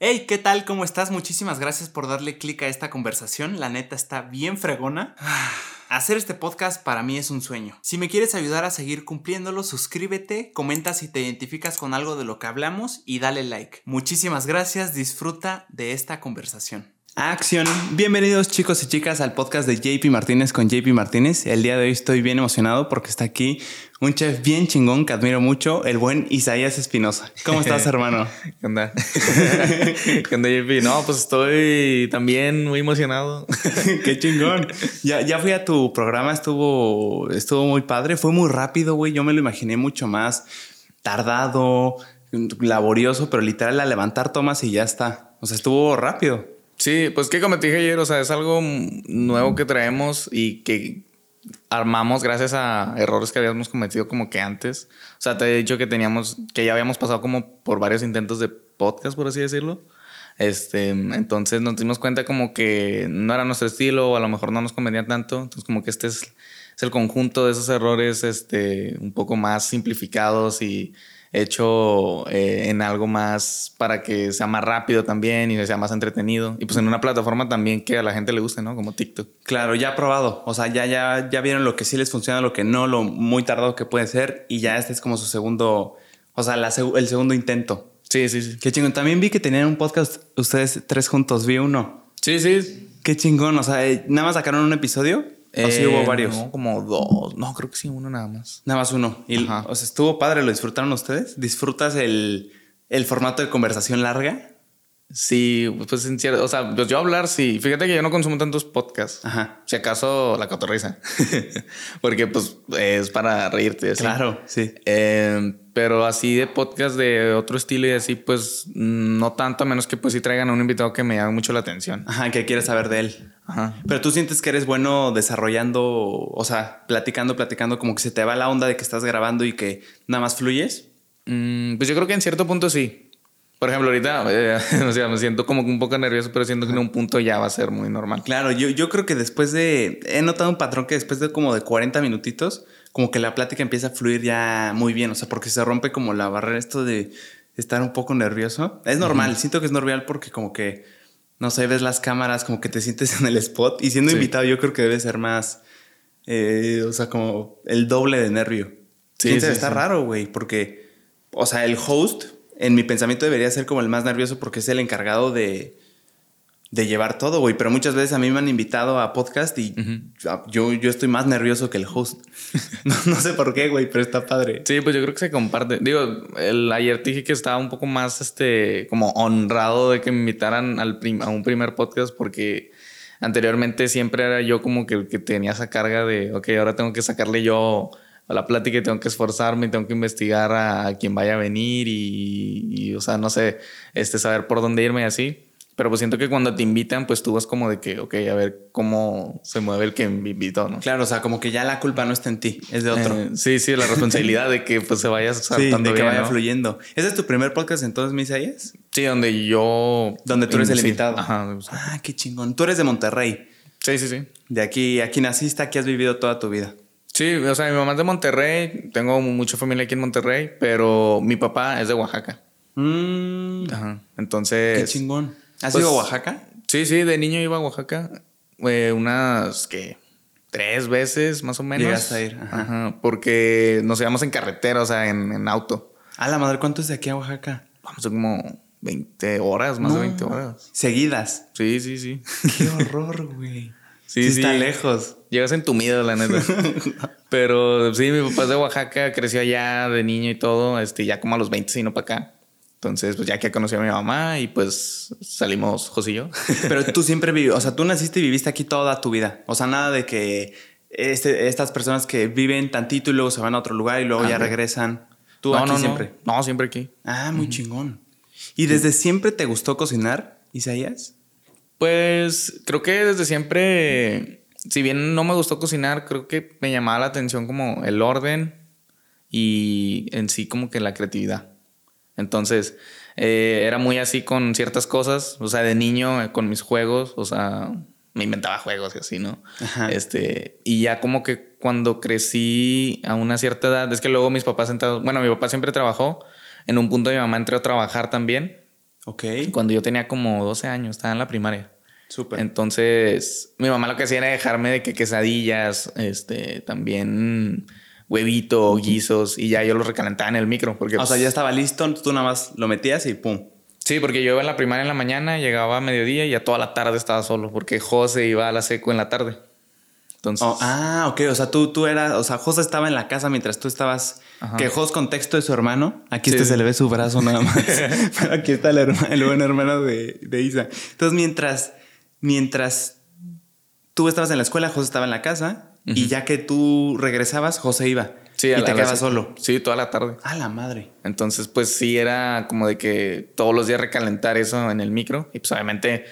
Hey, ¿qué tal? ¿Cómo estás? Muchísimas gracias por darle clic a esta conversación. La neta está bien fregona. Hacer este podcast para mí es un sueño. Si me quieres ayudar a seguir cumpliéndolo, suscríbete, comenta si te identificas con algo de lo que hablamos y dale like. Muchísimas gracias, disfruta de esta conversación. Acción. Bienvenidos chicos y chicas al podcast de JP Martínez con JP Martínez. El día de hoy estoy bien emocionado porque está aquí un chef bien chingón que admiro mucho, el buen Isaías Espinosa. ¿Cómo estás, hermano? ¿Qué onda? ¿Qué onda, JP? No, pues estoy también muy emocionado. Qué chingón. Ya, ya fui a tu programa, estuvo, estuvo muy padre, fue muy rápido, güey. Yo me lo imaginé mucho más tardado, laborioso, pero literal a levantar tomas y ya está. O sea, estuvo rápido. Sí, pues que como te dije ayer, o sea, es algo nuevo que traemos y que armamos gracias a errores que habíamos cometido como que antes. O sea, te he dicho que teníamos, que ya habíamos pasado como por varios intentos de podcast, por así decirlo. Este, entonces nos dimos cuenta como que no era nuestro estilo o a lo mejor no nos convenía tanto. Entonces como que este es, es el conjunto de esos errores este, un poco más simplificados y hecho eh, en algo más para que sea más rápido también y sea más entretenido. Y pues en una plataforma también que a la gente le guste, ¿no? Como TikTok. Claro, ya probado. O sea, ya, ya, ya vieron lo que sí les funciona, lo que no, lo muy tardado que puede ser. Y ya este es como su segundo, o sea, el segundo intento. Sí, sí, sí. Qué chingón. También vi que tenían un podcast ustedes tres juntos. Vi uno. Sí, sí. Qué chingón. O sea, eh, nada más sacaron un episodio. ¿O sí hubo Eh, varios? No, como dos. No, creo que sí, uno nada más. Nada más uno. Y, Ajá. o sea, estuvo padre, ¿lo disfrutaron ustedes? ¿Disfrutas el, el formato de conversación larga? Sí, pues en cierto, o sea, pues yo hablar, sí. Fíjate que yo no consumo tantos podcasts. Ajá. Si acaso la cotorriza. Porque pues es para reírte. así. Claro, sí. Eh, pero así de podcast de otro estilo y así, pues no tanto, a menos que pues sí traigan a un invitado que me llame mucho la atención. Ajá, que quieres saber de él. Ajá. Pero tú sientes que eres bueno desarrollando, o sea, platicando, platicando, como que se te va la onda de que estás grabando y que nada más fluyes. Mm, pues yo creo que en cierto punto sí. Por ejemplo, ahorita, eh, o sea, me siento como que un poco nervioso, pero siento que en un punto ya va a ser muy normal. Claro, yo, yo creo que después de. He notado un patrón que después de como de 40 minutitos, como que la plática empieza a fluir ya muy bien. O sea, porque se rompe como la barrera esto de estar un poco nervioso. Es normal, siento que es normal porque como que, no sé, ves las cámaras, como que te sientes en el spot. Y siendo Sí. invitado, yo creo que debe ser más. eh, o sea, como el doble de nervio. Sí, Sí, sí, está sí. raro, güey, porque, o sea, el host, en mi pensamiento, debería ser como el más nervioso porque es el encargado de, de llevar todo, güey. Pero muchas veces a mí me han invitado a podcast y yo, yo estoy más nervioso que el host. no, no sé por qué, güey, pero está padre. Sí, pues yo creo que se comparte. Digo, el, ayer te dije que estaba un poco más, este, como honrado de que me invitaran al prim- a un primer podcast porque anteriormente siempre era yo como que, el que tenía esa carga de, ok, ahora tengo que sacarle yo a la plática y tengo que esforzarme y tengo que investigar a, a quien vaya a venir y, y, o sea, no sé, este, saber por dónde irme y así. Pero pues siento que cuando te invitan, pues tú vas como de que, ok, a ver cómo se mueve el que me invitó, ¿no? Claro, o sea, como que ya la culpa no está en ti, es de otro. Eh, sí, sí, la responsabilidad de que pues se vaya sí, saltando de que bien, vaya ¿no? fluyendo. ¿Ese es tu primer podcast entonces, Misaías? Sí, donde yo... Donde tú eres el Sí, invitado. Ajá. Ah, qué chingón. Tú eres de Monterrey. Sí, sí, sí. De aquí, aquí naciste, aquí has vivido toda tu vida. Sí, o sea, mi mamá es de Monterrey, tengo mucha familia aquí en Monterrey, pero mi papá es de Oaxaca. Mmm, Ajá. Entonces... qué chingón. ¿Has pues, ido a Oaxaca? Sí, sí, de niño iba a Oaxaca eh, unas, que Tres veces más o menos. Llegaste a ir, ajá. Ajá, porque nos íbamos en carretera, o sea, en, en auto. A la madre, ¿cuánto es de aquí a Oaxaca? Vamos a como 20 horas, más No. de 20 horas. Seguidas. Sí, sí, sí. Qué horror, güey. Sí, Sí, sí. está lejos. Llegas entumido, la neta. Pero sí, mi papá es de Oaxaca, creció allá de niño y todo, este, ya como a los 20 se vino para acá. Entonces, pues ya que conoció a mi mamá y pues salimos José y yo. Pero tú siempre viví, o sea, tú naciste y viviste aquí toda tu vida. O sea, nada de que este, estas personas que viven tantito y luego se van a otro lugar y luego Ah, ya ok. regresan. Tú no, aquí no, no. siempre. No, siempre aquí. Ah, muy chingón. ¿Y desde siempre te gustó cocinar, Isaías? Pues creo que desde siempre, si bien no me gustó cocinar, creo que me llamaba la atención como el orden y en sí como que la creatividad. Entonces, eh, era muy así con ciertas cosas, o sea, de niño eh, con mis juegos, o sea, me inventaba juegos y así, ¿no? Ajá. Este, y ya como que cuando crecí a una cierta edad, es que luego mis papás entraron, bueno, mi papá siempre trabajó, en un punto mi mamá entró a trabajar también. Ok. Cuando yo tenía como 12 años, estaba en la primaria. Súper. Entonces, mi mamá lo que hacía era dejarme de que quesadillas, este, también huevito, guisos, y ya yo los recalentaba en el micro. Porque, o sea, pues, ya estaba listo, tú nada más lo metías y pum. Sí, porque yo iba en la primaria en la mañana, llegaba a mediodía y a toda la tarde estaba solo, porque José iba a la seco en la tarde. Entonces, Oh, ah, ok. O sea, tú, tú eras. O sea, Jos estaba en la casa mientras tú estabas. Ajá. Que Jos, contexto de su hermano. Aquí este se le ve su brazo nada más. Pero aquí está el, herma- el buen hermano de, de Isa. Entonces, mientras. Mientras tú estabas en la escuela, Jos estaba en la casa. Y ya que tú regresabas, José iba. sí, y a te quedabas solo. Sí, toda la tarde. A la madre. Entonces, pues sí, era como de que todos los días recalentar eso en el micro. Y pues obviamente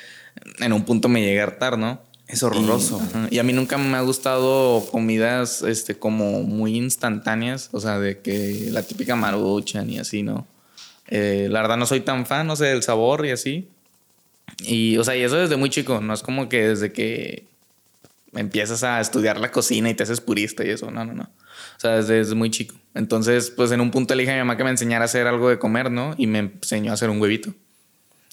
en un punto me llegué a hartar, ¿no? Es horroroso. Ajá. Y a mí nunca me ha gustado comidas este, como muy instantáneas. O sea, de que la típica maruchan y así, ¿no? Eh, la verdad no soy tan fan, no sé, del sabor y así. Y, o sea, y eso desde muy chico. No es como que desde que empiezas a estudiar la cocina y te haces purista y eso. No, no, no. O sea, desde, desde muy chico. Entonces, pues en un punto le dije a mi mamá que me enseñara a hacer algo de comer, ¿no? Y me enseñó a hacer un huevito.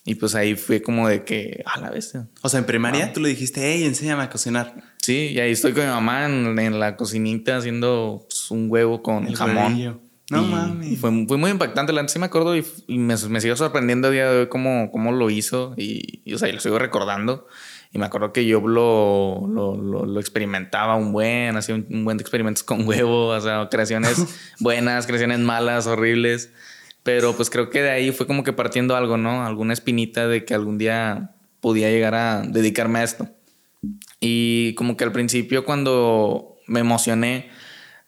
Y pues ahí fue como de que, a la bestia. O sea, en primaria tú le dijiste, hey, enséñame a cocinar. Sí, y ahí estoy con mi mamá en, en la cocinita haciendo pues, un huevo con El jamón. huevillo. No mames. Fue, fue muy impactante, la sí me acuerdo y, y me, me sigo sorprendiendo a día de hoy cómo, cómo lo hizo y, y, o sea, y lo sigo recordando. Y me acuerdo que yo lo, lo, lo, lo experimentaba un buen, hacía un, un buen de experimentos con huevo, o sea, creaciones buenas, creaciones malas, horribles. Pero pues creo que de ahí fue como que partiendo algo, ¿no? Alguna espinita de que algún día podía llegar a dedicarme a esto. Y como que al principio cuando me emocioné,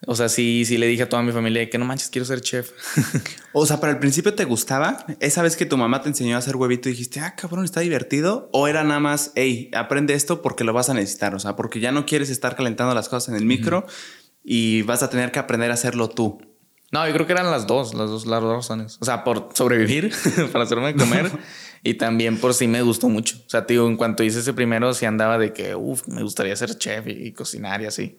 o sea, sí, sí le dije a toda mi familia que no manches, quiero ser chef. O sea, para el principio te gustaba. Esa vez que tu mamá te enseñó a hacer huevito, dijiste, ah, cabrón, está divertido. O era nada más, hey, aprende esto porque lo vas a necesitar. O sea, porque ya no quieres estar calentando las cosas en el micro y vas a tener que aprender a hacerlo tú. No, yo creo que eran las dos, las dos, las dos razones. O sea, por sobrevivir, para hacerme comer. y también por sí me gustó mucho. O sea, tío, en cuanto hice ese primero, sí andaba de que, uff, me gustaría ser chef y, y cocinar y así.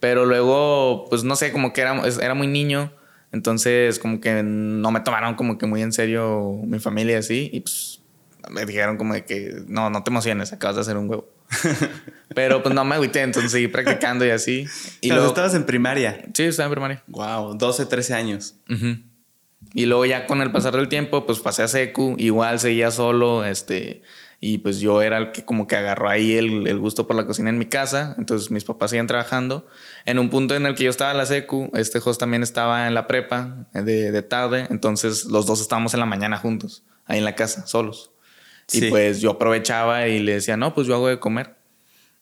Pero luego, pues no sé, como que era, era muy niño. Entonces, como que no me tomaron como que muy en serio mi familia y así. Y pues me dijeron como de que, no, no te emociones, acabas de hacer un huevo. Pero pues no me agüité, entonces seguí practicando y así. Y luego, estabas en primaria. sí, estaba en primaria. Wow, 12, 13 años. Y luego ya con el pasar del tiempo, pues pasé a secu, igual seguía solo, este, y pues yo era el que como que agarró ahí el, el gusto por la cocina en mi casa, entonces mis papás seguían trabajando. En un punto en el que yo estaba en la secu, este host también estaba en la prepa de, de tarde, entonces los dos estábamos en la mañana juntos, ahí en la casa, solos. Sí. Y pues yo aprovechaba y le decía, no, pues yo hago de comer.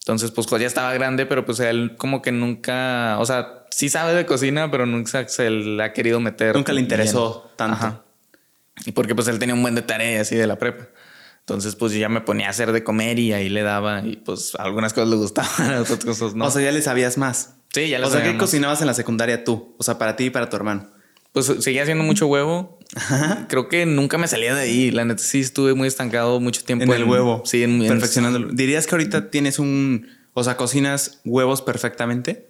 Entonces, pues ya estaba grande, pero pues él como que nunca, o sea, sí sabe de cocina, pero nunca se le ha querido meter. Nunca le interesó bien. tanto. Ajá. Y porque pues él tenía un buen de tarea así de la prepa. Entonces, pues yo ya me ponía a hacer de comer y ahí le daba y pues algunas cosas le gustaban, otras cosas no. O sea, ya le sabías más. sí, ya le o sea, ¿qué cocinabas en la secundaria tú? O sea, para ti y para tu hermano. Pues seguía haciendo mucho huevo. Creo que nunca me salía de ahí. La neta sí estuve muy estancado mucho tiempo. En el huevo. Sí, en, en- Perfeccionándolo. ¿Dirías que ahorita tienes un... O sea, cocinas huevos perfectamente?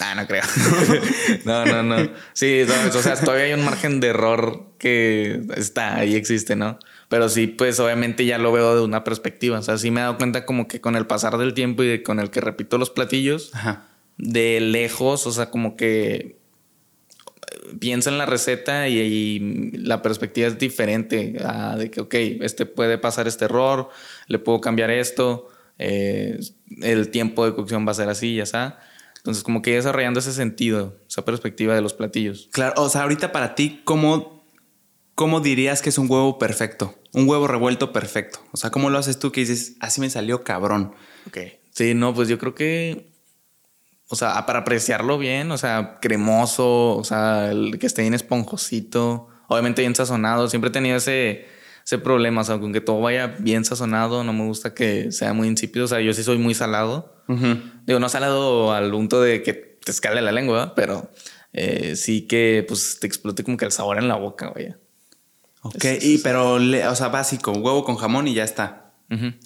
Ah, no creo. no, no, no. Sí, no, o sea, todavía hay un margen de error que está ahí, existe, ¿no? Pero sí, pues obviamente ya lo veo de una perspectiva. O sea, sí me he dado cuenta como que con el pasar del tiempo y de- con el que repito los platillos, Ajá. de lejos, o sea, como que piensa en la receta y, y la perspectiva es diferente a de que, ok, este puede pasar este error, le puedo cambiar esto, eh, el tiempo de cocción va a ser así, ya está. Entonces, como que desarrollando ese sentido, esa perspectiva de los platillos. Claro, o sea, ahorita para ti, ¿cómo, ¿cómo dirías que es un huevo perfecto? Un huevo revuelto perfecto. O sea, ¿cómo lo haces tú que dices, así me salió cabrón? Ok. Sí, no, pues yo creo que, o sea, para apreciarlo bien, o sea, cremoso, o sea, el que esté bien esponjosito, obviamente bien sazonado. Siempre he tenido ese, ese problema, o sea, con que todo vaya bien sazonado, no me gusta que sea muy insípido, o sea, yo sí soy muy salado. Digo, no salado al punto de que te escale la lengua, pero eh, sí que pues te explote como que el sabor en la boca, güey. Ok, Es- y pero, le- o sea, básico, huevo con jamón y ya está.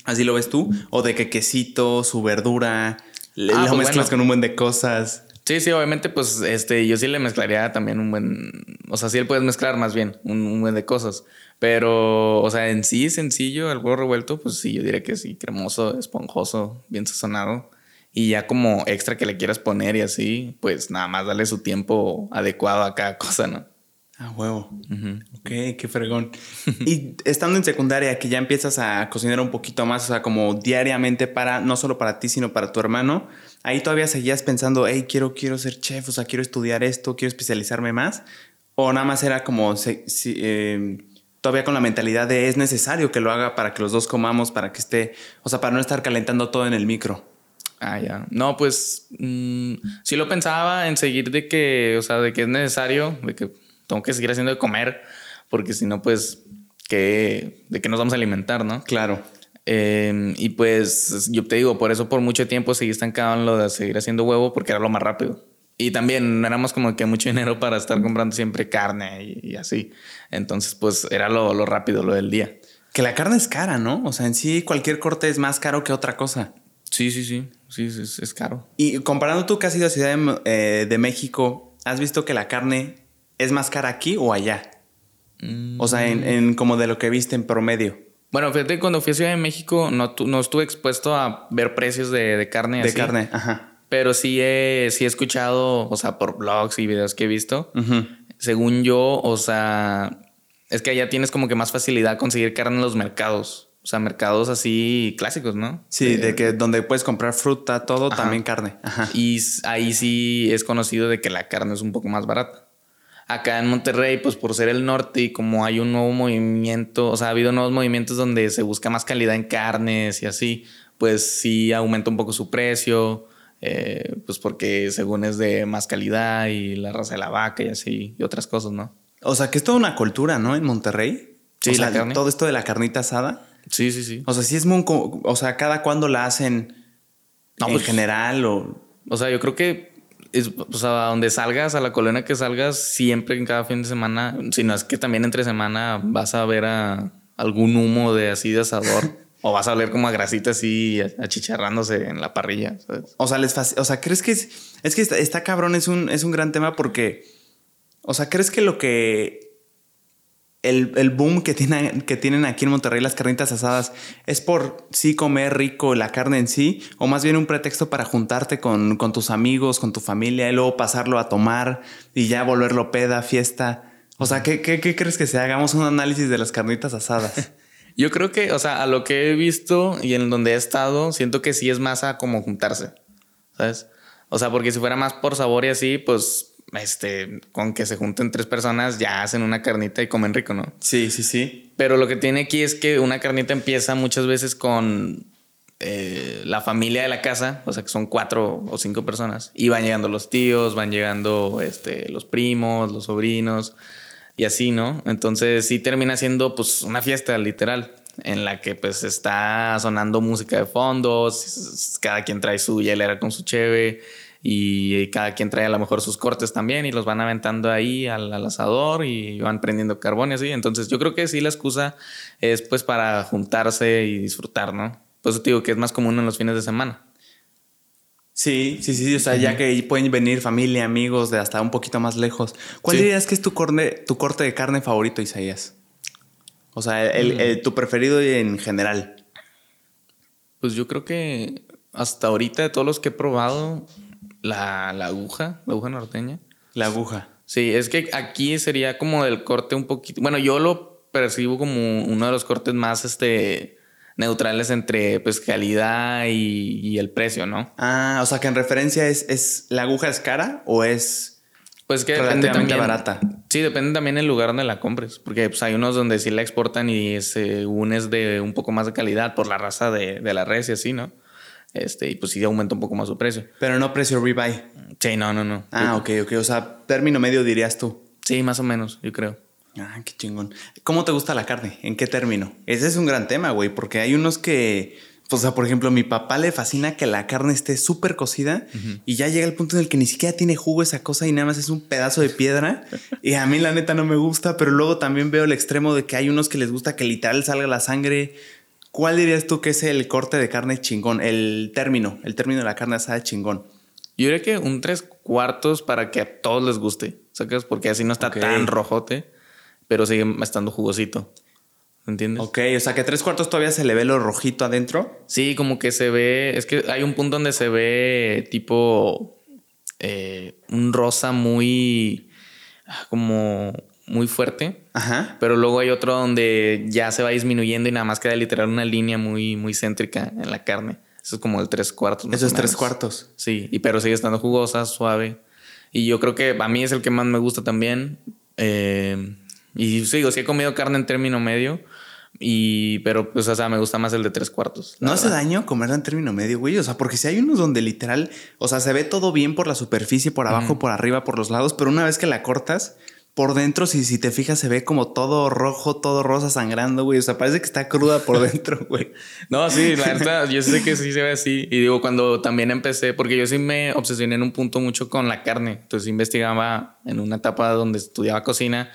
¿Así lo ves tú? ¿O de que quesito, su verdura, le, Ah, lo pues mezclas bueno. con un buen de cosas? Sí, sí, obviamente, pues este, yo sí le mezclaría también un buen. O sea, sí le puedes mezclar más bien un, un buen de cosas. Pero, o sea, en sí sencillo, el huevo revuelto, pues sí, yo diría que sí, cremoso, esponjoso, bien sazonado. Y ya como extra que le quieras poner y así, pues nada más dale su tiempo adecuado a cada cosa, ¿no? Ah, huevo. Ok, qué fregón. y estando en secundaria, que ya empiezas a cocinar un poquito más, o sea, como diariamente para, no solo para ti, sino para tu hermano, ahí todavía seguías pensando, hey, quiero, quiero ser chef, o sea, quiero estudiar esto, quiero especializarme más. O nada más era como, eh, todavía con la mentalidad de es necesario que lo haga para que los dos comamos, para que esté, o sea, para no estar calentando todo en el micro. Ah, ya. No, pues mm, sí lo pensaba en seguir de que, o sea, de que es necesario, de que tengo que seguir haciendo de comer, porque si no, pues, ¿qué, ¿de qué nos vamos a alimentar, no? Claro. Em, y pues, yo te digo, por eso por mucho tiempo seguí estancado en lo de seguir haciendo huevo, porque era lo más rápido. Y también no éramos como que mucho dinero para estar comprando siempre carne y, así. Entonces, pues, era lo, lo rápido, lo del día. Que la carne es cara, ¿no? O sea, en sí cualquier corte es más caro que otra cosa. Sí, sí, sí. Sí, es, caro. Y comparando tú que has ido a Ciudad de, eh, México, ¿has visto que la carne es más cara aquí o allá? O sea, en, como de lo que viste en promedio. Bueno, fíjate, cuando fui a Ciudad de México no, no estuve expuesto a ver precios de, de carne. De carne, ajá. Pero sí he, sí he escuchado, o sea, por blogs y videos que he visto. Según yo, o sea, es que allá tienes como que más facilidad conseguir carne en los mercados. O sea, mercados así clásicos, ¿no? Sí, de, que donde puedes comprar fruta, todo, también carne. Y ahí sí es conocido de que la carne es un poco más barata. Acá en Monterrey, pues por ser el norte y como hay un nuevo movimiento, o sea, ha habido nuevos movimientos donde se busca más calidad en carnes y así, pues sí aumenta un poco su precio, eh, pues porque según es de más calidad y la raza de la vaca y así, y otras cosas, ¿no? O sea, que es toda una cultura, ¿no? En Monterrey. Sí, la carne. Todo esto de la carnita asada. Sí, sí, sí. O sea, sí es muy... O sea, cada cuándo la hacen no, en pues, general o... O sea, yo creo que... Es, o sea, donde salgas, a la colonia que salgas, siempre en cada fin de semana, si no es que también entre semana vas a ver a algún humo de así de asador. o vas a ver como a grasita así achicharrándose en la parrilla. O sea, les o sea, ¿crees que es, es que está, está, cabrón? Es un, es un gran tema porque, o sea, ¿crees que lo que el, boom que tienen, que tienen aquí en Monterrey las carnitas asadas es por sí comer rico la carne en sí, o más bien un pretexto para juntarte con, tus amigos, con tu familia, y luego pasarlo a tomar y ya volverlo peda, fiesta. O sea, ¿qué, qué, crees que se hagamos un análisis de las carnitas asadas? Yo creo que, o sea, a lo que he visto y en donde he estado, siento que sí es más a como juntarse, ¿sabes? O sea, porque si fuera más por sabor y así, pues este, con que se junten tres personas ya hacen una carnita y comen rico, ¿no? Sí, sí, sí. Pero lo que tiene aquí es que una carnita empieza muchas veces con eh, la familia de la casa, o sea que son cuatro o cinco personas, y van llegando los tíos, van llegando este, los primos, los sobrinos, y así, ¿no? Entonces sí termina siendo pues una fiesta literal en la que pues está sonando música de fondo, cada quien trae su hielera con su cheve y cada quien trae a lo mejor sus cortes también y los van aventando ahí al, asador y van prendiendo carbón y así. Entonces yo creo que sí la excusa es pues para juntarse y disfrutar, ¿no? Por eso te digo que es más común en los fines de semana. Sí, sí, sí, o sea, ya que pueden venir familia, amigos de hasta un poquito más lejos. ¿Cuál dirías que es tu, corne, tu corte de carne favorito, Isaías? O sea, el, mm. tu preferido en general. Pues yo creo que hasta ahorita de todos los que he probado, la, aguja, la aguja norteña. La aguja. Sí, es que aquí sería como del corte un poquito. Bueno, yo lo percibo como uno de los cortes más este, neutrales entre pues calidad y, el precio, ¿no? Ah, o sea que en referencia es, es la aguja es cara o es pues que depende barata. Sí, depende también del lugar donde la compres, porque pues, hay unos donde sí la exportan y según es de un poco más de calidad por la raza de, de la res y así, ¿no? Este, y pues sí aumenta un poco más su precio. Pero no precio rebuy. Sí, no, no, no. Ah, ok, ok. O sea, término medio dirías tú. Sí, más o menos, yo creo. Ah, qué chingón. ¿Cómo te gusta la carne? ¿En qué término? Ese es un gran tema, güey, porque hay unos que, o sea, por ejemplo, a mi papá le fascina que la carne esté súper cocida y ya llega el punto en el que ni siquiera tiene jugo esa cosa y nada más es un pedazo de piedra. y a mí la neta no me gusta, pero luego también veo el extremo de que hay unos que les gusta que literal salga la sangre ¿Cuál dirías tú que es el corte de carne chingón? El término, el término de la carne asada chingón. Yo diría que un tres cuartos para que a todos les guste. ¿Sacas? Porque así no está tan rojote, pero sigue estando jugosito. ¿Entiendes? Ok, o sea que tres cuartos todavía se le ve lo rojito adentro. Sí, como que se ve. Es que hay un punto donde se ve tipo. eh, un rosa muy. ah, como. Muy fuerte. Ajá. Pero luego hay otro donde ya se va disminuyendo y nada más queda literal una línea muy, muy céntrica en la carne. Eso es como el tres cuartos. Eso es tres cuartos. Sí, y pero sigue estando jugosa, suave. Y yo creo que a mí es el que más me gusta también. Eh, y sí, digo, sí he comido carne en término medio. Y, pero pues, o sea, me gusta más el de tres cuartos. No hace verdad. daño comerla en término medio, güey. O sea, porque si hay unos donde literal, o sea, se ve todo bien por la superficie, por abajo, por arriba, por los lados, pero una vez que la cortas, por dentro, si, si te fijas, se ve como todo rojo, todo rosa sangrando, güey. O sea, parece que está cruda por dentro, güey. No, sí, la verdad, yo sé que sí se ve así. Y digo, cuando también empecé, porque yo sí me obsesioné en un punto mucho con la carne. Entonces investigaba en una etapa donde estudiaba cocina.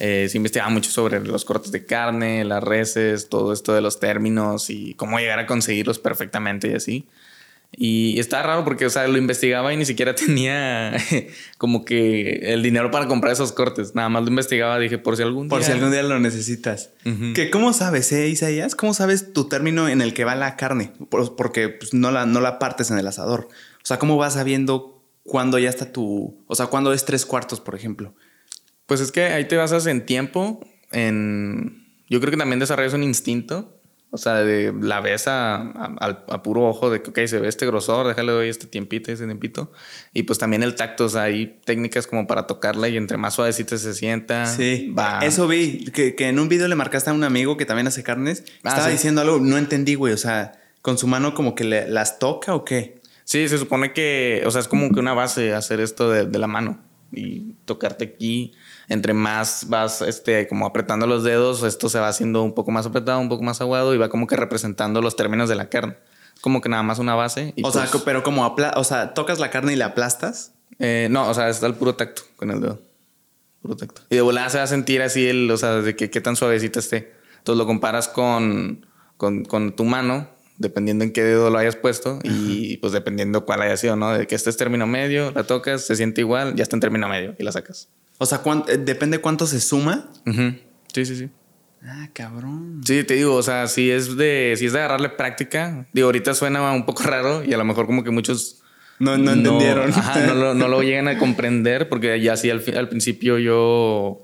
Eh, sí investigaba mucho sobre los cortes de carne, las reses, todo esto de los términos y cómo llegar a conseguirlos perfectamente y así. Y está raro porque, o sea, lo investigaba y ni siquiera tenía como que el dinero para comprar esos cortes. Nada más lo investigaba, dije, por si algún Por día. si algún día lo necesitas. ¿Que ¿Cómo sabes, eh, Isaías? ¿Cómo sabes tu término en el que va la carne? Por- porque pues, no, la, no la partes en el asador. O sea, ¿cómo vas sabiendo cuándo ya está tu... O sea, cuándo es tres cuartos, por ejemplo? Pues es que ahí te basas en tiempo, en... Yo creo que también desarrollas un instinto. O sea, de la ves a, a- a puro ojo de que, ok, se ve este grosor, déjale doy este tiempito, este tiempito. Y pues también el tacto, o sea, hay técnicas como para tocarla y entre más suavecita se sienta, Sí, va. eso vi, que, que en un video le marcaste a un amigo que también hace carnes. Ah, Estaba sí. diciendo algo, no entendí, güey. O sea, con su mano como que le- las toca o qué. Sí, se supone que, o sea, es como que una base hacer esto de, de la mano y tocarte aquí. Entre más vas, este, como apretando los dedos, esto se va haciendo un poco más apretado, un poco más aguado y va como que representando los términos de la carne. Como que nada más una base. y o sea, pues, pero como apla o sea, tocas la carne y la aplastas. eh, no, o sea, está el puro tacto con el dedo. Puro tacto. Y de volada se va a sentir así el, o sea, de que qué tan suavecita esté. Entonces lo comparas con, con, con tu mano, dependiendo en qué dedo lo hayas puesto y pues dependiendo cuál haya sido, ¿no? De que este es término medio, la tocas, se siente igual, ya está en término medio y la sacas. O sea, cuán- eh, depende cuánto se suma. Sí, sí, sí. Ah, cabrón. Sí, te digo, o sea, si es de, si es de agarrarle práctica, digo, ahorita suena un poco raro y a lo mejor como que muchos No, no entendieron. ajá, no, lo, no lo llegan a comprender porque ya sí al, principio yo,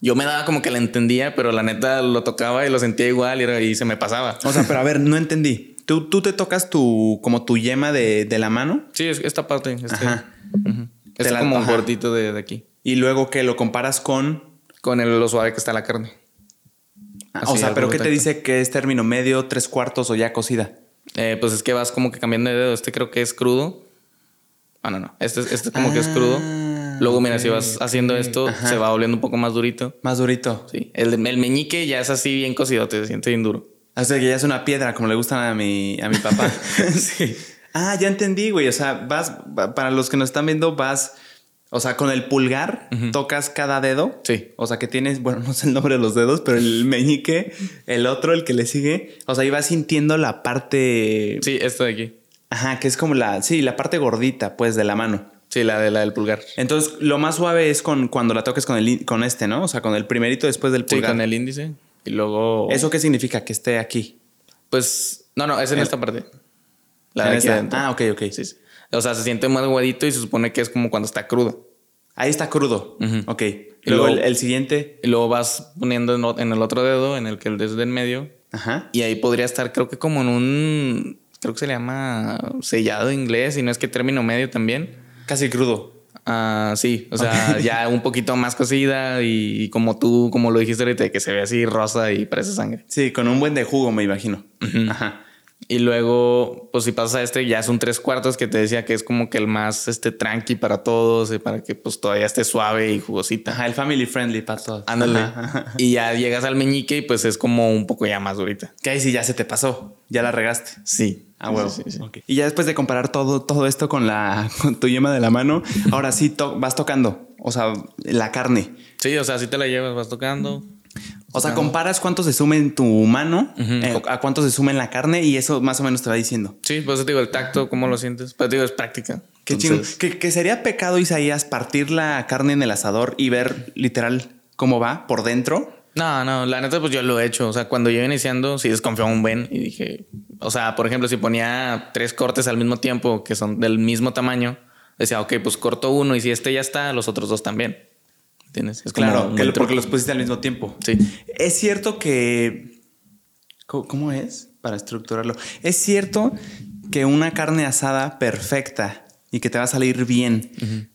yo me daba como que la entendía, pero la neta lo tocaba y lo sentía igual y, era- y se me pasaba. O sea, pero a ver, no entendí. ¿Tú, tú te tocas tu, como tu yema de, de la mano Sí, es esta parte. Este, Ajá. la- como ajá. gordito de, de aquí. Y luego que lo comparas con... Con el, lo suave que está la carne. Ah, Así, o sea, pero ¿qué te dice que es término medio, tres cuartos o ya cocida? Eh, pues es que vas como que cambiando de dedo. Este creo que es crudo. Ah, no, no. Este, este como que es crudo. Ah, Luego, mira, si vas haciendo esto, Ajá. se va volviendo un poco más durito. Más durito. Sí. El, el meñique ya es así bien cocido, te siente bien duro. O sea, que ya es una piedra, como le gustan a mi, a mi papá. sí. Ah, ya entendí, güey. O sea, vas, va- para los que nos están viendo, vas, o sea, con el pulgar tocas cada dedo. Sí. O sea, que tienes, bueno, no sé el nombre de los dedos, pero el meñique, el otro, el que le sigue. O sea, y vas sintiendo la parte. Sí, esto de aquí. Ajá, que es como la, sí, la parte gordita, pues, de la mano. Sí, la, de, la del pulgar. Entonces, lo más suave es con cuando la toques con el con este, ¿no? O sea, con el primerito después del Sí, pulgar. con el índice. Y luego. ¿Eso qué significa? Que esté aquí. Pues. No, no, es en esta parte. La de aquí adentro. Ah, ok, ok. Sí, sí. O sea, se siente más aguadito y se supone que es como cuando está crudo. Ahí está crudo. Ok. Y luego luego- el, el siguiente. Y luego vas poniendo en, el otro dedo, en el que el dedo es del medio. Ajá. Y ahí podría estar, creo que como en un. Creo que se le llama sellado en inglés, y no es que término medio también. Casi crudo. Ah, sí, o sea, ya un poquito más cocida y, y como tú, como lo dijiste ahorita, que se ve así rosa y parece sangre. Sí, con un buen de jugo, me imagino. Ajá. Y luego, pues si pasas a este, ya es un tres cuartos que te decía que es como que el más este tranqui para todos y para que pues todavía esté suave y jugosita. Ajá, el family friendly para todos. Ándale. Ajá. Y ya llegas al meñique y pues es como un poco ya más durita. Que ahí sí ya se te pasó. Ya la regaste. Sí. Ah, huevo. Sí, sí, sí. Ok. Y ya después de comparar todo, todo esto con la con tu yema de la mano, ahora sí to- vas tocando. O sea, la carne. Sí, o sea, si te la llevas, vas tocando. O sea, comparas cuánto se suma en tu mano eh, a cuánto se suma en la carne y eso más o menos te va diciendo. Sí, pues te digo, el tacto, ¿cómo lo sientes? Pues te digo, es práctica. Qué chingo. Entonces, Que, que sería pecado, Isaías, partir la carne en el asador y ver literal cómo va por dentro. No, no, la neta, pues yo lo he hecho. O sea, cuando yo iba iniciando, sí desconfiaba un buen y dije, o sea, por ejemplo, si ponía tres cortes al mismo tiempo que son del mismo tamaño, decía, ok, pues corto uno y si este ya está, los otros dos también. ¿Entiendes? Es claro, porque los pusiste al mismo tiempo. Sí. Es cierto que. ¿Cómo es? Para estructurarlo. Es cierto que una carne asada perfecta y que te va a salir bien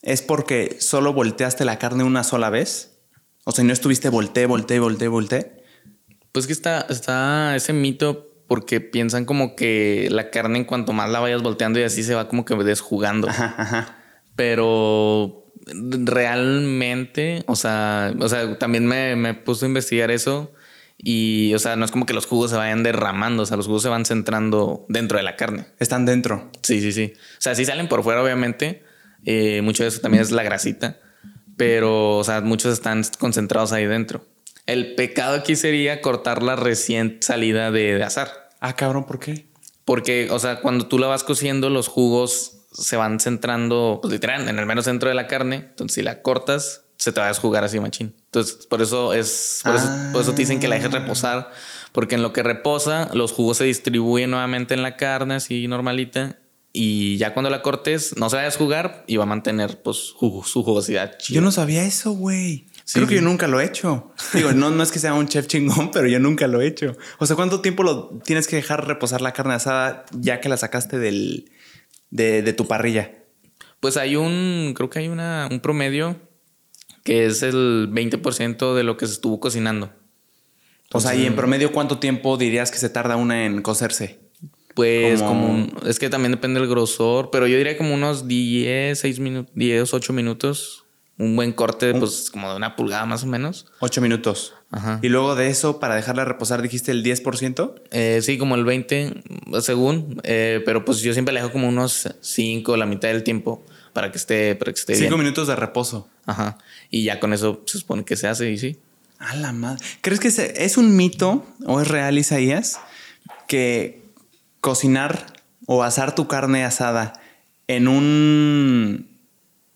es porque solo volteaste la carne una sola vez. O sea, no estuviste volteé, volteé, volteé, volteé. Pues que está, está ese mito porque piensan como que la carne en cuanto más la vayas volteando y así se va como que desjugando. Ajá, ajá. Pero realmente, o sea, o sea, también me, me puse a investigar eso y, o sea, no es como que los jugos se vayan derramando, o sea, los jugos se van centrando dentro de la carne. Están dentro. Sí, sí, sí. O sea, sí salen por fuera, obviamente. Eh, mucho de eso también es la grasita, pero, o sea, muchos están concentrados ahí dentro. El pecado aquí sería cortar la recién salida de, de azar. Ah, cabrón, ¿por qué? Porque, o sea, cuando tú la vas cociendo, los jugos se van centrando, pues literal, en el menos centro de la carne. Entonces, si la cortas, se te va a desjugar así, machín. Entonces, por eso es, por, eso, te dicen que la dejes reposar, porque en lo que reposa, los jugos se distribuyen nuevamente en la carne, así normalita. Y ya cuando la cortes, no se va a desjugar y va a mantener pues, su, jugosidad. Yo no sabía eso, güey. Creo que yo nunca lo he hecho. Digo, no, no es que sea un chef chingón, pero yo nunca lo he hecho. O sea, ¿cuánto tiempo lo tienes que dejar reposar la carne asada ya que la sacaste del, de, tu parrilla? Pues hay un, creo que hay una, un promedio que es el 20% de lo que se estuvo cocinando. o sea, ¿y en promedio cuánto tiempo dirías que se tarda una en cocerse? Pues como, es que también depende del grosor, pero yo diría como unos 10, 6 minutos, 10, 8 minutos. Un buen corte, pues como de una pulgada más o menos. 8 minutos. Ajá. Y luego de eso, para dejarla reposar, dijiste el 10%? Eh, sí, como el 20, según. Eh, pero pues yo siempre le dejo como unos 5, la mitad del tiempo, para que esté, para que esté 5 minutos de reposo. Ajá. Y ya con eso se supone que se hace y sí. A la madre. ¿Crees que es un mito o es real, Isaías, que cocinar o asar tu carne asada en un,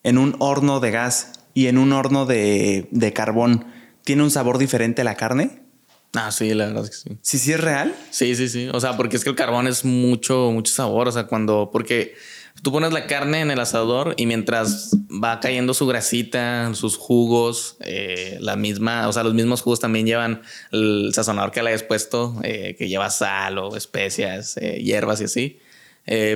en un horno de gas y en un horno de, de carbón tiene un sabor diferente a la carne? Ah, sí, la verdad es que sí. ¿Sí, sí es real? Sí, sí, sí. O sea, porque es que el carbón es mucho, mucho sabor. O sea, cuando, porque tú pones la carne en el asador y mientras va cayendo su grasita, sus jugos, eh, la misma, o sea, los mismos jugos también llevan el sazonador que le hayas puesto, eh, que lleva sal o especias, eh, hierbas y así,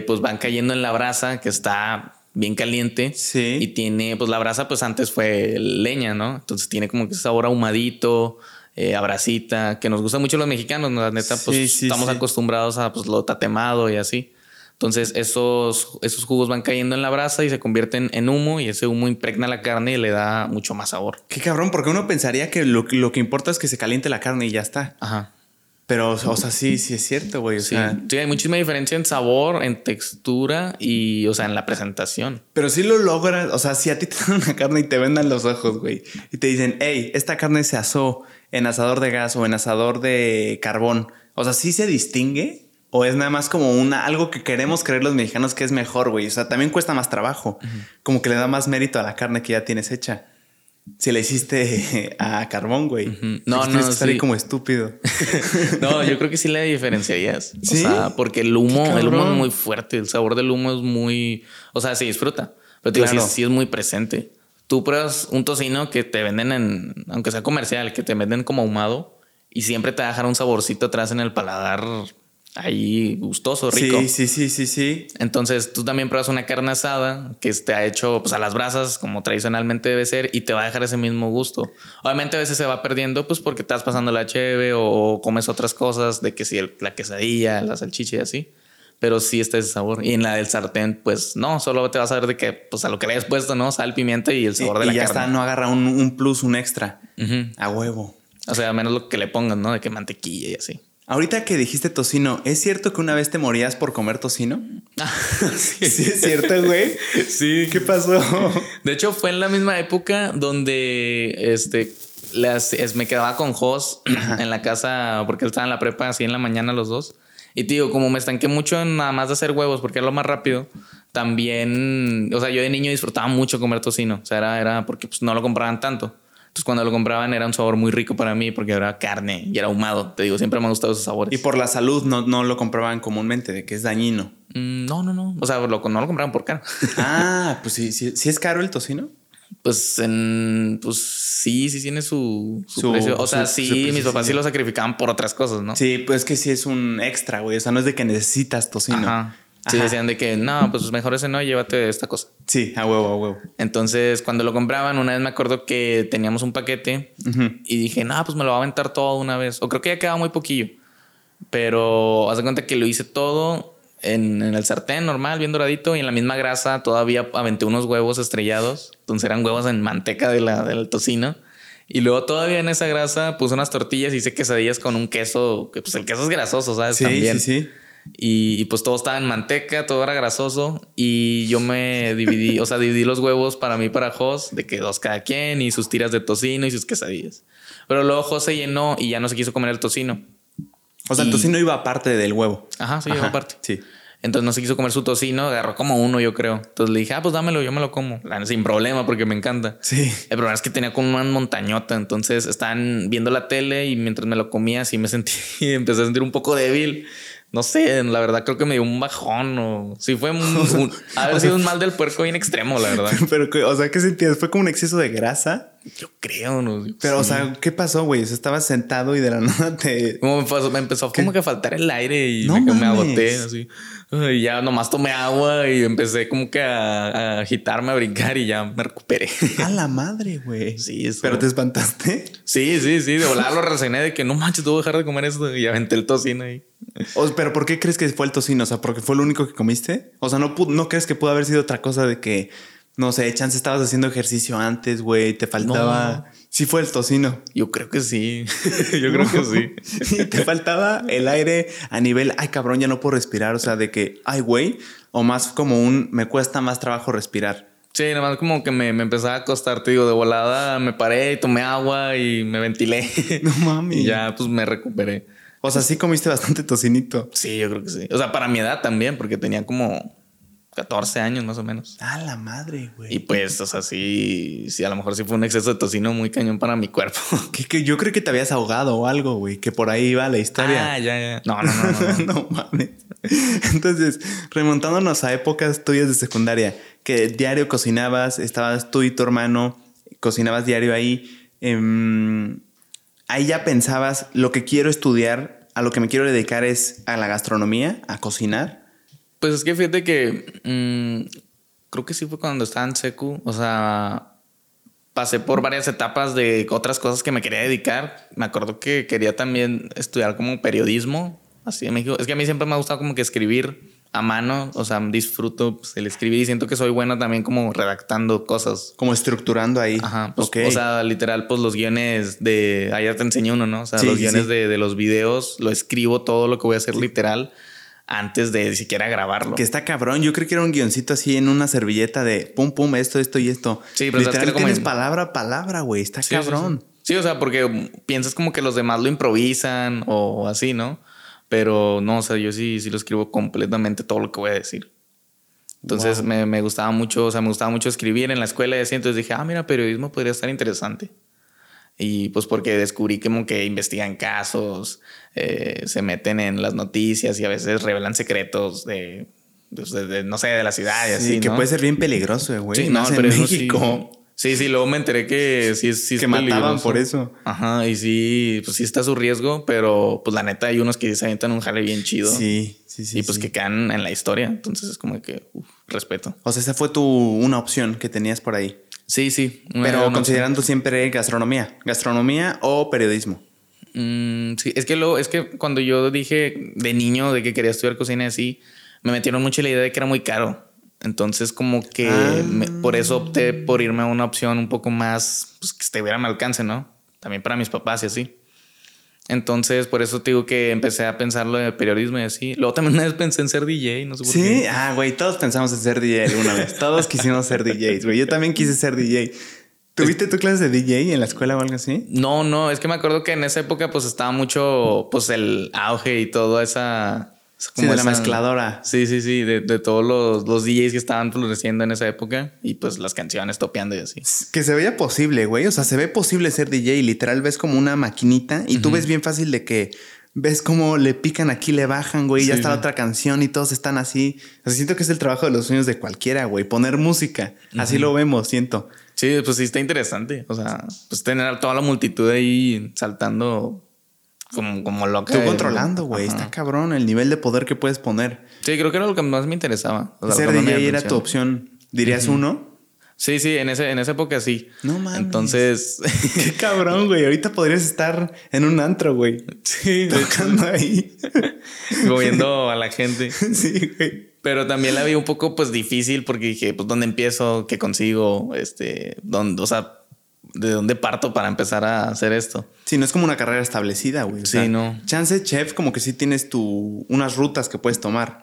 pues van cayendo en la brasa que está bien caliente sí. y tiene, pues la brasa pues antes fue leña, ¿no? Entonces tiene como que sabor ahumadito. Eh, abracita, que nos gusta mucho los mexicanos, ¿no? la neta, pues estamos acostumbrados a pues, lo tatemado y así. Entonces esos, esos jugos van cayendo en la brasa y se convierten en humo y ese humo impregna la carne y le da mucho más sabor. Qué cabrón, porque uno pensaría que lo, lo que importa es que se caliente la carne y ya está. Ajá. Pero, o sea, sí, sí es cierto, güey. sí. sí, hay muchísima diferencia en sabor, en textura y, o sea, en la presentación. Pero sí lo logras, o sea, si a ti te dan una carne y te vendan los ojos, güey, y te dicen, hey, esta carne se asó en asador de gas o en asador de carbón, o sea, sí se distingue ¿O es nada más como una, algo que queremos creer los mexicanos que es mejor, güey? O sea, también cuesta más trabajo. Como que le da más mérito a la carne que ya tienes hecha. Si la hiciste a carbón, güey. No, no, no. como estúpido. no, yo creo que sí le diferenciarías. ¿Sí? O sea, porque el humo, el humo es muy fuerte. El sabor del humo es muy. O sea, se disfruta. Pero te sí, es muy presente. Tú pruebas un tocino que te venden en, aunque sea comercial, que te venden como ahumado y siempre te va a dejar un saborcito atrás en el paladar ahí gustoso, rico. Sí, sí, sí, sí, sí. Entonces tú también pruebas una carne asada que te ha hecho pues, a las brasas como tradicionalmente debe ser y te va a dejar ese mismo gusto. Obviamente a veces se va perdiendo pues porque estás pasando la cheve o comes otras cosas de que si la quesadilla, la salchicha y así. Pero sí está ese sabor. Y en la del sartén, pues no, solo te vas a ver de que, pues a lo que le hayas puesto, ¿no? Sal, pimienta y el sabor de la y ya está, no agarra un, plus, un extra. A huevo. O sea, menos lo que le pongan, ¿no? De que mantequilla y así. Ahorita que dijiste tocino, ¿es cierto que una vez te morías por comer tocino? sí. es cierto, güey. sí. ¿Qué pasó? De hecho, fue en la misma época donde este las, me quedaba con Jos en la casa porque él estaba en la prepa así en la mañana los dos. Y tío, como me estanqué mucho en nada más de hacer huevos porque era lo más rápido, también, o sea, yo de niño disfrutaba mucho comer tocino. O sea, era, era porque pues, no lo compraban tanto. Entonces cuando lo compraban era un sabor muy rico para mí porque era carne y era ahumado. Te digo, siempre me han gustado esos sabores. Y por la salud no, no lo compraban comúnmente, de que es dañino. Mm, no, no, no. O sea, lo, no lo compraban por caro. Ah, pues sí, sí, sí es caro el tocino. Pues, en, pues sí, sí tiene su, su, precio. O sea, sí, mis papás sí lo sacrificaban por otras cosas, ¿no? Sí, pues que sí es un extra, güey. O sea, no es de que necesitas tocino. Ajá. Sí, decían de que no, pues mejor ese no, llévate esta cosa. Sí, a huevo, a huevo. Entonces, cuando lo compraban, una vez me acuerdo que teníamos un paquete y dije, no, pues me lo va a aventar todo una vez. O creo que ya quedaba muy poquillo. Pero haz de cuenta que lo hice todo en, el sartén normal, bien doradito, y en la misma grasa todavía aventé unos huevos estrellados. Entonces eran huevos en manteca de la, del tocino. Y luego todavía en esa grasa puse unas tortillas y hice quesadillas con un queso, que pues el queso es grasoso, ¿sabes? Sí, También. sí, sí. Y, pues todo estaba en manteca, todo era grasoso. Y yo me dividí, o sea, dividí los huevos para mí, para Jos, de que dos cada quien, y sus tiras de tocino y sus quesadillas. Pero luego Jos se llenó y ya no se quiso comer el tocino. O sea, el tocino iba aparte del huevo. Ajá, sí, iba aparte. Sí. Entonces no se quiso comer su tocino, agarró como uno, yo creo. Entonces le dije, ah, pues dámelo, yo me lo como. Sin problema, porque me encanta. Sí. El problema es que tenía como una montañota. Entonces estaban viendo la tele y mientras me lo comía, así me sentí, empecé a sentir un poco débil no sé, la verdad creo que me dio un bajón o sí fue un, haber sido un mal del puerco bien extremo, la verdad. Pero, o sea, ¿qué sentías? ¿Fue como un exceso de grasa? Yo creo, no. Pero, o sea, ¿qué pasó, güey? O sea, estabas sentado y de la nada te. Como me, empezó como que a faltar el aire y me, me, agoté así. Y ya nomás tomé agua y empecé como que a, agitarme, a brincar y ya me recuperé. A la madre, güey. Sí, eso. ¿Pero te espantaste? Sí, sí, sí. De volar lo resené de que no manches, tuve que dejar de comer eso y aventé el tocino ahí. pero ¿por qué crees que fue el tocino? O sea, ¿porque fue lo único que comiste? O sea, ¿no, ¿no crees que pudo haber sido otra cosa de que, no sé, chance estabas haciendo ejercicio antes, güey, te faltaba... Sí fue el tocino. Yo creo que sí. Yo creo que sí. te faltaba el aire a nivel, ay cabrón, ya no puedo respirar. O sea, de que, ay güey, o más como un, me cuesta más trabajo respirar. Sí, nada más como que me, me empezaba a acostar, te digo, de volada me paré, y tomé agua y me ventilé. No mami. Y ya pues me recuperé. O sea, sí comiste bastante tocinito. Sí, yo creo que sí. O sea, para mi edad también, porque tenía como 14 años más o menos. Ah, la madre, güey. Y pues, o sea, sí, sí, a lo mejor sí fue un exceso de tocino muy cañón para mi cuerpo. Que, que yo creo que te habías ahogado o algo, güey, que por ahí iba la historia. Ah, ya, ya. No, no, no, no. no mames. Entonces, remontándonos a épocas tuyas de secundaria, que diario cocinabas, estabas tú y tu hermano, cocinabas diario ahí. Em, ahí ya pensabas, lo que quiero estudiar a lo que me quiero dedicar es a la gastronomía, a cocinar. Pues es que fíjate que mm, creo que sí fue cuando estaba en secu, o sea, pasé por varias etapas de otras cosas que me quería dedicar. Me acuerdo que quería también estudiar como periodismo, así en México. Es que a mí siempre me ha gustado como que escribir a mano, o sea, disfruto pues, el escribir y siento que soy bueno también como redactando cosas. Como estructurando ahí. Ajá, pues, o sea, literal, pues los guiones de, ayer te enseñé uno, ¿no? O sea, los guiones De, de, los videos, lo escribo todo lo que voy a hacer literal antes de siquiera grabarlo. Que está cabrón. Yo creo que era un guioncito así en una servilleta de pum, pum, esto, esto y esto. Sí, pero literal tienes palabra a palabra, güey. Está cabrón. Sí, o sea, porque piensas como que los demás lo improvisan o así, ¿no? Pero no, o sea, yo sí, sí lo escribo completamente todo lo que voy a decir. Entonces me, me, gustaba mucho, o sea, me gustaba mucho escribir en la escuela y así. Entonces dije, ah, mira, periodismo podría estar interesante. Y pues porque descubrí como que investigan casos, eh, se meten en las noticias y a veces revelan secretos de, de, no sé, de la ciudad y así. que puede ser bien peligroso, güey. Sí, no, pero en México. Sí, sí, luego me enteré que sí, sí que mataban por eso. Ajá, y sí, pues sí está su riesgo, pero pues la neta hay unos que se avientan un jale bien chido. Sí, sí, sí. Y pues que quedan en la historia. Entonces es como que, respeto. O sea, esa fue tu una opción que tenías por ahí. Sí, sí. Pero considerando siempre gastronomía. ¿Gastronomía o periodismo? Mm, sí, es que lo, es que cuando yo dije de niño de que quería estudiar cocina así, me metieron mucho la idea de que era muy caro. Entonces, como que ah. por eso opté por irme a una opción un poco más pues, que estuviera a mi alcance, ¿no? También para mis papás y así. Entonces, por eso te digo que empecé a pensarlo de periodismo y así. Luego también una vez pensé en ser DJ, no sé por qué. Sí, ah, güey, todos pensamos en ser DJ alguna vez. Todos quisimos ser DJs, güey. Yo también quise ser DJ. ¿Tuviste tu clase de DJ en la escuela o algo así? No, no, es que me acuerdo que en esa época pues estaba mucho pues el auge y toda esa Como de la mezcladora. Sí, sí, sí, de, de todos los, los, DJs que estaban floreciendo en esa época y pues las canciones topeando y así. Que se veía posible, güey. O sea, se ve posible ser DJ. Literal, ves como una maquinita y tú ves bien fácil de que ves cómo le pican aquí, le bajan, güey. ya está la otra canción y todos están así. O sea, siento que es el trabajo de los sueños de cualquiera, güey. Poner música. Así lo vemos, siento. Sí, pues sí está interesante. O sea, pues tener toda la multitud ahí saltando como, como loca. Tú controlando, güey. Está cabrón el nivel de poder que puedes poner. Sí, creo que era lo que más me interesaba. Ser DJ era tu opción. ¿Dirías uno? Sí, sí, en, ese, en esa época sí. No mames. Entonces. Qué cabrón, güey. Ahorita podrías estar en un antro, güey. Sí, tocando ahí. Moviendo a la gente. Sí, güey. Pero también la vi un poco, pues, difícil porque dije, pues, ¿dónde empiezo? ¿Qué consigo? Este, ¿dónde? O sea, ¿de dónde parto para empezar a hacer esto? Sí, no es como una carrera establecida, güey. sí, no. Chance chef, como que sí tienes tu, unas rutas que puedes tomar.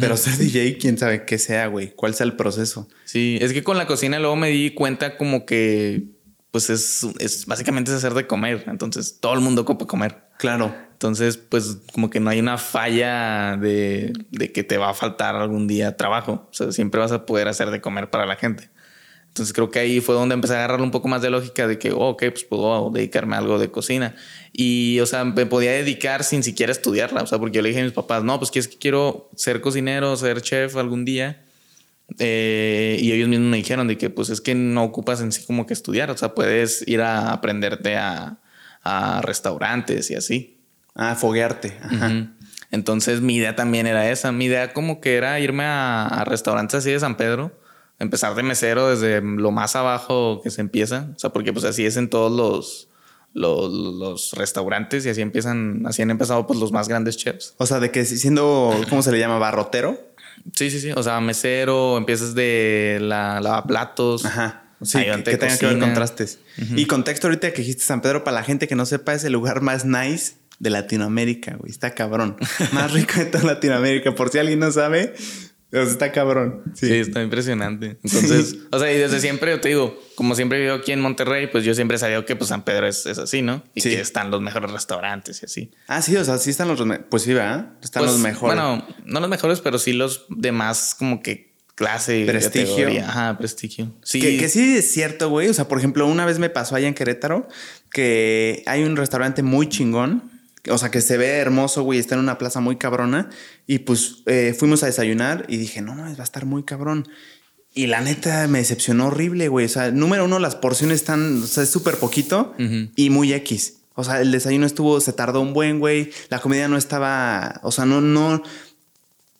Pero ser DJ, quién sabe qué sea, güey. ¿Cuál sea el proceso? Sí, es que con la cocina luego me di cuenta como que, pues es, es básicamente es hacer de comer. Entonces todo el mundo ocupa comer. Claro. Entonces, pues como que no hay una falla de, de que te va a faltar algún día trabajo. O sea, siempre vas a poder hacer de comer para la gente. Entonces creo que ahí fue donde empecé a agarrarle un poco más de lógica de que, oh, ok, pues puedo dedicarme a algo de cocina. Y, o sea, me podía dedicar sin siquiera estudiarla. O sea, porque yo le dije a mis papás, no, pues que es que quiero ser cocinero, ser chef algún día. Eh, y ellos mismos me dijeron de que, pues es que no ocupas en sí como que estudiar. O sea, puedes ir a aprenderte a, a restaurantes y así. A foguearte. Entonces mi idea también era esa. Mi idea como que era irme a, a restaurantes así de San Pedro empezar de mesero desde lo más abajo que se empieza. O sea, porque pues así es en todos los, los, restaurantes y así empiezan, así han empezado pues los más grandes chefs. O sea, de que siendo, ¿cómo se le llama? Barrotero. Sí, sí, sí. O sea, mesero, empiezas de la lavaplatos. Ajá. Sí, que, tenga que ver contrastes. Y contexto ahorita que dijiste San Pedro, para la gente que no sepa, es el lugar más nice de Latinoamérica, güey. Está cabrón. más rico de toda Latinoamérica. Por si alguien no sabe, está cabrón. Sí. está impresionante. Entonces, o sea, y desde siempre yo te digo, como siempre vivo aquí en Monterrey, pues yo siempre sabido que pues San Pedro es, así, ¿no? Y que están los mejores restaurantes y así. Ah, sí, o sea, sí están los... Pues sí, ¿verdad? Están pues, los mejores. Bueno, no los mejores, pero sí los demás como que clase y prestigio. Ajá, prestigio. Sí. Que, que, sí es cierto, güey. O sea, por ejemplo, una vez me pasó allá en Querétaro que hay un restaurante muy chingón o sea, que se ve hermoso, güey, está en una plaza muy cabrona. Y pues eh, fuimos a desayunar y dije, no, no, va a estar muy cabrón. Y la neta me decepcionó horrible, güey. O sea, número uno, las porciones están, o sea, es súper poquito y muy X. O sea, el desayuno estuvo, se tardó un buen, güey. La comida no estaba, o sea, no, no,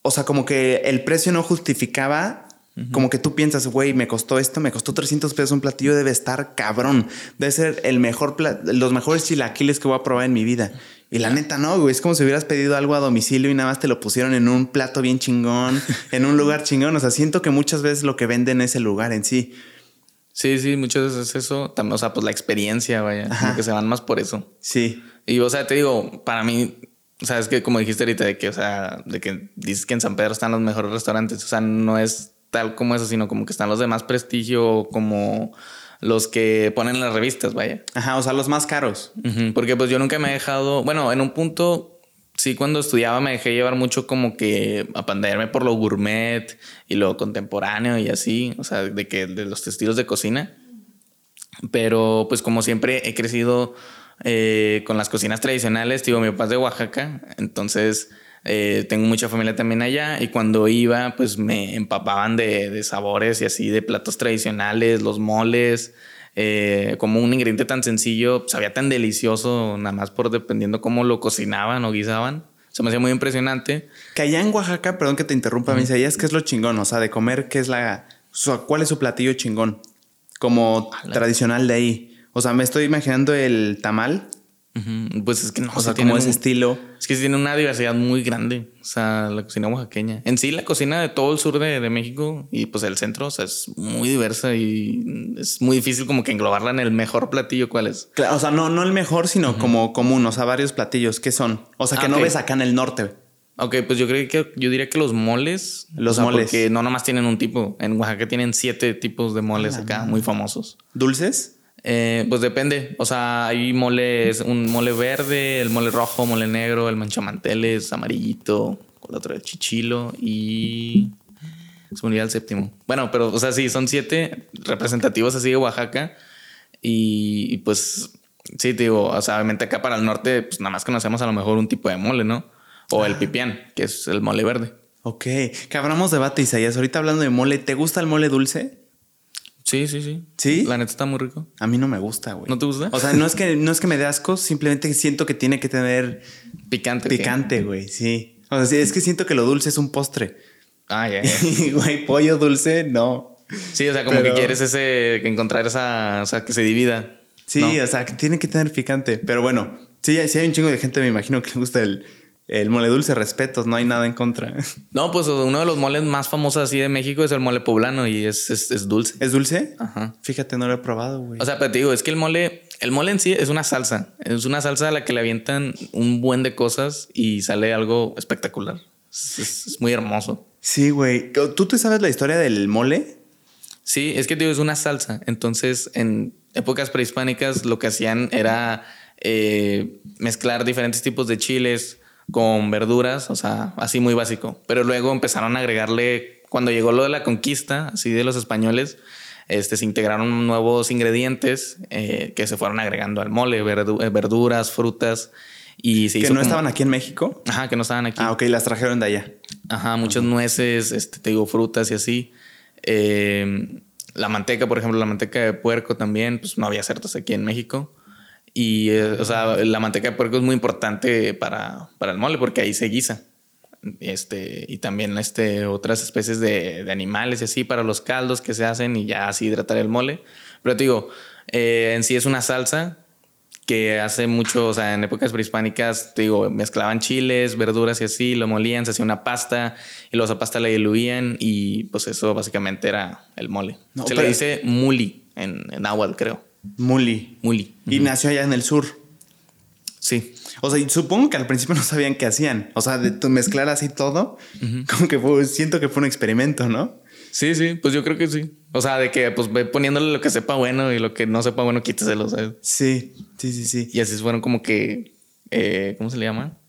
o sea, como que el precio no justificaba como que tú piensas, güey, me costó esto, me costó 300 pesos un platillo, debe estar cabrón. Debe ser el mejor, los mejores chilaquiles que voy a probar en mi vida. Y la neta, no, güey. Es como si hubieras pedido algo a domicilio y nada más te lo pusieron en un plato bien chingón, en un lugar chingón. O sea, siento que muchas veces lo que venden es el lugar en sí. Sí, sí, muchas veces es eso. También, o sea, pues la experiencia, vaya. que se van más por eso. Sí. Y, o sea, te digo, para mí, o sea, es que como dijiste ahorita, de que, o sea, de que dices que en San Pedro están los mejores restaurantes. O sea, no es tal como eso, sino como que están los de más prestigio, como los que ponen las revistas, vaya. Ajá, o sea, los más caros. porque pues yo nunca me he dejado, bueno, en un punto, sí, cuando estudiaba me dejé llevar mucho como que a apandearme por lo gourmet y lo contemporáneo y así, o sea, de que de los estilos de cocina. Pero pues como siempre he crecido eh, con las cocinas tradicionales, digo, mi papá es de Oaxaca, entonces eh, tengo mucha familia también allá y cuando iba pues me empapaban de, sabores y así de platos tradicionales, los moles, eh, como un ingrediente tan sencillo, sabía tan delicioso nada más por dependiendo cómo lo cocinaban o guisaban. Se me hacía muy impresionante. Que allá en Oaxaca, perdón que te interrumpa, me dice, ¿qué es lo chingón? O sea, de comer, ¿qué es la... ¿Cuál es su platillo chingón? Como tradicional de ahí. O sea, me estoy imaginando el tamal. Pues es que no, o sea, como ese estilo. Es que tiene una diversidad muy grande. O sea, la cocina oaxaqueña. En sí, la cocina de todo el sur de, de, México y pues el centro, o sea, es muy diversa y es muy difícil como que englobarla en el mejor platillo. ¿Cuál es? o sea, no, no el mejor, sino como común. O sea, varios platillos. ¿Qué son? O sea, que ah, no ves acá en el norte. Ok, pues yo creo que yo diría que los moles. Los moles. Porque no nomás tienen un tipo. En Oaxaca tienen siete tipos de moles ah, acá, muy famosos. ¿Dulces? Eh, pues depende. O sea, hay moles, un mole verde, el mole rojo, mole negro, el manchamanteles, amarillito, el otro era chichilo y se me el séptimo. Bueno, pero, o sea, sí, son siete representativos así de Oaxaca y, y, pues, sí, te digo, o sea, obviamente acá para el norte, pues nada más conocemos a lo mejor un tipo de mole, ¿no? O el pipián, que es el mole verde. Ok, que abramos debate, Isaías. Ahorita hablando de mole, ¿te gusta el mole dulce? Sí, sí, sí. ¿Sí? La neta está muy rico. A mí no me gusta, güey. ¿No te gusta? O sea, no es que, no es que me dé asco, simplemente siento que tiene que tener Picante. ¿qué? picante, güey, sí. O sea, sí, es que siento que lo dulce es un postre. Ah, ya, ya. Y, güey, pollo dulce, no. Sí, o sea, como Pero- que quieres ese, que encontrar esa, o sea, que se divida. Sí, ¿no? o sea, que tiene que tener picante. Pero bueno, sí, sí hay un chingo de gente, me imagino, que le gusta el, el mole dulce. Respetos, no hay nada en contra. No, pues uno de los moles más famosos así de México es el mole poblano y es, es, es dulce. ¿Es dulce? Ajá. Fíjate, no lo he probado, güey. O sea, pero te digo, es que el mole, el mole en sí es una salsa. Es una salsa a la que le avientan un buen de cosas y sale algo espectacular. Es, es- es muy hermoso. sí, güey. ¿Tú te sabes la historia del mole? Sí, es que te digo, es una salsa. Entonces, en épocas prehispánicas lo que hacían era eh, mezclar diferentes tipos de chiles con verduras, o sea, así muy básico. Pero luego empezaron a agregarle, cuando llegó lo de la conquista, así de los españoles, este, se integraron nuevos ingredientes eh, que se fueron agregando al mole, verdu- eh, verduras, frutas. Y se Que hizo no como- estaban aquí en México. Ajá, que no estaban aquí. Ah, ok, las trajeron de allá. Ajá, muchas nueces, este, te digo, frutas y así. Eh, la manteca, por ejemplo, la manteca de puerco también, pues no había cerdos aquí en México. Y, eh, o sea, la manteca de puerco es muy importante para, para el mole porque ahí se guisa. Este, y también este, otras especies de, de animales y así para los caldos que se hacen y ya así hidratar el mole. Pero te digo, eh, en sí es una salsa que hace mucho, o sea, en épocas prehispánicas, te digo, mezclaban chiles, verduras y así, lo molían, se hacía una pasta y luego esa pasta la diluían y pues eso básicamente era el mole. No, se pero- le dice muli en, en náhuatl, creo. Muli. Muli. Y nació allá en el sur. Sí. O sea, supongo que al principio no sabían qué hacían. O sea, de mezclar así todo, como que fue, siento que fue un experimento, ¿no? Sí, sí, pues yo creo que sí. O sea, de que pues ve poniéndole lo que sepa bueno y lo que no sepa bueno, quíteselo, ¿sabes? Sí, sí, sí, sí. Y así fueron como que, eh, ¿cómo se le llama?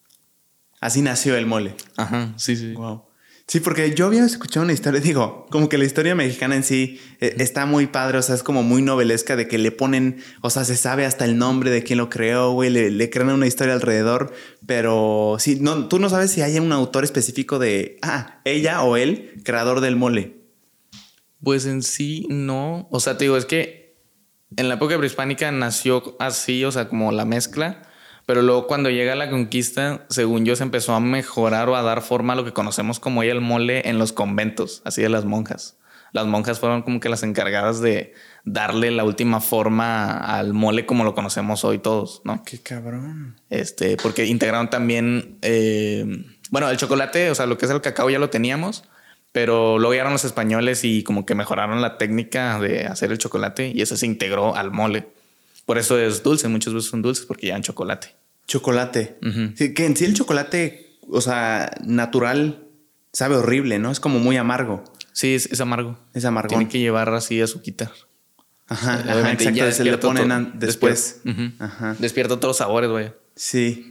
Así nació el mole. Ajá, sí, sí. Wow. Sí, porque yo había escuchado una historia, digo, como que la historia mexicana en sí eh, está muy padre, o sea, es como muy novelesca de que le ponen, o sea, se sabe hasta el nombre de quién lo creó, güey, le, le crean una historia alrededor, pero sí, no, tú no sabes si hay un autor específico de, ah, ella o él, creador del mole. Pues en sí no. O sea, te digo, es que en la época prehispánica nació así, o sea, como la mezcla. Pero luego cuando llega la conquista, según yo, se empezó a mejorar o a dar forma a lo que conocemos como hoy el mole en los conventos, así de las monjas. Las monjas fueron como que las encargadas de darle la última forma al mole como lo conocemos hoy todos, ¿no? Qué cabrón. Este, porque integraron también, eh, bueno, el chocolate, o sea, lo que es el cacao ya lo teníamos, pero luego llegaron los españoles y como que mejoraron la técnica de hacer el chocolate y eso se integró al mole. Por eso es dulce, muchas veces son dulces porque llevan chocolate. Chocolate. Sí, que en sí el chocolate, o sea, natural, sabe horrible, ¿no? Es como muy amargo. Sí, es, es amargo. Es amargón. Tiene que llevar así azuquita. Ajá, ajá, exacto. Se le ponen otro- después. Ajá. Despierta otros sabores, güey. Sí.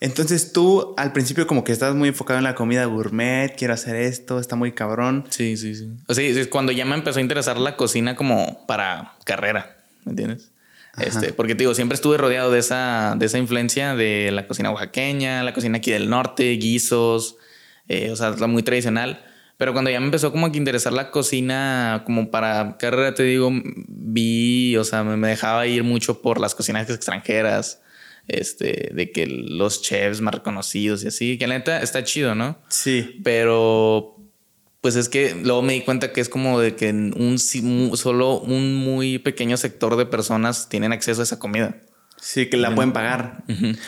Entonces tú al principio como que estás muy enfocado en la comida gourmet, quiero hacer esto, está muy cabrón. Sí, sí, sí. O sea, es cuando ya me empezó a interesar la cocina como para carrera, ¿me entiendes? Este, porque te digo, siempre estuve rodeado de esa, de esa influencia de la cocina oaxaqueña, la cocina aquí del norte, guisos, eh, o sea, muy tradicional. Pero cuando ya me empezó como que interesar la cocina como para carrera, te digo, vi, o sea, me, me dejaba ir mucho por las cocinas extranjeras, este, de que los chefs más reconocidos y así, que la neta está chido, ¿no? Sí. Pero pues es que luego me di cuenta que es como de que en un solo un muy pequeño sector de personas tienen acceso a esa comida. Sí, que la pueden pagar.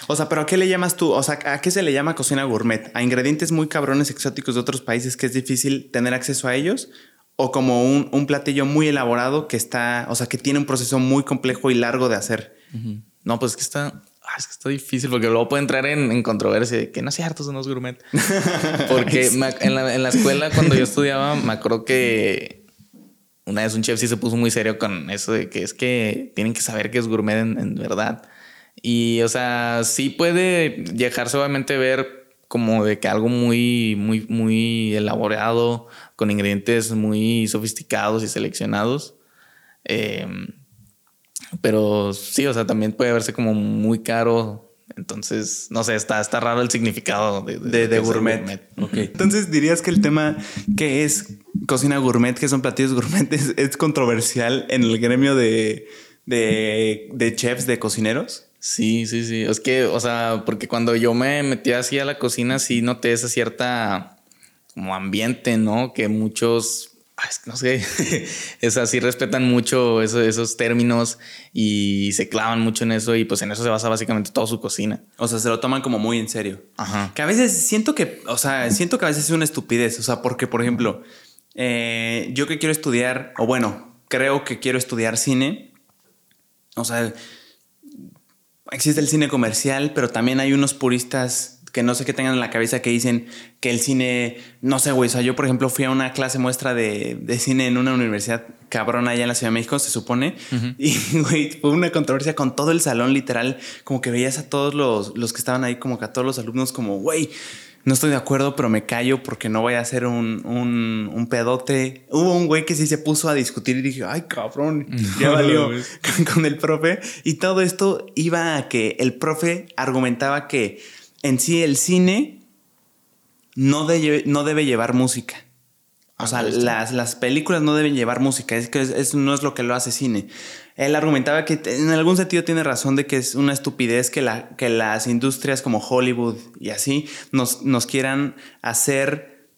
O sea, pero ¿a qué le llamas tú? O sea, ¿a qué se le llama cocina gourmet? ¿A ingredientes muy cabrones exóticos de otros países que es difícil tener acceso a ellos? ¿O como un, un platillo muy elaborado que está, o sea, que tiene un proceso muy complejo y largo de hacer? No, pues es que está, es que está difícil porque luego puede entrar en, en controversia de que no cierto, eso no es gourmet. Porque me en, la, en la escuela cuando yo estudiaba me acuerdo que una vez un chef sí se puso muy serio con eso de que es que tienen que saber que es gourmet en, en verdad. Y o sea, sí puede dejarse obviamente ver como de que algo muy, muy, muy elaborado, con ingredientes muy sofisticados y seleccionados. Em, pero sí, o sea, también puede verse como muy caro. Entonces, no sé, está, está raro el significado de, de, gourmet. Entonces, dirías que el tema que es cocina gourmet, que son platillos gourmet, es, controversial en el gremio de, de chefs, de cocineros. Sí, sí, sí. Es que, o sea, porque cuando yo me metí así a la cocina, sí noté esa cierta como ambiente, ¿no? Que muchos, no sé, es así, respetan mucho esos términos y se clavan mucho en eso y pues en eso se basa básicamente toda su cocina. O sea, se lo toman como muy en serio. Ajá. Que a veces siento que, o sea, siento que a veces es una estupidez, o sea, porque, por ejemplo, eh, yo que quiero estudiar, o bueno, creo que quiero estudiar cine, o sea, existe el cine comercial, pero también hay unos puristas que no sé qué tengan en la cabeza que dicen que el cine, no sé, güey. O sea, yo, por ejemplo, fui a una clase muestra de, cine en una universidad cabrona allá en la Ciudad de México, se supone. Y, güey, fue una controversia con todo el salón, literal. Como que veías a todos los, los que estaban ahí, como que a todos los alumnos, como, güey, no estoy de acuerdo, pero me callo porque no voy a hacer un, un, pedote. Hubo un güey que sí se puso a discutir y dije, ay, cabrón, ya valió con, el profe. Y todo esto iba a que el profe argumentaba que en sí el cine no, no debe llevar música. O sea, las, las, películas no deben llevar música, es que eso no es lo que lo hace cine. Él argumentaba que en algún sentido tiene razón de que es una estupidez que, la, que las industrias como Hollywood y así nos, nos quieran hacer,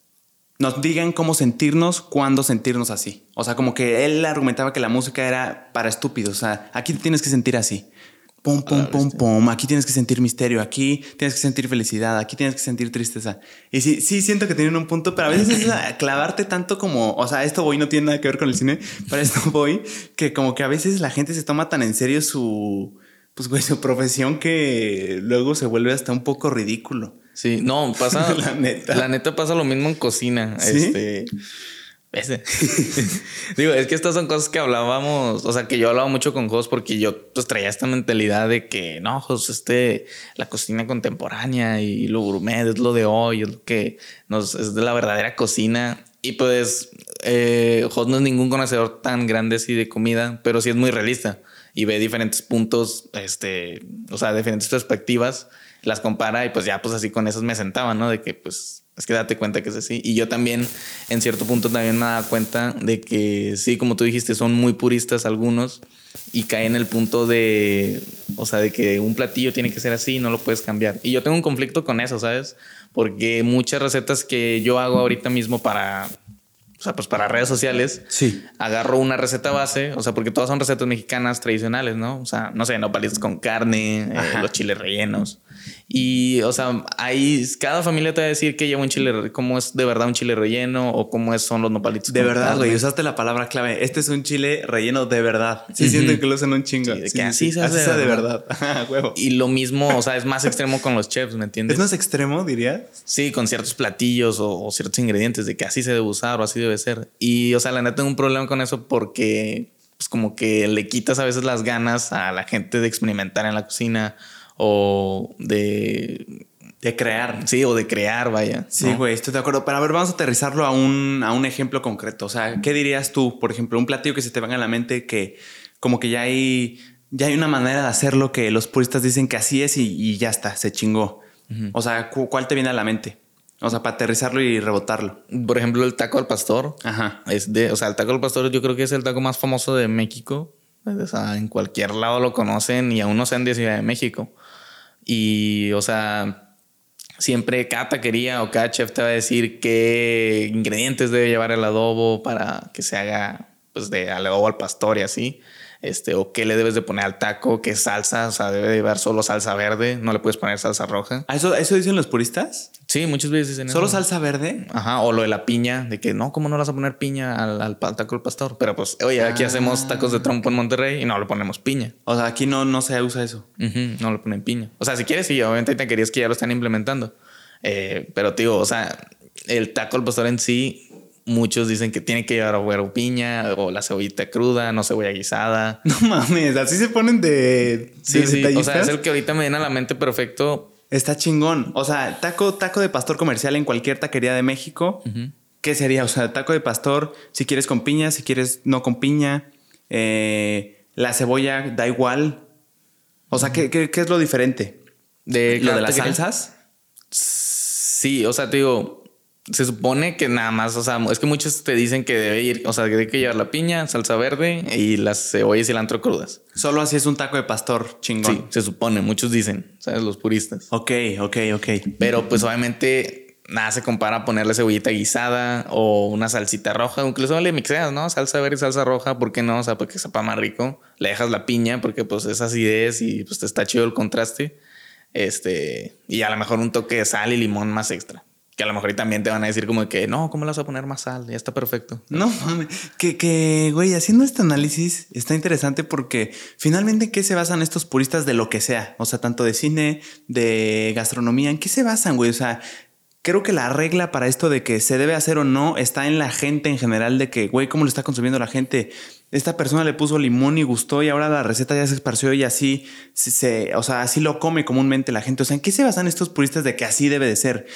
nos digan cómo sentirnos, cuándo sentirnos así. O sea, como que él argumentaba que la música era para estúpidos, o sea, aquí te tienes que sentir así. Pum, pum, pum, pum. Aquí tienes que sentir misterio, aquí tienes que sentir felicidad, aquí tienes que sentir tristeza. Y sí, sí siento que tienen un punto, pero a veces es clavarte tanto como, o sea, esto voy no tiene nada que ver con el cine, pero esto voy, que como que a veces la gente se toma tan en serio su, pues güey, su profesión que luego se vuelve hasta un poco ridículo. Sí, no, pasa. la neta. La neta pasa lo mismo en cocina. Este ese. Digo, es que estas son cosas que hablábamos, o sea, que yo hablaba mucho con Jos porque yo pues traía esta mentalidad de que no, Jos, este, la cocina contemporánea y lo gourmet es lo de hoy, es lo que nos es de la verdadera cocina. Y pues, eh, Jos no es ningún conocedor tan grande así de comida, pero sí es muy realista y ve diferentes puntos, este, o sea, diferentes perspectivas, las compara y pues ya, pues así con esas me sentaba, ¿no? De que pues es que date cuenta que es así. Y yo también, en cierto punto, también me daba cuenta de que sí, como tú dijiste, son muy puristas algunos y caen en el punto de, o sea, de que un platillo tiene que ser así y no lo puedes cambiar. Y yo tengo un conflicto con eso, ¿sabes? Porque muchas recetas que yo hago ahorita mismo para, o sea, pues para redes sociales, sí. agarro una receta base, o sea, porque todas son recetas mexicanas tradicionales, ¿no? O sea, no sé, nopalitos con carne, eh, los chiles rellenos. Y, o sea, ahí cada familia te va a decir que lleva un chile, cómo es de verdad un chile relleno o cómo es, son los nopalitos. De verdad, güey, usaste la palabra clave. Este es un chile relleno de verdad. Sí, siento que lo usan un chingo. Sí, que así se hace de verdad. Y lo mismo, o sea, es más extremo con los chefs, ¿me entiendes? ¿Es más extremo, dirías? Sí, con ciertos platillos o, ciertos ingredientes de que así se debe usar o así debe ser. Y, o sea, la neta tengo un problema con eso porque, pues, como que le quitas a veces las ganas a la gente de experimentar en la cocina o de... De crear. Sí, o de crear, vaya. Sí, güey, estoy de acuerdo. Pero a ver, vamos a aterrizarlo a un, a un ejemplo concreto. O sea, ¿qué dirías tú? Por ejemplo, un platillo que se te venga a la mente que como que ya hay, ya hay una manera de hacerlo que los puristas dicen que así es y, ya está, se chingó. O sea, ¿cuál te viene a la mente? O sea, para aterrizarlo y rebotarlo. Por ejemplo, el taco al pastor. Ajá. Es de, o sea, el taco al pastor yo creo que es el taco más famoso de México. O sea, en cualquier lado lo conocen y aún no sean de Ciudad de México. Y, o sea, siempre cada taquería o cada chef te va a decir qué ingredientes debe llevar el adobo para que se haga, pues, de adobo al pastor y así este, o qué le debes de poner al taco, qué salsa, o sea, debe llevar solo salsa verde, no le puedes poner salsa roja. ¿Ah, ¿Eso, ¿Eso dicen los puristas? Sí, muchas veces dicen ¿Solo salsa verde? Ajá, o lo de la piña, de que no, ¿cómo no vas a poner piña al, taco del pastor? Pero pues, oye, aquí hacemos tacos de trompo en Monterrey y no le ponemos piña. O sea, aquí no, no se usa eso. no le ponen piña. O sea, si quieres, sí, obviamente te querías que ya lo están implementando. Eh, pero, digo, o sea, el taco al pastor en sí Muchos dicen que tiene que llevar huevo piña o la cebollita cruda, no cebolla guisada. No mames, así se ponen de. Sí, sí. O sea, es el que ahorita me viene a la mente perfecto Está chingón. O sea, taco, taco de pastor comercial en cualquier taquería de México. ¿Qué sería? O sea, taco de pastor, si quieres con piña, si quieres no con piña. Eh, la cebolla da igual. O sea, ¿qué, qué, qué es lo diferente? De, ¿Lo de las salsas? Sí, o sea, te digo, se supone que nada más, o sea, es que muchos te dicen que debe ir, o sea, que debe que llevar la piña, salsa verde y las cebollas y cilantro crudas. Solo así es un taco de pastor chingón. Sí, se supone, muchos dicen, ¿sabes? Los puristas. Ok, ok, ok. Pero pues obviamente nada se compara a ponerle cebollita guisada o una salsita roja, incluso le mixeas, ¿no? Salsa verde y salsa roja, ¿por qué no? O sea, porque sepa más rico. Le dejas la piña porque pues es acidez y pues te está chido el contraste. Este, y a lo mejor un toque de sal y limón más extra. Que a lo mejor también te van a decir como que, no, ¿cómo le vas a poner más sal? Ya está perfecto. No mames. Que, que, güey, haciendo este análisis está interesante porque finalmente, ¿en qué se basan estos puristas de lo que sea? O sea, tanto de cine, de gastronomía, ¿en qué se basan, güey? O sea, creo que la regla para esto de que se debe hacer o no está en la gente en general, de que, güey, ¿cómo lo está consumiendo la gente? Esta persona le puso limón y gustó y ahora la receta ya se esparció y así se- o sea, así lo come comúnmente la gente. O sea, ¿en qué se basan estos puristas de que así debe de ser?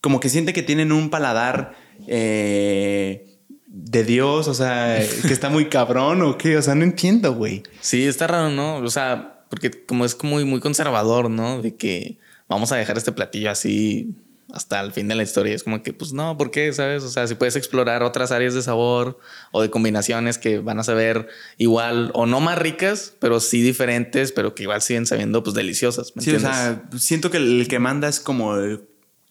Como que siente que tienen un paladar eh, de Dios, o sea, que está muy cabrón o qué, o sea, no entiendo, güey. Sí, está raro, ¿no? O sea, porque como es muy, muy conservador, ¿no? De que vamos a dejar este platillo así hasta el fin de la historia. Es como que, pues no, ¿por qué? ¿Sabes? O sea, si puedes explorar otras áreas de sabor o de combinaciones que van a saber igual o no más ricas, pero sí diferentes, pero que igual siguen sabiendo pues deliciosas. ¿me Sí, o entiendes? sea, siento que el que manda es como el-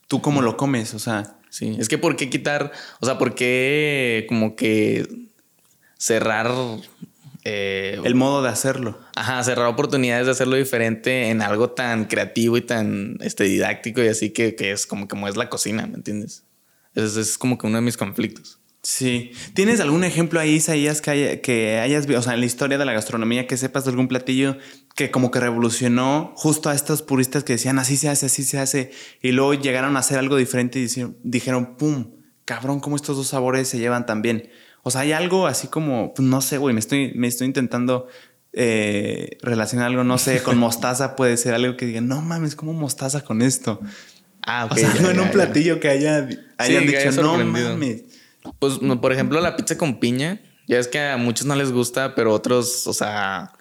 tú cómo lo comes, o sea. Sí, es que ¿por qué quitar? O sea, ¿por qué como que cerrar... eh, El modo de hacerlo. Ajá, cerrar oportunidades de hacerlo diferente en algo tan creativo y tan este, didáctico y así que, que es como, como es la cocina, ¿me entiendes? Ese es como que uno de mis conflictos. Sí. ¿Tienes algún ejemplo ahí, Isaías, que, haya- que hayas visto, o sea, en la historia de la gastronomía, que sepas de algún platillo que como que revolucionó justo a estos puristas que decían así se hace, así se hace, y luego llegaron a hacer algo diferente y dijeron, dijeron pum, cabrón, cómo estos dos sabores se llevan tan bien? O sea, hay algo así como, pues, no sé, güey, me estoy, me estoy intentando eh, relacionar algo, no sé, con mostaza puede ser algo que digan, no mames, ¿cómo mostaza con esto? Ah, ok. o sea, ya, algo en un ya. platillo que haya, hayan dicho, no sorprendido". mames. Pues, no, por ejemplo, la pizza con piña. Ya es que a muchos no les gusta, pero otros, o sea,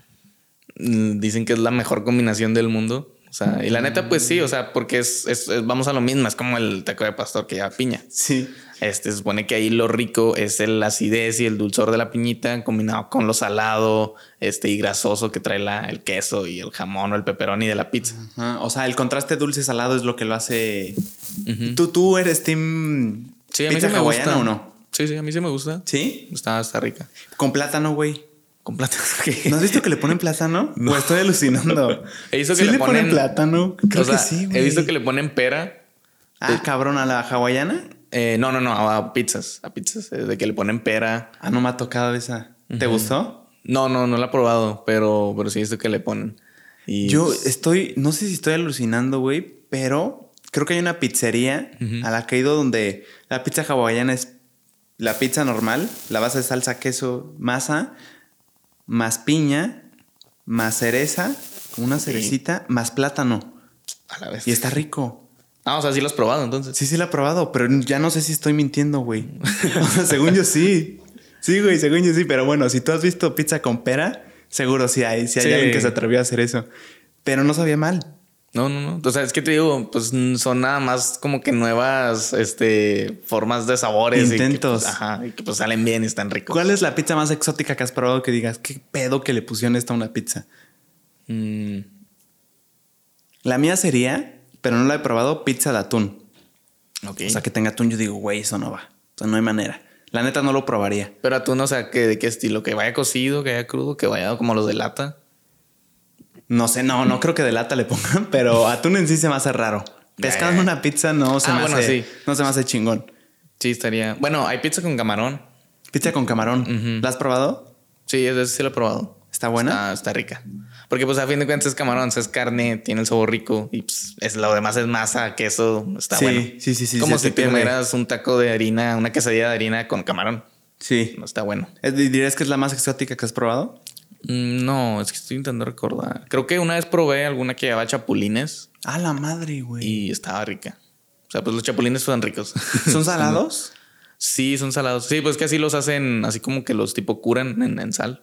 dicen que es la mejor combinación del mundo. O sea, y la neta, pues sí, o sea, porque es, es- es- vamos a lo mismo, es como el taco de pastor que lleva piña. Sí. Este se supone que ahí lo rico es el acidez y el dulzor de la piñita combinado con lo salado este, y grasoso que trae la, el queso y el jamón o el pepperoni de la pizza. Ajá, O sea, el contraste dulce-salado es lo que lo hace. ¿Tú, tú eres team Sí, a mí pizza sí me hawaiana gusta. o no? Sí, sí, a mí sí me gusta. ¿Sí? Está, está rica. Con plátano, güey. Con plátano. ¿No has visto que le ponen plátano? O estoy alucinando. He visto que ¿Sí le ponen ponen- plátano? Creo O sea, que sí, güey. He visto que le ponen pera. Ah, cabrón, a la hawaiana. Eh, no, no, no, a pizzas. A pizzas. eh, De que le ponen pera. Ah, no me ha tocado esa. ¿Te gustó? No, no, no la he probado, pero, pero sí he visto que le ponen. Y Yo pues, estoy, no sé si estoy alucinando, güey, pero creo que hay una pizzería a la que he ido donde la pizza hawaiana es la pizza normal, la base de salsa, queso, masa, más piña, más cereza, como una cerecita, más plátano. a la vez. Y está rico. Ah, o sea, sí lo has probado entonces. Sí, sí la he probado, pero ya no sé si estoy mintiendo, güey. O sea, según yo sí. Sí, güey, según yo sí, pero bueno, si tú has visto pizza con pera, seguro sí hay, si hay Sí. alguien que se atrevió a hacer eso. Pero no sabía mal. No, no, no. O sea, es que te digo, pues son nada más como que nuevas este, formas de sabores. y que, Intentos. pues, ajá, y que pues salen bien y están ricos. ¿Cuál es la pizza más exótica que has probado que digas, qué pedo que le pusieron esta a una pizza? Mm, La mía sería, pero no la he probado, pizza de atún. O sea, que tenga atún, yo digo, güey, eso no va. O sea, no hay manera. La neta no lo probaría. Pero tú no sé ¿qué, de qué estilo, que vaya cocido, que vaya crudo, que vaya como los de lata. No sé, no, no creo que de lata le pongan, pero atún en sí se me hace raro. Pescado en Ya. una pizza no se Ah, me bueno, hace, sí. no se me hace chingón. Sí, estaría. Bueno, hay pizza con camarón. Pizza con camarón. ¿La has probado? Sí, ese sí lo he probado. ¿Está buena? Está, está rica. Porque pues a fin de cuentas es camarón, es carne, tiene el sabor rico y pues es lo demás es masa, queso, está Sí, bueno. sí, sí, sí, Como si te comieras un taco de harina, una quesadilla de harina con camarón. Sí. No está bueno. Eh, ¿Dirías que es la más exótica que has probado? Mm, No, es que estoy intentando recordar. Creo que una vez probé alguna que llevaba chapulines. A la madre, güey. Y estaba rica. O sea, pues los chapulines son ricos. ¿Son salados? sí, son salados. Sí, pues que así los hacen, así como que los tipo curan en, en sal.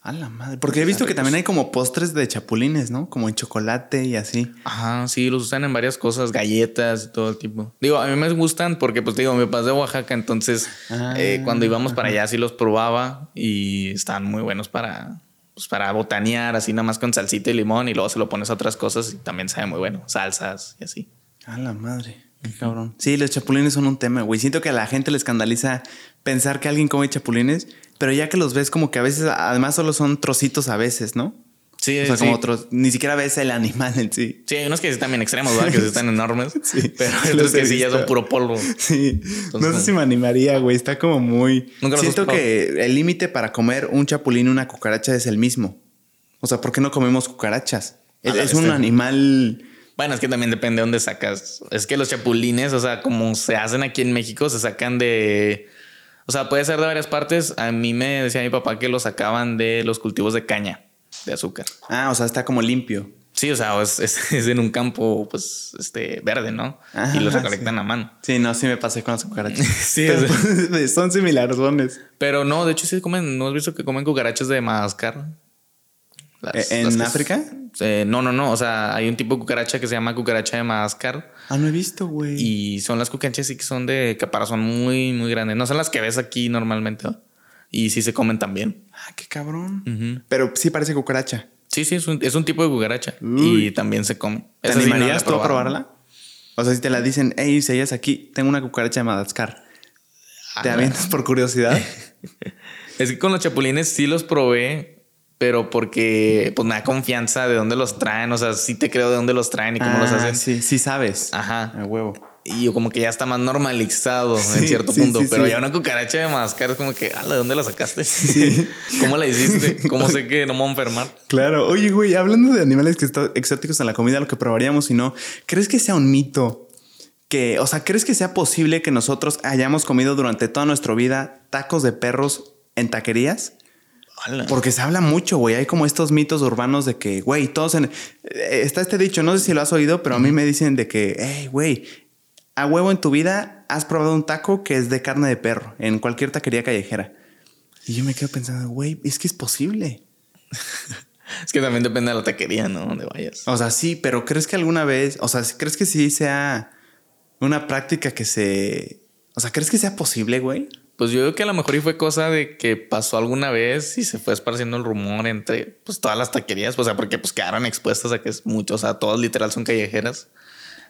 A la madre. Porque he visto que también hay como postres de chapulines, ¿no? Como en chocolate y así. Ajá, sí, los usan en varias cosas, galletas y todo el tipo. Digo, a mí me gustan porque, pues digo, mi papá es de Oaxaca, entonces Ah, eh, cuando íbamos para allá sí los probaba y están muy buenos para, pues, para botanear, así nada más con salsita y limón y luego se lo pones a otras cosas y también sabe muy bueno, salsas y así. A la madre. Qué cabrón. Sí, los chapulines son un tema, güey. Siento que a la gente le escandaliza pensar que alguien come chapulines, pero ya que los ves como que a veces, además solo son trocitos a veces, ¿no? Sí, O sea, sí. como otros, ni siquiera ves el animal en sí. Sí, hay unos que sí están bien extremos, ¿verdad? Que sí están enormes. Sí, pero hay los otros que sí ya son puro polvo. Sí, no sé si me animaría, güey. Está como muy. Nunca los Siento que el límite para comer un chapulín y una cucaracha es el mismo. O sea, ¿por qué no comemos cucarachas? Es, un animal. Bueno, es que también depende de dónde sacas. Es que los chapulines, o sea, como se hacen aquí en México, se sacan de. O sea, puede ser de varias partes. A mí me decía mi papá que lo sacaban de los cultivos de caña, de azúcar. Ah, o sea, está como limpio. Sí, o sea, es, es- es en un campo, pues, este, verde, ¿no? Ah, y los recolectan sí. a mano. Sí, no, sí me pasé con las cucarachas. Sí, Pero, son similares. Pero no, de hecho, sí comen. ¿No has visto que comen cucarachas de Madagascar? Las- ¿En las África? Eh, no, no, no. O sea, hay un tipo de cucaracha que se llama cucaracha de Madagascar. Ah, no he visto, güey. Y son las cucarachas sí que son de caparazón muy, muy grandes. No son las que ves aquí normalmente. ¿no? Y sí se comen también. Ah, qué cabrón. Pero sí parece cucaracha. Sí, sí, es un, es un tipo de cucaracha. Uy. Y también se come. ¿Te Esa sí no animarías tú a probarla? O sea, si te la dicen, hey, si ellas aquí, tengo una cucaracha de Madagascar. ¿Te avientas por curiosidad? Es que con los chapulines sí los probé, pero porque pues me da confianza de dónde los traen. O sea, sí te creo de dónde los traen y cómo los Ah, hacen. Sí, sí sabes. Ajá. A huevo. Y yo como que ya está más normalizado Sí, en cierto sí, punto. sí, pero ya una cucaracha de Madagascar es como que, "Ala, ¿de dónde la sacaste? ¿Cómo la hiciste? ¿Cómo sé que no me voy a enfermar? Claro. Oye, güey, hablando de animales que están exóticos en la comida, lo que probaríamos, si no, ¿crees que sea un mito? Que, o sea, ¿crees que sea posible que nosotros hayamos comido durante toda nuestra vida tacos de perros en taquerías? Porque se habla mucho, güey. Hay como estos mitos urbanos de que, güey, todos en... eh, Está este dicho, no sé si lo has oído, pero a mí me dicen de que, hey, güey, a huevo en tu vida has probado un taco que es de carne de perro en cualquier taquería callejera. Y yo me quedo pensando, güey, es que es posible. Es que también depende de la taquería, ¿no? Donde vayas. O sea, sí, pero ¿crees que alguna vez, o sea, crees que sí sea una práctica que se... O sea, ¿crees que sea posible, güey? Pues yo creo que a lo mejor y fue cosa de que pasó alguna vez y se fue esparciendo el rumor entre pues todas las taquerías, o sea, porque pues quedaron expuestas a que es mucho, o sea, todas literal son callejeras.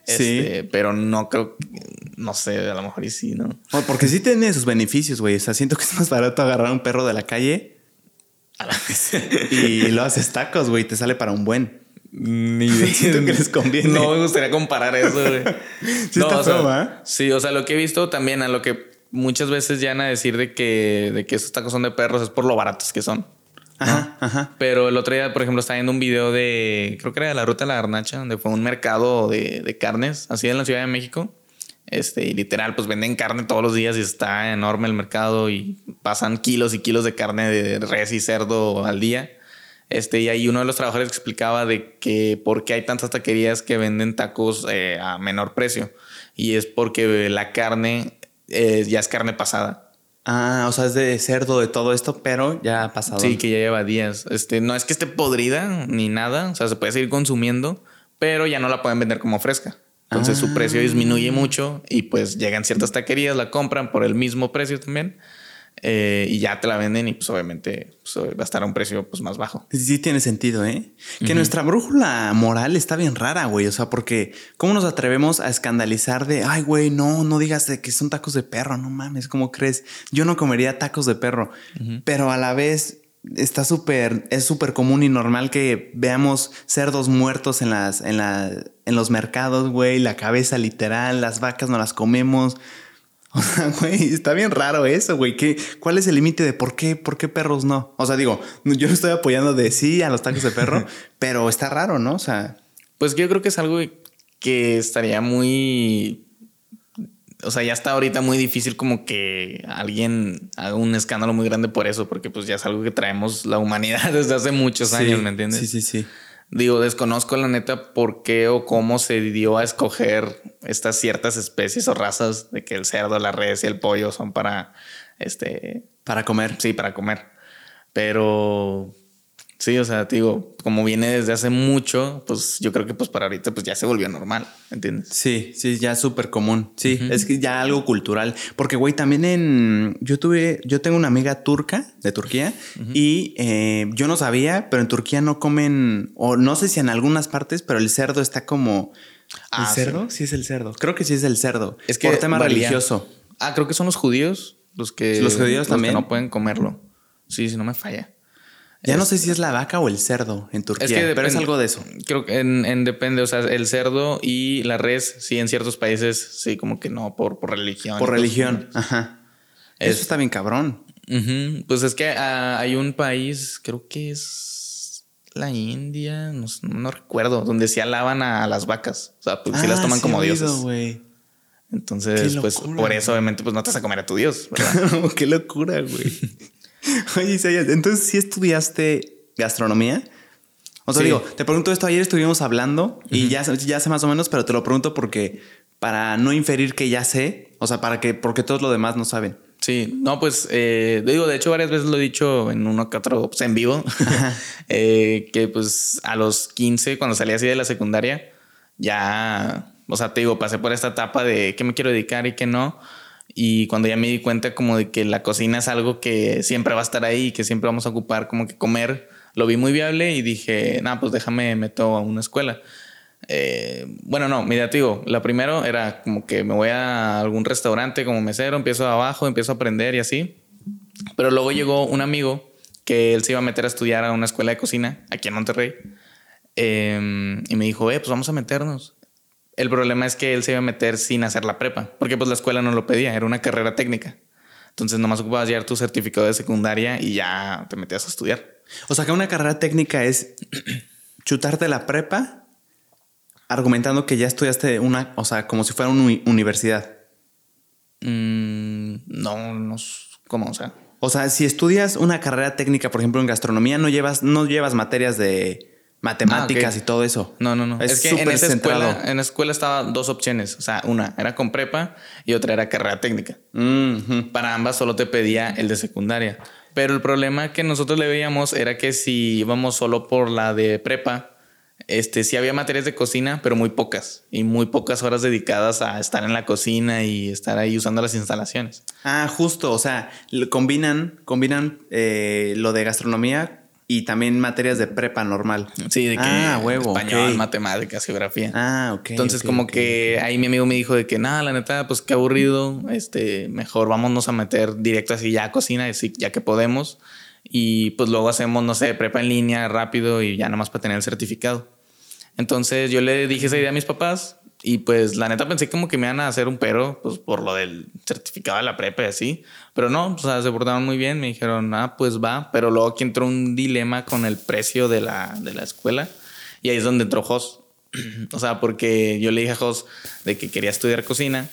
Sí. Este, pero no creo, no sé, a lo mejor y sí, ¿no? Porque sí tiene sus beneficios, güey. O sea, siento que es más barato agarrar un perro de la calle A la vez. y lo haces tacos, güey. Te sale para un buen. Ni Siento que les conviene. No me gustaría comparar eso, güey. Sí está o sea, feo, ¿va? Sí, o sea, lo que he visto también, a lo que muchas veces llegan a decir de que, de que esos tacos son de perros es por lo baratos que son. Ajá, ajá. Pero el otro día, por ejemplo, estaba viendo un video de, creo que era de la ruta de la garnacha, donde fue un mercado de, de carnes, así en la Ciudad de México. Este, y literal, pues venden carne todos los días y está enorme el mercado y pasan kilos y kilos de carne de res y cerdo al día. Este, y ahí uno de los trabajadores explicaba de que por qué hay tantas taquerías que venden tacos eh, a menor precio. Y es porque la carne eh, ya es carne pasada. Ah, o sea, es de cerdo, de todo esto, pero ya ha pasado. Sí, que ya lleva días. Este, no es que esté podrida ni nada, o sea, se puede seguir consumiendo, pero ya no la pueden vender como fresca. Entonces su precio disminuye mucho y pues llegan ciertas taquerías, la compran por el mismo precio también eh, y ya te la venden y pues obviamente pues, va a estar a un precio pues más bajo. Sí, sí tiene sentido, ¿eh? Que nuestra brújula moral está bien rara, güey. O sea, porque ¿cómo nos atrevemos a escandalizar de, ay, güey, no, no digas de que son tacos de perro, no mames, ¿cómo crees? Yo no comería tacos de perro, pero a la vez está súper, es súper común y normal que veamos cerdos muertos en las, en la, en los mercados, güey, la cabeza literal, las vacas no las comemos. O sea, güey, está bien raro eso, güey. ¿Qué- ¿Cuál es el límite de por qué, por qué perros no? O sea, digo, yo no estoy apoyando de sí a los tacos de perro, pero está raro, ¿no? O sea, Pues yo creo que es algo que estaría muy... O sea, ya está ahorita muy difícil como que alguien haga un escándalo muy grande por eso, porque pues ya es algo que traemos la humanidad desde hace muchos años, sí, ¿me entiendes? Sí, sí, sí. Digo, desconozco la neta por qué o cómo se dio a escoger estas ciertas especies o razas de que el cerdo, la res y el pollo son para este para comer. Sí, para comer. Pero Sí, o sea, digo, como viene desde hace mucho, pues yo creo que pues para ahorita pues ya se volvió normal, ¿entiendes? Sí, sí, ya es súper común. Sí, es que ya algo cultural. Porque, güey, también en... Yo tuve, yo tengo una amiga turca de Turquía y eh, yo no sabía, pero en Turquía no comen, o no sé si en algunas partes, pero el cerdo está como... ¿El Ah, cerdo? Sí. es el cerdo. Creo que sí es el cerdo. Es que Por tema religioso. Ah, creo que son los judíos los que... Los judíos que también. no pueden comerlo. Sí, si no me falla. Ya no sé si es la vaca o el cerdo en Turquía, Es que pero es depende- algo de eso. Creo que en, en depende, o sea, el cerdo y la res, sí, en ciertos países, sí, como que no, por, por religión. Por cosas religión. Ajá. Es- Eso está bien cabrón. Pues es que ah, hay un país, creo que es la India, no, no recuerdo, donde sí alaban a las vacas. O sea, pues sí las Ah, toman sí como oído, dioses. Entonces, pues por eso, obviamente, pues no te vas a comer a tu dios, ¿verdad? Qué locura, güey. Oye, Isaías, entonces sí estudiaste gastronomía. O sea, Sí. digo, te pregunto esto, ayer estuvimos hablando y ya, sé- ya sé más o menos, pero te lo pregunto porque para no inferir que ya sé, o sea, para que, porque todos los demás no saben. Sí, no, pues eh, digo, de hecho varias veces lo he dicho en uno que otro pues, en vivo, eh, que pues a los 15, cuando salí así de la secundaria, ya, o sea, te digo, pasé por esta etapa de qué me quiero dedicar y qué no. Y cuando ya me di cuenta como de que la cocina es algo que siempre va a estar ahí y que siempre vamos a ocupar como que comer, lo vi muy viable y dije, nada, pues déjame meto a una escuela. Eh, bueno, no, mira, te digo, la primero era como que me voy a algún restaurante como mesero, empiezo abajo, empiezo a aprender y así. Pero luego llegó un amigo que él se iba a meter a estudiar a una escuela de cocina aquí en Monterrey. Eh, y me dijo, eh, pues vamos a meternos. El problema es que él se iba a meter sin hacer la prepa, porque pues la escuela no lo pedía, era una carrera técnica. Entonces nomás ocupabas llevar tu certificado de secundaria y ya te metías a estudiar. O sea, que una carrera técnica es chutarte la prepa argumentando que ya estudiaste una, o sea, como si fuera una uni- universidad. Mm, no, no, ¿cómo? O sea, O sea, si estudias una carrera técnica, por ejemplo, en gastronomía, no llevas, no llevas materias de matemáticas Ah, y todo eso. No, no, no. Es, Es, que en esa, centrado. escuela, en esa escuela estaba dos opciones. O sea, una era con prepa y otra era carrera técnica. Mm, ujú. Para ambas solo te pedía el de secundaria. Pero el problema que nosotros le veíamos era que si íbamos solo por la de prepa, este, sí había materias de cocina, pero muy pocas. Y muy pocas horas dedicadas a estar en la cocina y estar ahí usando las instalaciones. Ah, justo. O sea, combinan, combinan eh, lo de gastronomía y también materias de prepa normal. Sí, de que Ah, huevo, español, matemáticas, geografía. Ah, ok. Entonces, como que ahí mi amigo me dijo de que nada, la neta, pues qué aburrido. Este, mejor vámonos a meter directo así ya a cocina, así, ya que podemos. Y pues luego hacemos, no sé, prepa en línea rápido y ya nada más para tener el certificado. Entonces yo le dije esa idea a mis papás y pues la neta pensé como que me iban a hacer un pero, pues por lo del certificado de la prepa y así. Pero no, o sea, se portaron muy bien, me dijeron, ah, pues va. Pero luego aquí entró un dilema con el precio de la, de la escuela y ahí es donde entró Jos. o sea, porque yo le dije a Jos de que quería estudiar cocina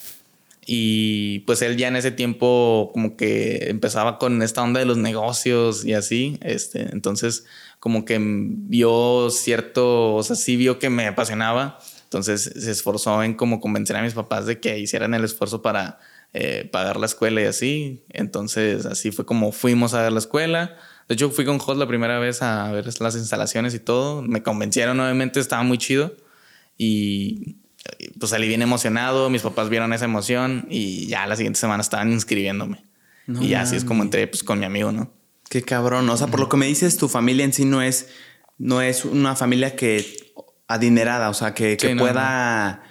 y pues él ya en ese tiempo como que empezaba con esta onda de los negocios y así. Este, entonces como que vio cierto, o sea, sí vio que me apasionaba. Entonces se esforzó en como convencer a mis papás de que hicieran el esfuerzo para eh, pagar la escuela y así. Entonces así fue como fuimos a ver la escuela. De hecho fui con Jos la primera vez a ver las instalaciones y todo. Me convencieron obviamente, estaba muy chido. Y pues salí bien emocionado, mis papás vieron esa emoción y ya la siguiente semana estaban inscribiéndome. No y así es como entré pues con mi amigo, ¿no? Qué cabrón. O sea, por lo que me dices, tu familia en sí no es, no es una familia que adinerada, o sea, que, que Sí, no, pueda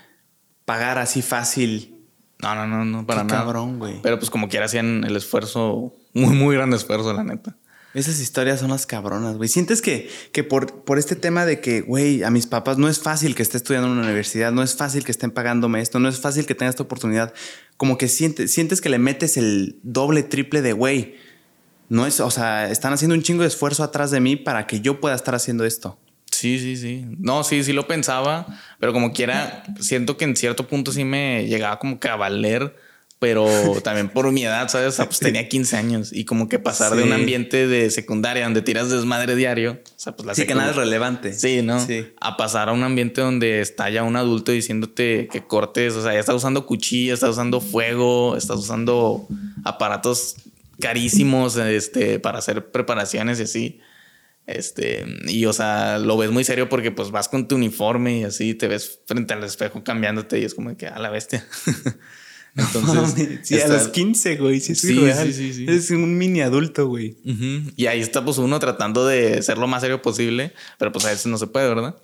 pagar así fácil. No, no, no, no, para Qué nada. cabrón, güey. Pero pues como quiera hacían el esfuerzo, muy, muy grande esfuerzo, la neta. Esas historias son las cabronas, güey. Sientes que, que por, por este tema de que, güey, a mis papás no es fácil que esté estudiando en una universidad, no es fácil que estén pagándome esto, no es fácil que tenga esta oportunidad. Como que sientes, sientes que le metes el doble, triple de, güey, no es, o sea, están haciendo un chingo de esfuerzo atrás de mí para que yo pueda estar haciendo esto. Sí, sí, sí. No, sí, sí lo pensaba, pero como quiera, siento que en cierto punto sí me llegaba como que a valer pero también por mi edad, ¿sabes? Pues tenía 15 años y como que pasar de un ambiente de secundaria donde tiras desmadre diario, o sea, pues la Sí, que nada es relevante. Sí, ¿no? Sí. A pasar a un ambiente donde está ya un adulto diciéndote que cortes, o sea, ya estás usando cuchillo, estás usando fuego, estás usando aparatos carísimos este, para hacer preparaciones y así. Este, y o sea, lo ves muy serio porque pues vas con tu uniforme y así te ves frente al espejo cambiándote y es como que a la bestia. Entonces, sí, a los 15, güey. Sí, real. Es un mini adulto, güey. Y ahí está pues uno tratando de ser lo más serio posible, pero pues a veces no se puede, ¿verdad?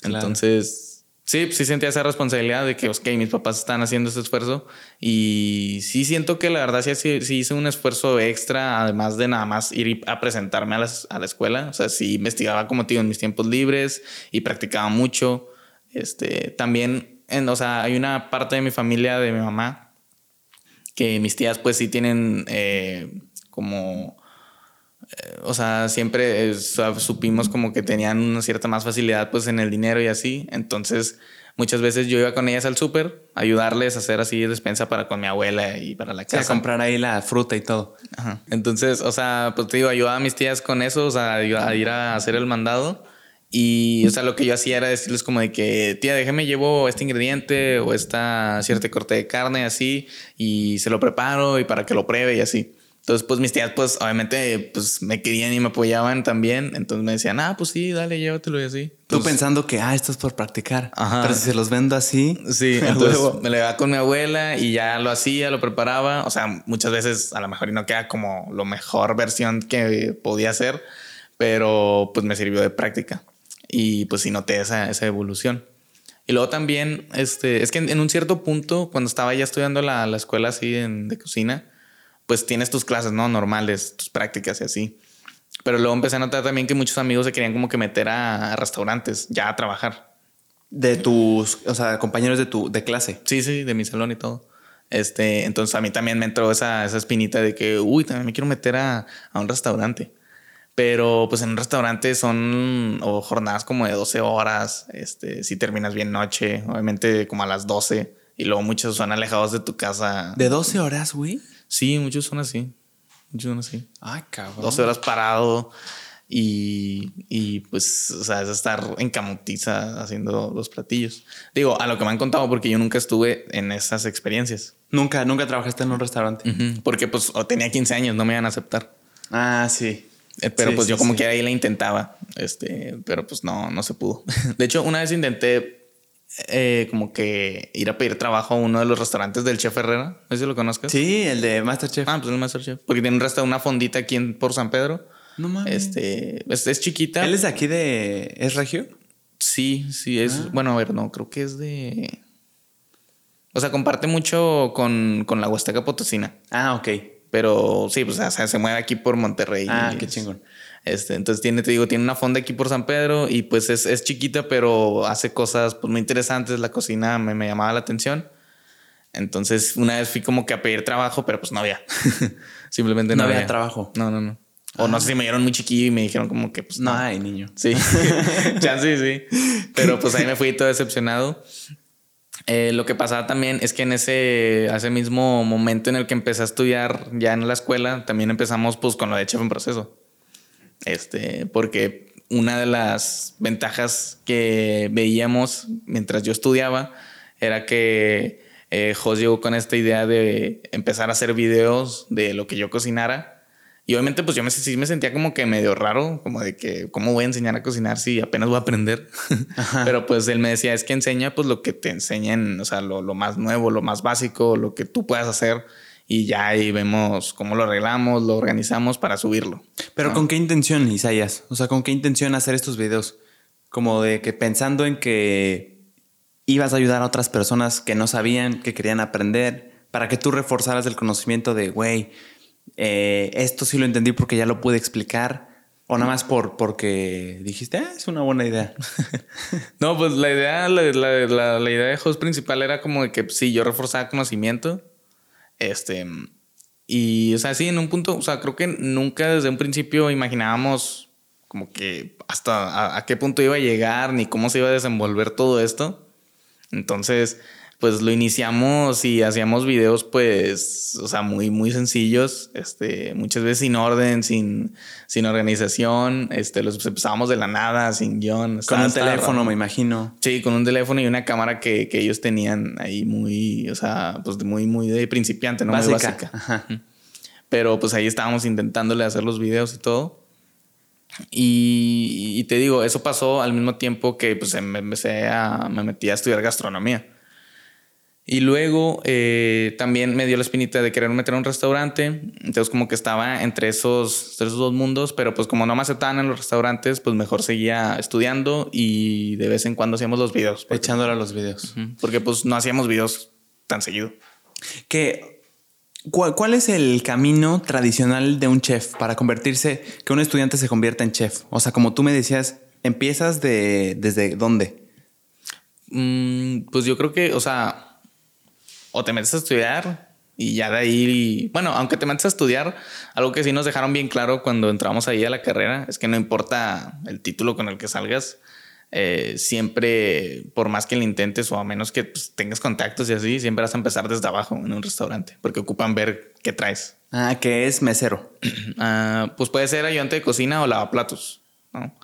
Claro. Entonces, sí, sí sentía esa responsabilidad de que, ok, mis papás están haciendo ese esfuerzo y sí siento que la verdad sí, sí, hice un esfuerzo extra, además de nada más ir a presentarme a, las- a la escuela, o sea, sí investigaba como digo en mis tiempos libres y practicaba mucho. Este, también, en, o sea, hay una parte de mi familia, de mi mamá, que mis tías pues sí tienen eh, como eh, o sea, siempre eh, su- supimos como que tenían una cierta más facilidad pues en el dinero y así. Entonces, muchas veces yo iba con ellas al súper, ayudarles a hacer así despensa para con mi abuela y para la Sí, a casa. comprar ahí la fruta y todo. Ajá. Entonces, o sea, pues te digo, ayudaba a mis tías con eso, o sea, a a ir a hacer el mandado. Y, o sea, lo que yo hacía era decirles como de que, tía, déjeme llevo este ingrediente o esta cierta corte de carne así y se lo preparo y para que lo pruebe y así. Entonces, pues mis tías, pues obviamente, pues me querían y me apoyaban también. Entonces me decían, ah, pues sí, dale, llévatelo y así. Tú pensando que, ah, esto es por practicar. Ajá. Pero si se los vendo así. Sí, entonces me lo llevaba con mi abuela y ya lo hacía, lo preparaba. O sea, muchas veces a lo mejor y no queda como lo mejor versión que podía hacer, pero pues me sirvió de práctica y pues sí noté esa, esa evolución. Y luego también, este, es que en, en un cierto punto, cuando estaba ya estudiando la, la escuela así en- de cocina, pues tienes tus clases, ¿no? Normales, tus prácticas y así. Pero luego empecé a notar también que muchos amigos se querían como que meter a, a restaurantes, ya a trabajar. De tus, o sea, compañeros de tu de clase. Sí, sí, de mi salón y todo. Este, entonces a mí también me entró esa, esa espinita de que, uy, también me quiero meter a, a un restaurante. Pero pues en un restaurante son o jornadas como de 12 horas, este, si terminas bien noche, obviamente como a las 12 y luego muchos son alejados de tu casa. De 12 horas, güey. Sí, muchos son así. Muchos son así. Ay, cabrón. 12 horas parado y, y pues, o sea, es estar en camutiza haciendo los platillos. Digo, a lo que me han contado porque yo nunca estuve en esas experiencias. Nunca, nunca trabajaste en un restaurante. Porque pues tenía 15 años, no me iban a aceptar. Ah, sí. Eh, Pero Sí, pues sí, yo como sí. que ahí la intentaba, este, pero pues no, no se pudo. De hecho, una vez intenté eh, como que ir a pedir trabajo a uno de los restaurantes del Chef Herrera, no sé si lo conozcas. Sí, el de Masterchef. Ah, pues el Masterchef. Porque tiene un restaurante, una fondita aquí en, por San Pedro. no mames. Este, es, es chiquita. ¿Él es de aquí de. ¿Es regio? Sí, sí, es. Ah. Bueno, a ver, no, creo que es de. O sea, comparte mucho con, con la Huasteca Potosina. Ah, ok. Pero sí, pues o sea, se mueve aquí por Monterrey. Ah, qué es- chingón. Este, entonces tiene, te digo, tiene una fonda aquí por San Pedro y pues es, es chiquita, pero hace cosas pues, muy interesantes. La cocina me, me llamaba la atención. Entonces, una vez fui como que a pedir trabajo, pero pues no había. Simplemente no, No había trabajo. No, no, no. O no sé si me dieron muy chiquillo y me dijeron como que pues No hay, niño. Sí, chance sí. Pero pues ahí me fui todo decepcionado. Eh, lo que pasaba también es que en ese, ese mismo momento en el que empecé a estudiar ya en la escuela, también empezamos pues con lo de chef en proceso. Este, porque una de las ventajas que veíamos mientras yo estudiaba era que eh, Jos llegó con esta idea de empezar a hacer videos de lo que yo cocinara. Y obviamente, pues yo me, sí me sentía como que medio raro, como de que, ¿cómo voy a enseñar a cocinar si apenas voy a aprender? Pero pues él me decía, es que enseña pues lo que te enseñen, o sea, lo, lo más nuevo, lo más básico, lo que tú puedas hacer. Y ya ahí vemos cómo lo arreglamos, lo organizamos para subirlo. Pero ¿no? ¿con qué intención, Isaías? O sea, ¿con qué intención hacer estos videos? Como de que pensando en que ibas a ayudar a otras personas que no sabían, que querían aprender, para que tú reforzaras el conocimiento de, güey, eh, esto sí lo entendí porque ya lo pude explicar. O nada más por, porque dijiste, ah, es una buena idea. No, pues la idea, la, la- la- la idea de host principal era como de que pues, sí, yo reforzaba conocimiento. Este. Y, o sea, sí, en un punto, o sea, creo que nunca desde un principio imaginábamos como que hasta a, a qué punto iba a llegar ni cómo se iba a desenvolver todo esto. Entonces, pues lo iniciamos y hacíamos videos, pues, o sea, muy, muy sencillos, este, muchas veces sin orden, sin, sin organización, este, los empezábamos de la nada, sin guion. Con un teléfono, me imagino. Sí, con un teléfono y una cámara que, que, ellos tenían ahí muy, o sea, pues muy, muy de principiante, ¿no? Muy básica. Ajá. Pero pues ahí estábamos intentándole hacer los videos y todo. Y, y, te digo, eso pasó al mismo tiempo que pues me empecé a, me metí a estudiar gastronomía. Y luego eh, también me dio la espinita de querer meter a un restaurante. Entonces como que estaba entre esos, esos dos mundos, pero pues como no me aceptaban en los restaurantes, pues mejor seguía estudiando y de vez en cuando hacíamos los videos. Echándole a los videos. Porque pues no hacíamos videos tan seguido. Que, ¿cuál, ¿Cuál es el camino tradicional de un chef para convertirse, que un estudiante se convierta en chef? O sea, como tú me decías, ¿empiezas de, desde dónde? Mm, pues yo creo que, o sea o te metes a estudiar y ya de ahí, bueno, aunque te metes a estudiar, algo que sí nos dejaron bien claro cuando entramos ahí a la carrera es que no importa el título con el que salgas, eh, siempre, por más que lo intentes o a menos que pues, tengas contactos y así, siempre vas a empezar desde abajo en un restaurante, porque ocupan ver qué traes. Ah, que es mesero. Ah, pues puede ser ayudante de cocina o lavaplatos, ¿no?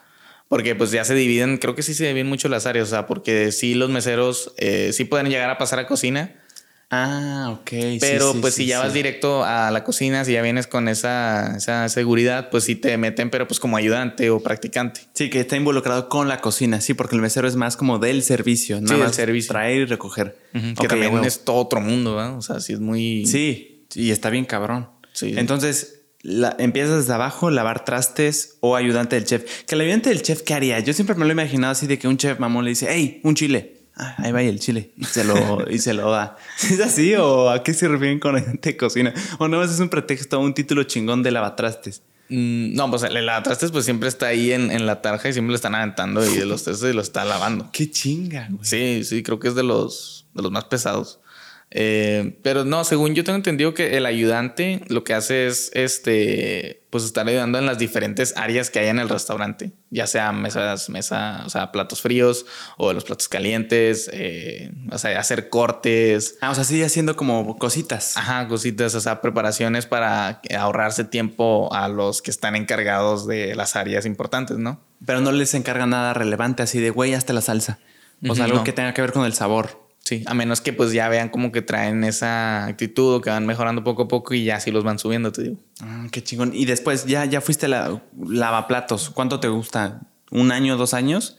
Porque pues ya se dividen, creo que sí se dividen mucho las áreas, o sea, porque sí los meseros eh, sí pueden llegar a pasar a cocina, Ah, ok. Pero pues si ya vas directo a la cocina, si ya vienes con esa, esa, seguridad, pues sí te meten, pero pues como ayudante o practicante. Sí, que está involucrado con la cocina, sí, porque el mesero es más como del servicio, nada más servicio. traer y recoger. que también es todo otro mundo, ¿verdad? O sea, sí es muy... Sí, y está bien cabrón. Sí. Entonces, la, empiezas desde abajo, lavar trastes o ayudante del chef. Que el ayudante del chef, ¿qué haría? Yo siempre me lo he imaginado así de que un chef mamón le dice, hey, un chile Ah, ahí va el chile y se lo, y se lo da. ¿Es así o a qué se refieren con ayudante de cocina? O no, es un pretexto, un título chingón de lavatrastes. Mm, no, pues el lavatrastes pues siempre está ahí en, en, la tarja y siempre lo están aventando y de los trastes lo está lavando. Qué chinga, güey. Sí, sí, creo que es de los, de los más pesados. Eh, pero no, según yo tengo entendido que el ayudante lo que hace es este, pues estar ayudando en las diferentes áreas que hay en el restaurante, ya sea mesas, mesa, o sea, platos fríos o los platos calientes, eh, o sea, hacer cortes. Ah, o sea, sigue haciendo como cositas. Ajá, cositas, o sea, preparaciones para ahorrarse tiempo a los que están encargados de las áreas importantes, ¿no? Pero no les encarga nada relevante así de güey hasta la salsa. O sea, algo que tenga que ver con el sabor. Sí, a menos que pues ya vean como que traen esa actitud o que van mejorando poco a poco y ya sí los van subiendo, te digo. Ah, qué chingón. Y después ya, ya fuiste la lavaplatos. ¿Cuánto te gusta? ¿Un año, dos años?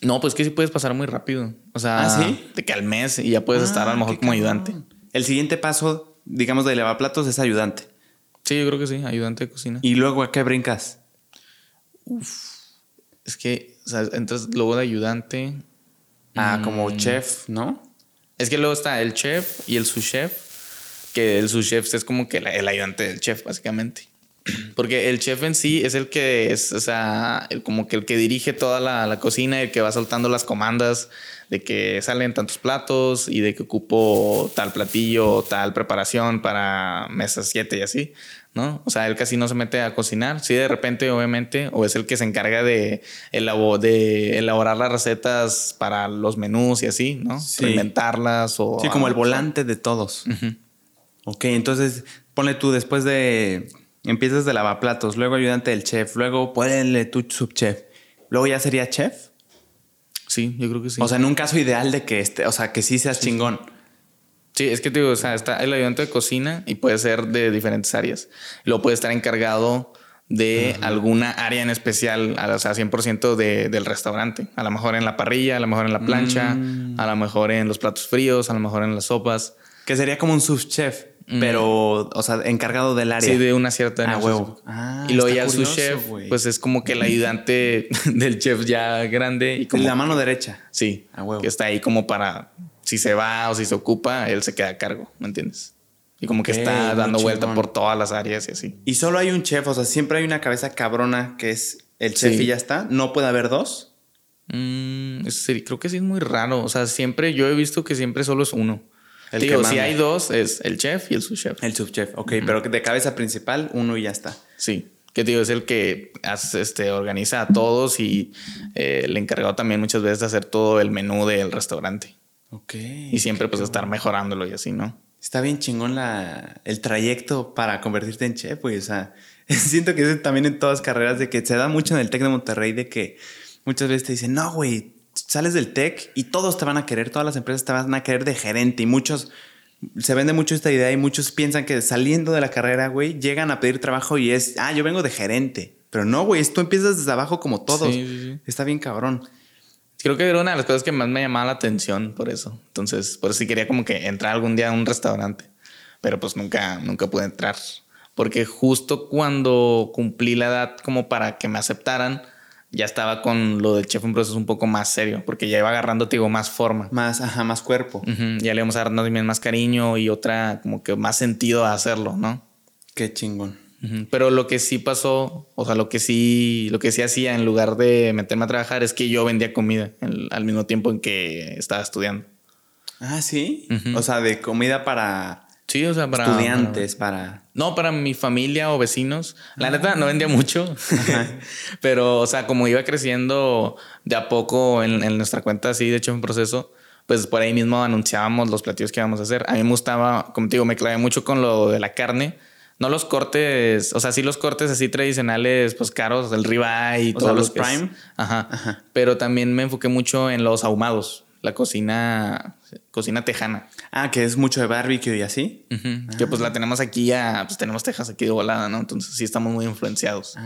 No, pues que sí puedes pasar muy rápido. O sea, ¿Ah, ¿sí? de que al mes y ya puedes ah, estar a lo mejor como ayudante. El siguiente paso, digamos, de lavaplatos es ayudante. Sí, yo creo que sí, ayudante de cocina. ¿Y luego a qué brincas? Uf. Es que, o sea, entras luego de ayudante Ah, como mm. chef, ¿no? Es que luego está el chef y el sous chef, que el sous chef es como que el ayudante del chef, básicamente. Porque el chef en sí es el que es, o sea, el, como que el que dirige toda la, la cocina y el que va soltando las comandas de que salen tantos platos y de que ocupo tal platillo, tal preparación para mesas 7 y así. ¿No? O sea, él casi no se mete a cocinar. Sí, de repente, obviamente, o es el que se encarga de, de elaborar las recetas para los menús y así, ¿no? Sí. Inventarlas o... Sí, como el volante de todos. Ok, entonces ponle tú después de... Empiezas de lavaplatos, luego ayudante del chef, luego ponle tu subchef. Luego ya sería chef. Sí, yo creo que sí. O sea, en un caso ideal de que este, o sea, que sí seas chingón. Sí, es que te digo, o sea, está el ayudante de cocina y puede ser de diferentes áreas. Luego puede estar encargado de alguna área en especial, o sea, 100% de, del restaurante. A lo mejor en la parrilla, a lo mejor en la plancha, mm. a lo mejor en los platos fríos, a lo mejor en las sopas. Que sería como un subchef, pero, o sea, encargado del área. Sí, de una cierta Ah, huevo. Ah, y luego ya el subchef, pues es como que el ayudante del chef ya grande. Y como, la mano derecha. Sí, a huevo. que está ahí como para si se va o si se ocupa, él se queda a cargo, ¿me entiendes? Y como que está dando vuelta por todas las áreas y así. Y solo hay un chef, o sea, siempre hay una cabeza cabrona que es el chef y ya está. ¿No puede haber dos? Mm, creo que sí es muy raro. O sea, siempre yo he visto que siempre solo es uno. El Digo, si hay dos, es el chef y el subchef. El subchef, ok, pero de cabeza principal, uno y ya está. Sí, que digo, es el que hace, este, organiza a todos y eh, el encargado también muchas veces de hacer todo el menú del restaurante. Ok. Y siempre pues estar mejorándolo y así, ¿no? Está bien chingón la, el trayecto para convertirte en chef, güey. O sea, siento que es también en todas carreras de que se da mucho en el TEC de Monterrey de que muchas veces te dicen, no, güey, sales del TEC y todos te van a querer, todas las empresas te van a querer de gerente y muchos se vende mucho esta idea y muchos piensan que saliendo de la carrera, güey, llegan a pedir trabajo y es, ah, yo vengo de gerente. Pero no, güey, tú empiezas desde abajo como todos. Sí, sí, sí. Está bien cabrón. Creo que era una de las cosas que más me llamaba la atención por eso. Entonces, por eso sí quería como que entrar algún día a un restaurante. Pero pues nunca, nunca pude entrar. Porque justo cuando cumplí la edad como para que me aceptaran, ya estaba con lo del chef un proceso un poco más serio. Porque ya iba agarrando, te digo, más forma. Más, ajá, más cuerpo. Ya le íbamos a dar también más cariño y otra como que más sentido a hacerlo, ¿no? Qué chingón. Pero lo que sí pasó, o sea, lo que sí, lo que sí hacía en lugar de meterme a trabajar es que yo vendía comida en- al mismo tiempo en que estaba estudiando. Ah, sí. O sea, de comida para Sí, o sea, para estudiantes, para. para- no, para mi familia o vecinos. La neta no vendía mucho, pero, o sea, como iba creciendo de a poco en, en nuestra cuenta, así, de hecho, en proceso, pues por ahí mismo anunciábamos los platillos que íbamos a hacer. A mí me gustaba, como te digo, me clavé mucho con lo de la carne. No los cortes, o sea, sí los cortes así tradicionales, pues caros, el ribeye y O todos sea, los los prime. Ajá. Ajá. Pero también me enfoqué mucho en los ahumados, la cocina, cocina tejana. Ah, que es mucho de barbecue y así. Ujú, Que pues la tenemos aquí a, pues tenemos Texas aquí de volada, ¿no? Entonces sí estamos muy influenciados.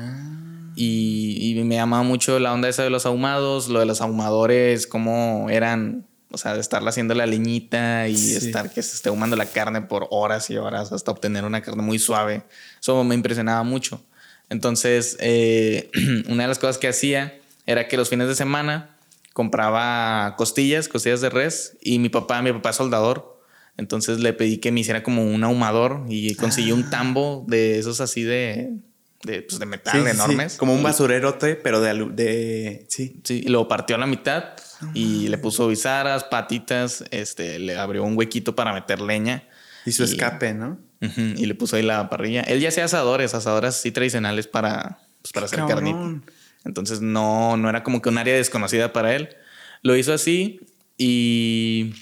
Y, y me llamaba mucho la onda esa de los ahumados, lo de los ahumadores, cómo eran, o sea, de estarla haciendo la leñita y Sí. estar que se esté ahumando la carne por horas y horas hasta obtener una carne muy suave. Eso me impresionaba mucho. Entonces, eh, una de las cosas que hacía era que los fines de semana compraba costillas, costillas de res, y mi papá, mi papá es soldador. Entonces le pedí que me hiciera como un ahumador y conseguí un tambo de esos así de, de, pues, de metal Sí, sí, sí. enormes. Como un basurerote, pero de, de. Sí. Sí, y lo partió a la mitad y le puso bizaras, patitas, este, le abrió un huequito para meter leña. Y su escape, ¿no? Ujú, y le puso ahí la parrilla. Él ya hacía asadores, asadores así tradicionales para, pues, para hacer Cabrón. carnita. Entonces no, no era como que un área desconocida para él. Lo hizo así y,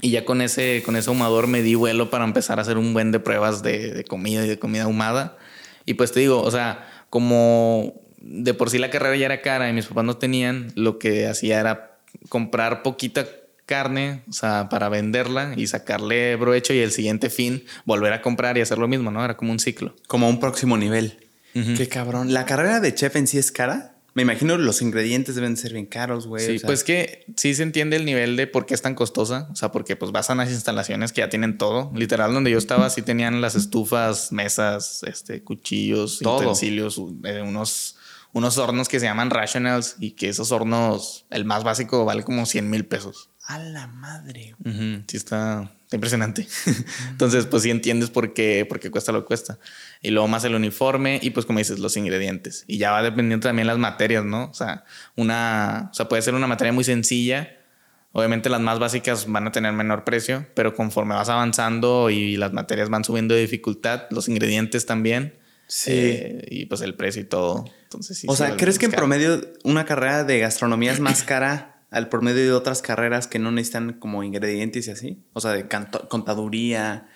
y ya con ese, con ese ahumador me di vuelo para empezar a hacer un buen de pruebas de, de comida y de comida ahumada. Y pues te digo, o sea, como de por sí la carrera ya era cara y mis papás no tenían, lo que hacía era comprar poquita carne, o sea, para venderla y sacarle provecho y el siguiente fin volver a comprar y hacer lo mismo, ¿no? Era como un ciclo. Como un próximo nivel. Qué cabrón. ¿La carrera de chef en sí es cara? Me imagino los ingredientes deben ser bien caros, güey. Sí, o sea, pues que sí se entiende el nivel de por qué es tan costosa. O sea, porque pues vas a unas instalaciones que ya tienen todo. Literal, donde yo estaba, sí tenían las estufas, mesas, este, cuchillos, Todo. utensilios, eh, unos, unos hornos que se llaman rationals y que esos hornos, el más básico vale como 100 mil pesos. A la madre. Sí, está, está impresionante. Entonces, pues sí entiendes por qué, por qué cuesta lo que cuesta. Y luego más el uniforme y pues como dices, los ingredientes. Y ya va dependiendo también las materias, ¿no? O sea, una, o sea, puede ser una materia muy sencilla. Obviamente las más básicas van a tener menor precio, pero conforme vas avanzando y las materias van subiendo de dificultad, los ingredientes también. Sí. eh, y pues el precio y todo. Entonces, sí, o se sea, ¿crees que en promedio una carrera de gastronomía es más cara al promedio de otras carreras que no necesitan como ingredientes y así? O sea, de contaduría,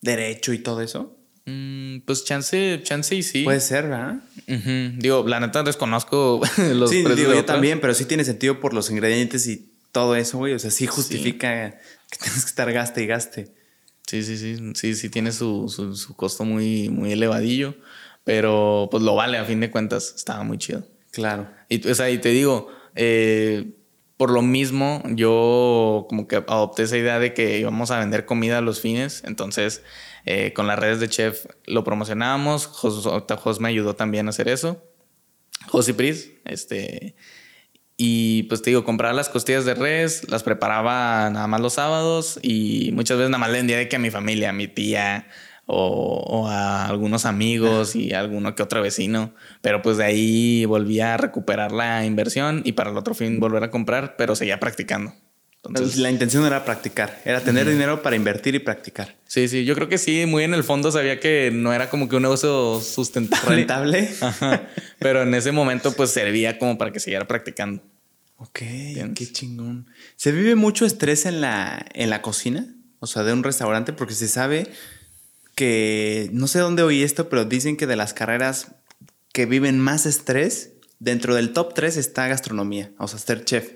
derecho y todo eso. Mm, pues chance, chance y sí. Puede ser, ¿verdad? Digo, la neta desconozco los sí, digo yo también, pero sí tiene sentido por los ingredientes y todo eso, güey. O sea, sí justifica que tienes que estar gaste y gaste. Sí, sí, sí, sí, sí tiene su, su, su costo muy, muy elevadillo, pero pues lo vale a fin de cuentas, estaba muy chido. Claro. Y, o sea, y te digo, eh, por lo mismo, yo como que adopté esa idea de que íbamos a vender comida a los fines, entonces eh, con las redes de chef lo promocionábamos, Jos, Jos me ayudó también a hacer eso, Jos y Pris, este... Y pues te digo, compraba las costillas de res, las preparaba nada más los sábados y muchas veces nada más le vendía de que a mi familia, a mi tía o, o a algunos amigos y a alguno que otro vecino. Pero pues de ahí volvía a recuperar la inversión y para el otro fin volver a comprar, pero seguía practicando. Entonces, la intención era practicar, era tener dinero para invertir y practicar. sí, sí, yo creo que sí, muy en el fondo sabía que no era como que un negocio sustentable. Rentable. Ajá. Pero en ese momento pues servía como para que siguiera practicando. Ok, qué chingón. ¿Se vive mucho estrés en la, en la cocina? O sea, de un restaurante, porque se sabe que, no sé dónde oí esto, pero dicen que de las carreras que viven más estrés, dentro del top 3 está gastronomía, o sea, ser chef.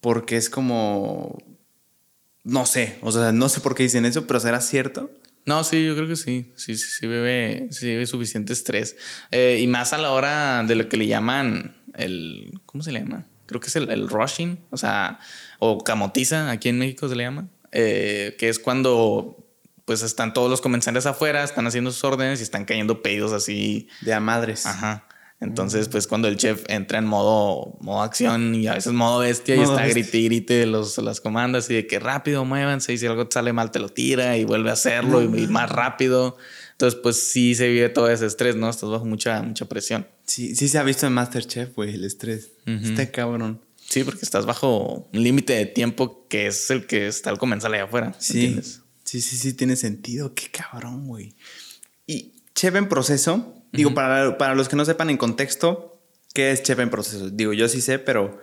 Porque es como, no sé, o sea, no sé por qué dicen eso, pero ¿será cierto? No, sí, yo creo que sí. Sí, sí, sí bebe, sí bebe suficiente estrés. Eh, y más a la hora de lo que le llaman el. ¿Cómo se le llama? Creo que es el, rushing, o sea, o camotiza, aquí en México se le llama. Eh, que es cuando pues están todos los comensales afuera, están haciendo sus órdenes y están cayendo pedidos así. De a madres. Ajá. Entonces, pues cuando el chef entra en modo, modo acción y a veces modo bestia y está grite y grite los, las comandas y de que rápido muévanse y si algo sale mal te lo tira y vuelve a hacerlo y, más rápido. Entonces, pues sí se vive todo ese estrés, ¿no? Estás bajo mucha, mucha presión. Sí, sí se ha visto en Masterchef, güey, el estrés. Está cabrón. Sí, porque estás bajo un límite de tiempo que es el que está el comensal allá afuera. Sí. Sí, sí, sí, tiene sentido. Qué cabrón, güey. Y chef en proceso, Digo, para, para, los que no sepan en contexto, ¿qué es chef en proceso? Digo, yo sí sé, pero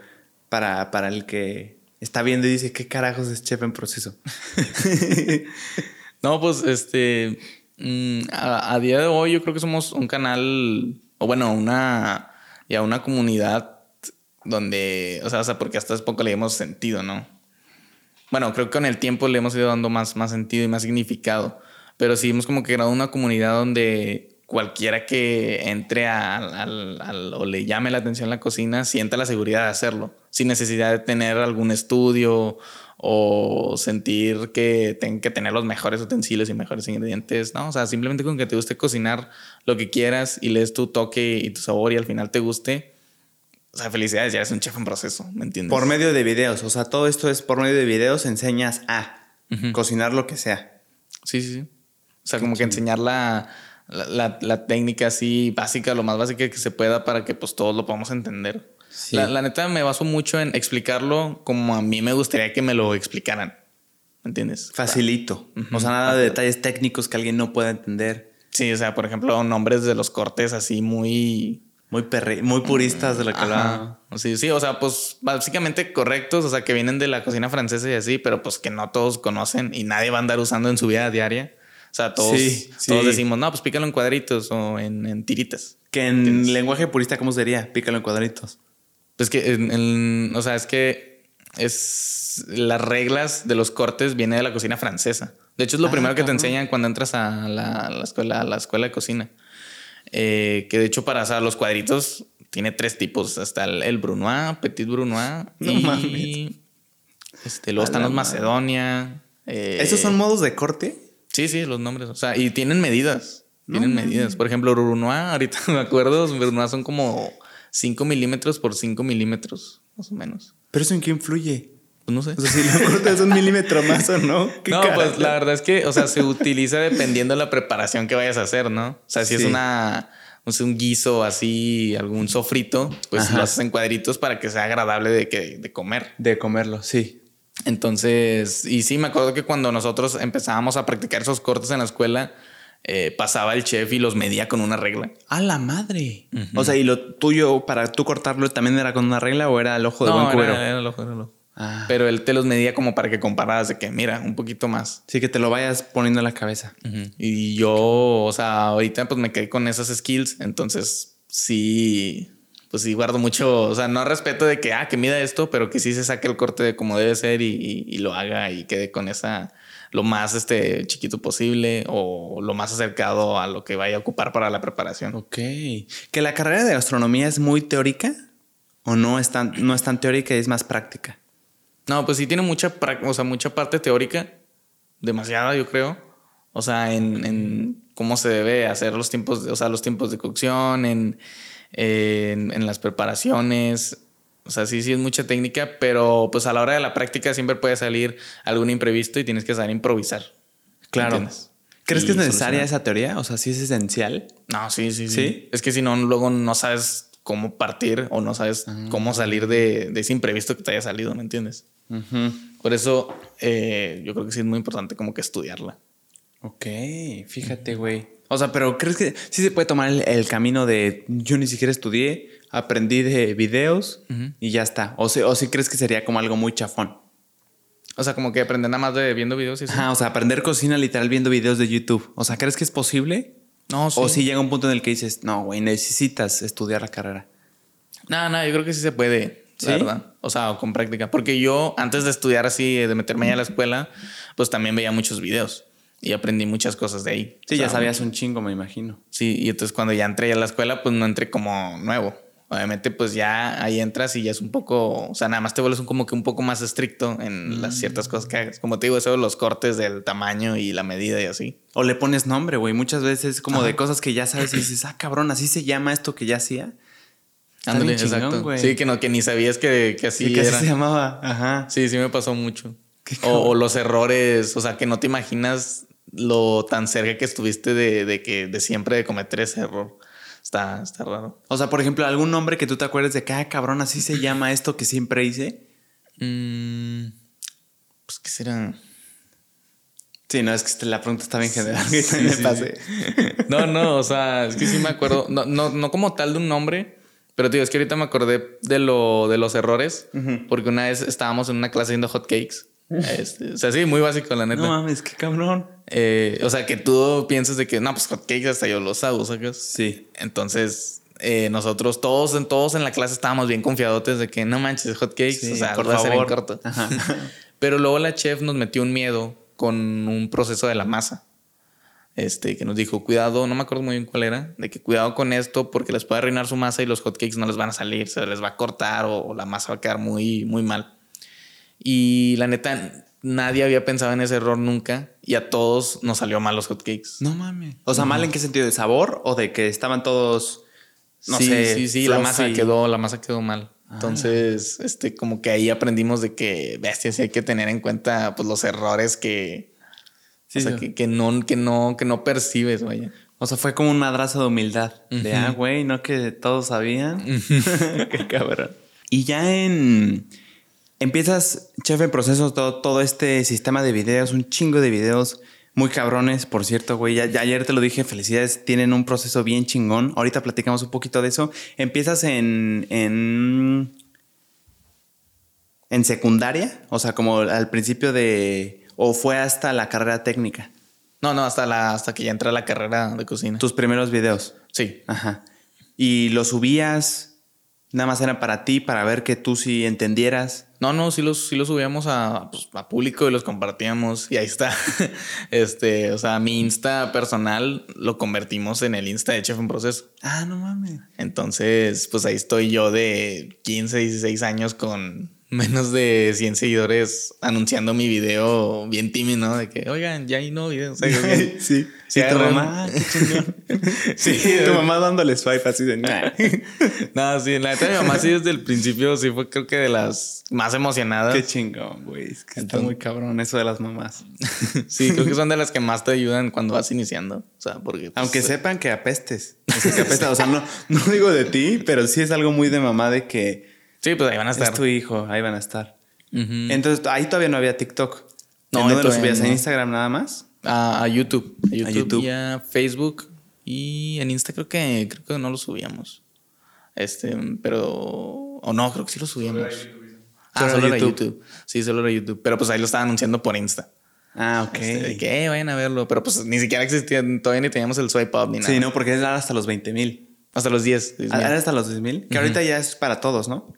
para, para el que está viendo y dice, ¿qué carajos es chef en proceso? no, pues este, mm, a, día de hoy yo creo que somos un canal, o bueno, una, ya una comunidad donde, o sea, o sea, porque hasta hace poco le hemos sentido, ¿no? Bueno, creo que con el tiempo le hemos ido dando más, más sentido y más significado, pero sí hemos como que creado una comunidad donde cualquiera que entre o le llame la atención la cocina sienta la seguridad de hacerlo, sin necesidad de tener algún estudio o sentir que tenga que tener los mejores utensilios y mejores ingredientes, ¿no? O sea, simplemente con que te guste cocinar lo que quieras y lees tu toque y tu sabor y al final te guste, o sea, felicidades, ya eres un chef en proceso, ¿me entiendes? Por medio de videos, o sea, todo esto es por medio de videos, enseñas a cocinar lo que sea. Sí, sí, sí. O sea, como que enseñar la la, la, técnica así básica, lo más básica que se pueda para que pues todos lo podamos entender. La, la, neta me baso mucho en explicarlo como a mí me gustaría que me lo explicaran. ¿Me entiendes? Facilito. O sea, nada de detalles técnicos que alguien no pueda entender. Sí, o sea, por ejemplo, nombres de los cortes así muy... Muy, muy puristas de la que Sí, sí, o sea, pues básicamente correctos, o sea, que vienen de la cocina francesa y así, pero pues que no todos conocen y nadie va a andar usando en su vida diaria. O sea, todos, todos decimos, no, pues pícalo en cuadritos o en, tiritas. Que en lenguaje purista, ¿cómo sería? Pícalo en cuadritos. Pues que, en, o sea, es que es las reglas de los cortes viene de la cocina francesa. De hecho, es lo ah, primero que te enseñan cuando entras a la, escuela, a la escuela de cocina. Eh, que de hecho, para hacer los cuadritos tiene tres tipos. Hasta el, Brunois, Petit Brunois. y Este, luego están los Macedonia. Eh, ¿Esos son modos de corte? Sí, sí, los nombres. O sea, y tienen medidas. Tienen medidas. Por ejemplo, Brunois, ahorita me acuerdo, Brunois son como 5 milímetros por 5 milímetros, más o menos. ¿Pero eso en qué influye? Pues no sé. O sea, si lo cortas un milímetro más o no. no, pues la verdad es que, o sea, se utiliza dependiendo de la preparación que vayas a hacer, ¿no? O sea, si es una, un guiso así, algún sofrito, pues lo haces en cuadritos para que sea agradable de, que, de comer. De comerlo, sí. Entonces, y sí, me acuerdo que cuando nosotros empezábamos a practicar esos cortes en la escuela, eh, pasaba el chef y los medía con una regla. ¡A la madre! O sea, ¿y lo tuyo para tú cortarlo también era con una regla o era el ojo de buen cubero? Era, era el ojo, era el ojo. Ah. Pero él te los medía como para que compararas de que, mira, un poquito más. Sí, que te lo vayas poniendo en la cabeza. Y yo, o sea, ahorita pues me quedé con esas skills. Entonces, sí, pues sí guardo mucho, o sea, no respeto de que, ah, que mida esto, pero que sí se saque el corte de como debe ser y, lo haga y quede con esa, lo más este, chiquito posible o lo más acercado a lo que vaya a ocupar para la preparación. Ok. ¿Que la carrera de gastronomía es muy teórica o no es tan, no es tan teórica y es más práctica? No, pues sí tiene mucha, o sea, mucha parte teórica, demasiada yo creo. O sea, en, en cómo se debe hacer los tiempos, o sea, los tiempos de cocción, en en, las preparaciones. O sea, sí, sí es mucha técnica, pero pues a la hora de la práctica siempre puede salir algún imprevisto y tienes que saber improvisar. Claro. ¿Crees que es necesaria esa teoría? O sea, sí es esencial. No, sí, sí, sí. Es que si no, luego no sabes cómo partir o no sabes ah. cómo salir de, ese imprevisto que te haya salido, ¿me entiendes? Por eso eh, yo creo que sí es muy importante como que estudiarla. Ok, fíjate, güey. O sea, pero ¿crees que sí se puede tomar el, el camino de yo ni siquiera estudié, aprendí de videos y ya está? O, si, o si crees que sería como algo muy chafón. O sea, como que aprender nada más de viendo videos y eso. Ajá, o sea, aprender cocina literal viendo videos de YouTube. O sea, ¿crees que es posible? No, sí. O si llega un punto en el que dices, no, güey, necesitas estudiar la carrera. No, no, yo creo que sí se puede, ¿Sí? verdad. O sea, o con práctica. Porque yo, antes de estudiar así, de meterme a la escuela, pues también veía muchos videos y aprendí muchas cosas de ahí. Sí, O ya sabías un chingo, me imagino. Sí, y entonces cuando ya entré a la escuela, pues no entré como nuevo. Obviamente, pues ya ahí entras y ya es un poco, o sea, nada más te vuelves un, como que un poco más estricto en las ciertas cosas que hagas. Como te digo, eso de los cortes del tamaño y la medida y así. O le pones nombre, güey. Muchas veces como de cosas que ya sabes y dices, ah, cabrón, así se llama esto que ya hacía. Ándale, exacto. Sí, que no, que ni sabías que, que así Sí, que así se llamaba. Ajá. Sí, sí me pasó mucho. O los errores, o sea, que no te imaginas lo tan cerca que estuviste de, de que de siempre de cometer ese error. Está, está raro. O sea, por ejemplo, algún nombre que tú te acuerdes de que, ah, cabrón, así se llama esto que siempre hice. Mm, pues, ¿qué será? Sí, no, es que la pregunta está bien general. Sí, Sí, me sí. No, no, o sea, es que sí me acuerdo. No, no, no como tal de un nombre, pero tío, es que ahorita me acordé de, lo, de los errores, porque una vez estábamos en una clase haciendo hotcakes. Este, o sea, sí, muy básico, la neta. No mames, qué cabrón. Eh, o sea, que tú piensas de que no, pues hotcakes hasta yo los hago, ¿sacas? Sí. Entonces, eh, nosotros todos en, todos en la clase estábamos bien confiadotes de que no manches, hotcakes, Sí, o sea, por a hacer en favor. corto. Ajá. Pero luego la chef nos metió un miedo con un proceso de la masa. Este, que nos dijo, cuidado, no me acuerdo muy bien cuál era, de que cuidado con esto porque les puede arruinar su masa y los hotcakes no les van a salir, se les va a cortar o, o la masa va a quedar muy, muy mal. Y la neta, nadie había pensado en ese error nunca y a todos nos salió mal los hotcakes. No mames. O sea, mal en qué sentido, de sabor o de que estaban todos, no sí, sé. sí, sí, la masa quedó, la masa quedó mal. Entonces, este, como que ahí aprendimos de que, bestia, sí hay que tener en cuenta pues, los errores que, Sí, o sea, que no, que no, que no percibes, vaya. O sea, fue como un madrazo de humildad. De, ah, güey, no que todos sabían. Qué cabrón. Y ya en... Empiezas, chef, en proceso, todo, todo este sistema de videos, un chingo de videos muy cabrones, por cierto, güey. Ya, ya ayer te lo dije, felicidades, tienen un proceso bien chingón. Ahorita platicamos un poquito de eso. Empiezas en... en en secundaria, o sea, como al principio de... o fue hasta la carrera técnica, No, no, hasta, la, hasta que ya entré a la carrera de cocina. tus primeros videos. Sí. Ajá. Y lo subías, nada más era para ti, para ver que tú sí entendieras. No, no, sí los, sí los subíamos a, pues, a público y los compartíamos y ahí está. este, o sea, mi Insta personal lo convertimos en el Insta de Chef en Proceso. Ah, no mames. Entonces, pues ahí estoy yo de 15, 16 años con menos de 100 seguidores anunciando mi video bien tímido, ¿no? De que, oigan, ya hay video. O sea, que sí. Sí, tu mamá. Sí, tu mamá dándole swipe así de nada. No, sí, la neta mi mamá sí desde el principio sí fue creo que de las más emocionadas. qué chingón, güey. Es que está muy cabrón eso de las mamás. Sí, creo que son de las que más te ayudan cuando vas iniciando. O sea, porque... pues, Aunque sepan que apestes. O sea, que apestas. O sea, no, no digo de ti, pero sí es algo muy de mamá de que Sí, pues ahí van a estar. es tu hijo, ahí van a estar. Entonces, ahí todavía no había TikTok. No, ¿En dónde lo subías? ¿En. Instagram nada más? a, a YouTube. A YouTube, YouTube. y a Facebook. Y en Insta creo que creo que no lo subíamos. Este, pero. O no, creo que sí lo subíamos. Ah, Solo solo era era YouTube. Sí, solo era YouTube. Pero pues ahí lo estaba anunciando por Insta. Ah, ok. Este, de que "Eh, vayan a verlo. Pero pues ni siquiera existía, todavía ni teníamos el swipe up ni nada. Sí, no, porque era hasta los 20 mil. Hasta los 10. 10 mil. Era hasta los 10 mil. Que ahorita ya es para todos, ¿no?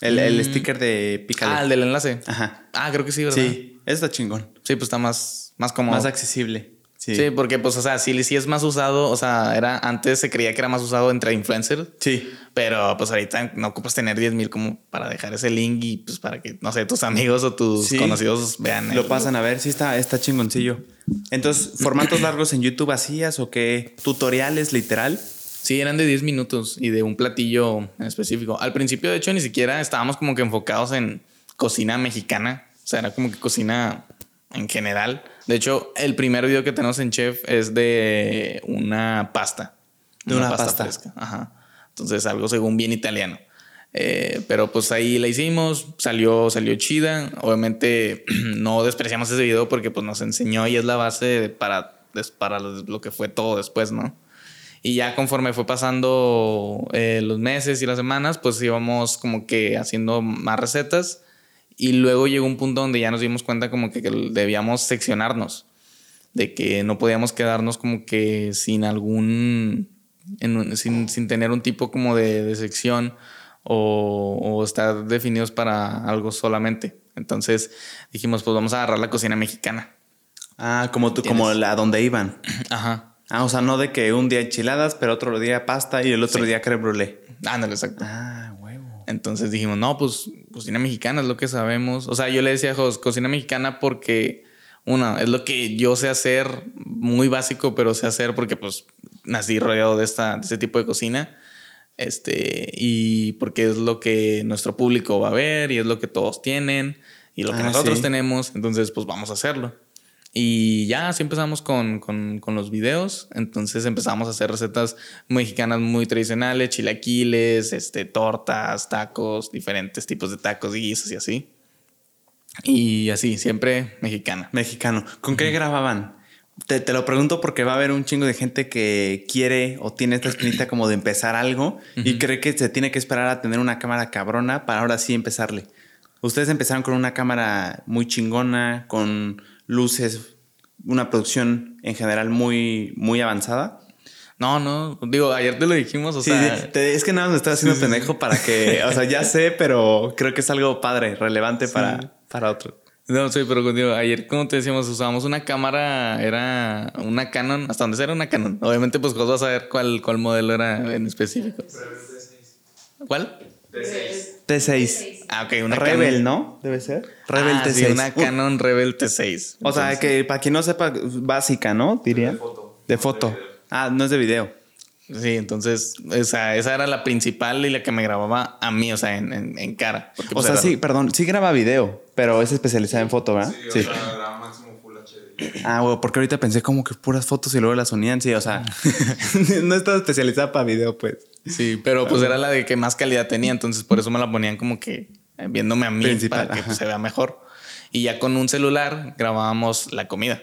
El, el sticker de Pícale. ah, el del enlace. Ajá. Ah, creo que sí, ¿verdad? Sí, está chingón. Sí, pues está más, más cómodo. Más accesible. Sí. Sí, porque pues, o sea, sí, sí es más usado, o sea, era antes se creía que era más usado entre influencers, Sí. pero pues ahorita no ocupas tener 10 mil como para dejar ese link y pues para que, no sé, tus amigos o tus Sí. conocidos vean. Lo el- pasan a ver, sí está, está chingoncillo. Entonces, ¿formatos largos en YouTube hacías o qué? ¿Tutoriales literal? Sí, eran de 10 minutos y de un platillo en específico. Al principio, de hecho, ni siquiera estábamos como que enfocados en cocina mexicana, o sea, era como que cocina en general. De hecho, el primer video que tenemos en Chef es de una pasta. De una pasta. fresca. Ajá. Entonces, algo según bien italiano. Eh, pero pues ahí la hicimos, salió, salió chida. Obviamente no despreciamos ese video porque pues nos enseñó y es la base para para lo que fue todo después, ¿no? Y ya conforme fue pasando eh, los meses y las semanas, pues íbamos como que haciendo más recetas. Y luego llegó un punto donde ya nos dimos cuenta como que, debíamos seccionarnos. De que no podíamos quedarnos como que sin algún... sin, sin, tener un tipo como de, de sección o, o, estar definidos para algo solamente. Entonces dijimos, pues vamos a agarrar la cocina mexicana. Ah, como tú, como la donde iban. Ajá. Ah, o sea, no de que un día enchiladas, pero otro día pasta y el otro día creme brûlée. Ándale, exacto. Ah, huevo. Entonces dijimos, no, pues cocina mexicana es lo que sabemos. O sea, yo le decía a Jos, cocina mexicana porque, una, es lo que yo sé hacer, muy básico, pero sé hacer porque pues nací rodeado de, esta, de este tipo de cocina. Este, y porque es lo que nuestro público va a ver y es lo que todos tienen y lo que ah, nosotros tenemos. Entonces, pues vamos a hacerlo. Y ya así empezamos con, con, con, los videos. Entonces empezamos a hacer recetas mexicanas muy tradicionales, chilaquiles, este, tortas, tacos, diferentes tipos de tacos y guisos y así. Y así, siempre mexicana. Mexicano. ¿Con qué grababan? Te, te, lo pregunto porque va a haber un chingo de gente que quiere o tiene esta espinita como de empezar algo y cree que se tiene que esperar a tener una cámara cabrona para ahora sí empezarle. Ustedes empezaron con una cámara muy chingona, con luces, una producción en general muy, muy avanzada. No, no, digo, ayer te lo dijimos, o sea... es que nada me estás haciendo pendejo para que, o sea, ya sé, pero creo que es algo padre, relevante para, para otro. No, sí, pero contigo, ayer, como te decíamos, usábamos una cámara, era una Canon, hasta donde era una Canon. Obviamente, pues vos vas a ver cuál, cuál modelo era en específico. ¿Cuál? T6. T6. Ah, ok, una Rebel, ¿no? Debe ser. Rebel ah, T6. Sí, una Canon Rebel T6. O sea, que para quien no sepa, básica, ¿no? Diría. De foto. De foto. Ah, no es de video. Sí, entonces, esa, esa era la principal y la que me grababa a mí, o sea, en, en, cara. o pues, sea, sí, perdón, sí graba video, pero es especializada en foto, ¿verdad? Sí, sí. O sea, graba máximo Full HD. Ah, bueno, porque ahorita pensé como que puras fotos y luego las unían, sí, o sea, no estaba especializada para video, pues. Sí, pero pues era la de que más calidad tenía, entonces por eso me la ponían como que eh, viéndome a mí para que pues, se vea mejor. Y ya con un celular grabábamos la comida.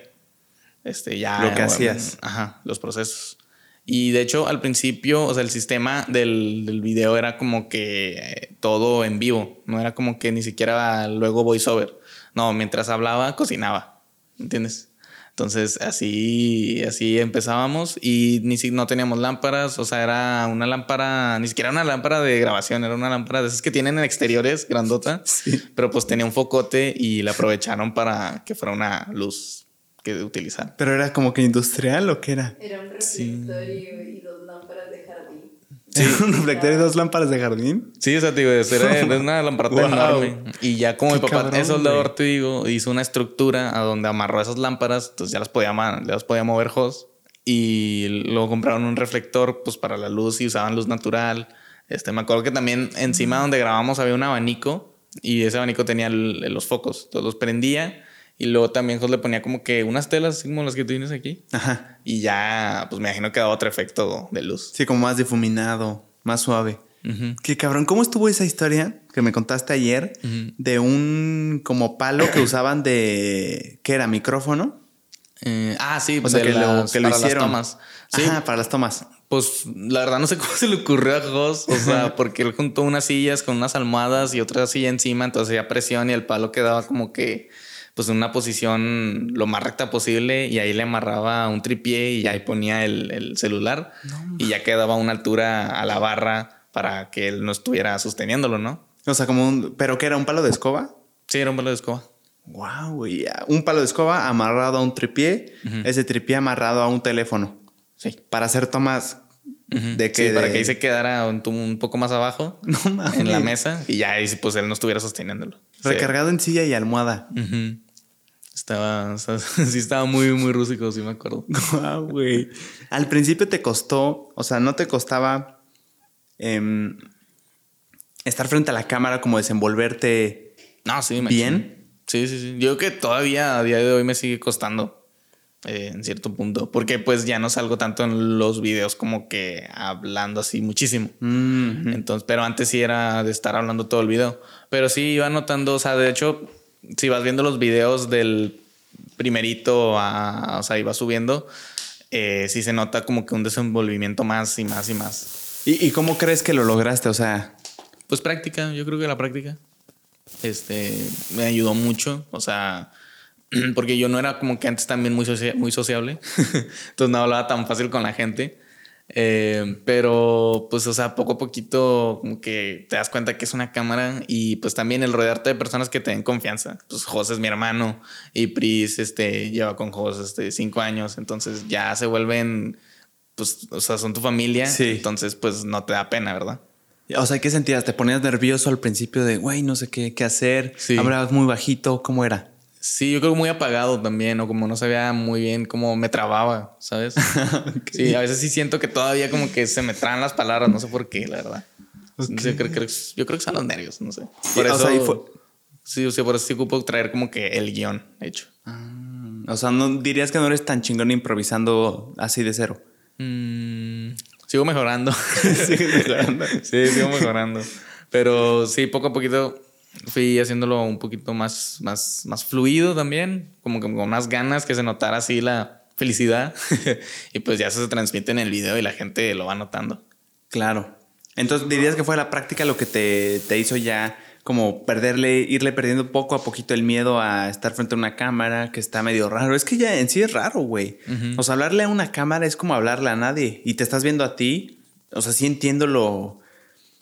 Este, ya. Lo que hacías. Ajá, los procesos. Y de hecho, al principio, o sea, el sistema del, del video era como que eh, todo en vivo. No era como que ni siquiera luego voiceover. No, mientras hablaba, cocinaba. ¿Entiendes? Entonces así, así empezábamos y ni si no teníamos lámparas, o sea, era una lámpara, ni siquiera una lámpara de grabación, era una lámpara de esas que tienen en exteriores, grandota, pero pues tenía un focote y la aprovecharon para que fuera una luz que utilizar. Pero era como que industrial o qué era? Era un reflectorio y dos lámparas de jardín. Sí, un reflector y dos lámparas de jardín. Sí, o sea, te digo, era una lámpara enorme. Y ya como mi papá es soldador, te digo, hizo una estructura a donde amarró esas lámparas, entonces ya las podía, ya las podía mover Jos. Y luego compraron un reflector pues para la luz y usaban luz natural. Este, me acuerdo que también encima donde grabamos había un abanico y ese abanico tenía los focos. Entonces los prendía y luego también Jos le ponía como que unas telas como las que tú tienes aquí. Ajá. Y ya, pues me imagino que daba otro efecto de luz. Sí, como más difuminado, más suave. Qué cabrón, ¿cómo estuvo esa historia que me contaste ayer de un como palo que usaban de. ¿Qué era? ¿Micrófono? Eh, ah, sí, o sea, que, lo, que lo hicieron. Las tomas. Sí. Ajá, para las tomas. Pues la verdad no sé cómo se le ocurrió a Jos, o sea, porque él juntó unas sillas con unas almohadas y otra silla encima, entonces había presión y el palo quedaba como que pues en una posición lo más recta posible y ahí le amarraba un tripié y ahí ponía el, celular y ya quedaba a una altura a la barra para que él no estuviera sosteniéndolo, ¿no? O sea, como un... ¿Pero qué era? ¿Un palo de escoba? Sí, era un palo de escoba. Wow, güey. Un palo de escoba amarrado a un tripié, ese tripié amarrado a un teléfono. Sí. Para hacer tomas de que... Sí, para que ahí se quedara un, poco más abajo en la mesa y ya ahí pues él no estuviera sosteniéndolo. Recargado en silla y almohada. Estaba, sí estaba muy, muy rústico, sí me acuerdo. Wow, güey. Al principio te costó, o sea, no te costaba em, estar frente a la cámara, como desenvolverte no, sí, bien. Sí, sí, sí. Yo creo que todavía a día de hoy me sigue costando. Eh, en cierto punto, porque pues ya no salgo tanto en los videos como que hablando así muchísimo. Entonces, pero antes sí era de estar hablando todo el video, pero sí iba notando, o sea, de hecho, si vas viendo los videos del primerito, a, o sea, iba subiendo, eh, sí se nota como que un desenvolvimiento más y más y más. ¿Y, y cómo crees que lo lograste? O sea, Pues práctica, yo creo que la práctica este, me ayudó mucho. O sea, porque yo no era como que antes también muy, socia- muy sociable. Entonces no hablaba tan fácil con la gente. Eh, pero pues, o sea, poco a poquito como que te das cuenta que es una cámara y pues también el rodearte de personas que te den confianza. Pues José es mi hermano y Pris este, lleva con José este, cinco años. Entonces ya se vuelven, pues, o sea, son tu familia. Sí. Entonces pues no te da pena, ¿verdad? o sea, ¿qué sentías? ¿Te ponías nervioso al principio de, güey, no sé qué, qué hacer? Sí. ¿Hablabas muy bajito? ¿Cómo era? Sí, yo creo que muy apagado también, o como no sabía muy bien cómo me trababa, ¿sabes? Sí, a veces sí siento que todavía como que se me traen las palabras, no sé por qué, la verdad. Sí, creo, creo- yo creo que son los nervios, no sé. Por Y, o eso, sea, fue- sí, o sea, por eso sí ocupo traer como que el guion hecho. O sea, no dirías que no eres tan chingón improvisando así de cero. Mm, sigo mejorando. Sigues mejorando. sí, sigo mejorando. Pero sí, poco a poquito fui haciéndolo un poquito más, más, más fluido también, como que con más ganas que se notara así la felicidad. y pues ya eso se transmite en el video y la gente lo va notando. Claro. Entonces, dirías que fue la práctica lo que te, te hizo ya como perderle, irle perdiendo poco a poquito el miedo a estar frente a una cámara, que está medio raro. Es que ya en sí es raro, güey. O sea, hablarle a una cámara es como hablarle a nadie y te estás viendo a ti. O sea, sí entiendo lo,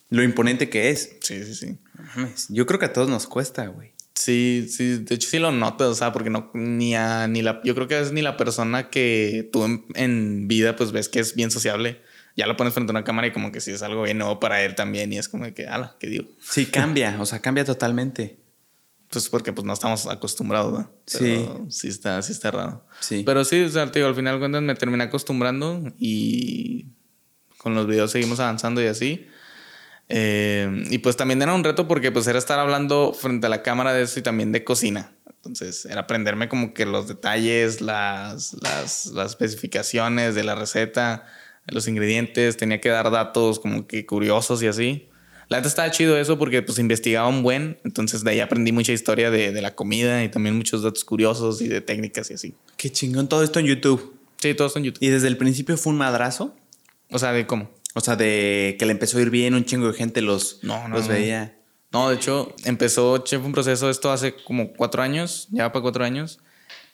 lo imponente que es. Sí, sí, sí. Mames, Yo creo que a todos nos cuesta, güey. Sí, sí, de hecho sí lo notas, o sea, porque no, ni a, ni la, yo creo que es ni la persona que tú en, en vida pues ves que es bien sociable, ya lo pones frente a una cámara y como que sí es algo bien nuevo para él también y es como que, ala, ¿qué digo? Sí, cambia, o sea, cambia totalmente. Pues porque pues no estamos acostumbrados, ¿no? Pero sí está, sí está raro. Sí. Pero sí, o sea, te digo, al final cuentas me terminé acostumbrando y con los videos seguimos avanzando y así. Eh, y pues también era un reto porque pues era estar hablando frente a la cámara de eso y también de cocina. Entonces era aprenderme como que los detalles, las, las, las especificaciones de la receta, los ingredientes, tenía que dar datos como que curiosos y así. La neta estaba chido eso porque pues investigaba un buen, entonces de ahí aprendí mucha historia de, de la comida y también muchos datos curiosos y de técnicas y así. Qué chingón todo esto en YouTube. Sí, todo está en YouTube. ¿Y desde el principio fue un madrazo? O sea, de cómo. O sea, de que le empezó a ir bien, un chingo de gente los, No, no, los no. veía. No, de hecho, empezó Chef un proceso esto hace como cuatro años, ya para cuatro años.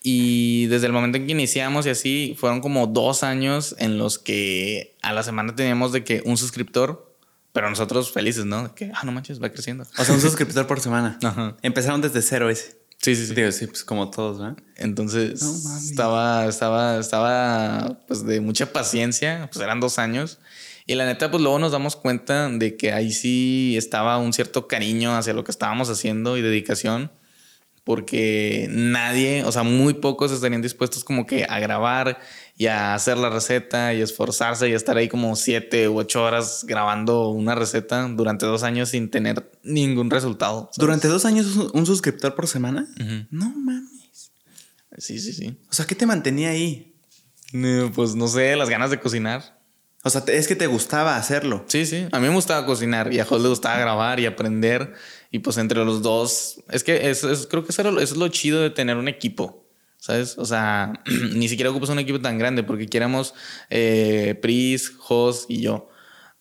Y desde el momento en que iniciamos y así, fueron como dos años en los que a la semana teníamos de que un suscriptor, pero nosotros felices, ¿no? De que, ah, no manches, va creciendo. O sea, un suscriptor por semana. Ajá. Empezaron desde cero ese. Sí, sí, sí. Digo, sí, pues como todos, ¿verdad? Entonces No estaba, estaba, estaba pues de mucha paciencia, pues eran dos años. Y la neta, pues luego nos damos cuenta de que ahí sí estaba un cierto cariño hacia lo que estábamos haciendo y dedicación, porque nadie, o sea, muy pocos estarían dispuestos como que a grabar y a hacer la receta y esforzarse y estar ahí como siete u ocho horas grabando una receta durante dos años sin tener ningún resultado. ¿sabes? ¿Durante dos años un suscriptor por semana? No mames. Sí, sí, sí. O sea, ¿qué te mantenía ahí? No, Pues no sé, las ganas de cocinar. O sea, es que te gustaba hacerlo. Sí, sí. A mí me gustaba cocinar y a Jos le gustaba grabar y aprender. Y pues entre los dos, es que creo que eso es lo chido de tener un equipo, ¿sabes? O sea, ni siquiera ocupas un equipo tan grande porque quieramos eh, Pris, Jos y yo.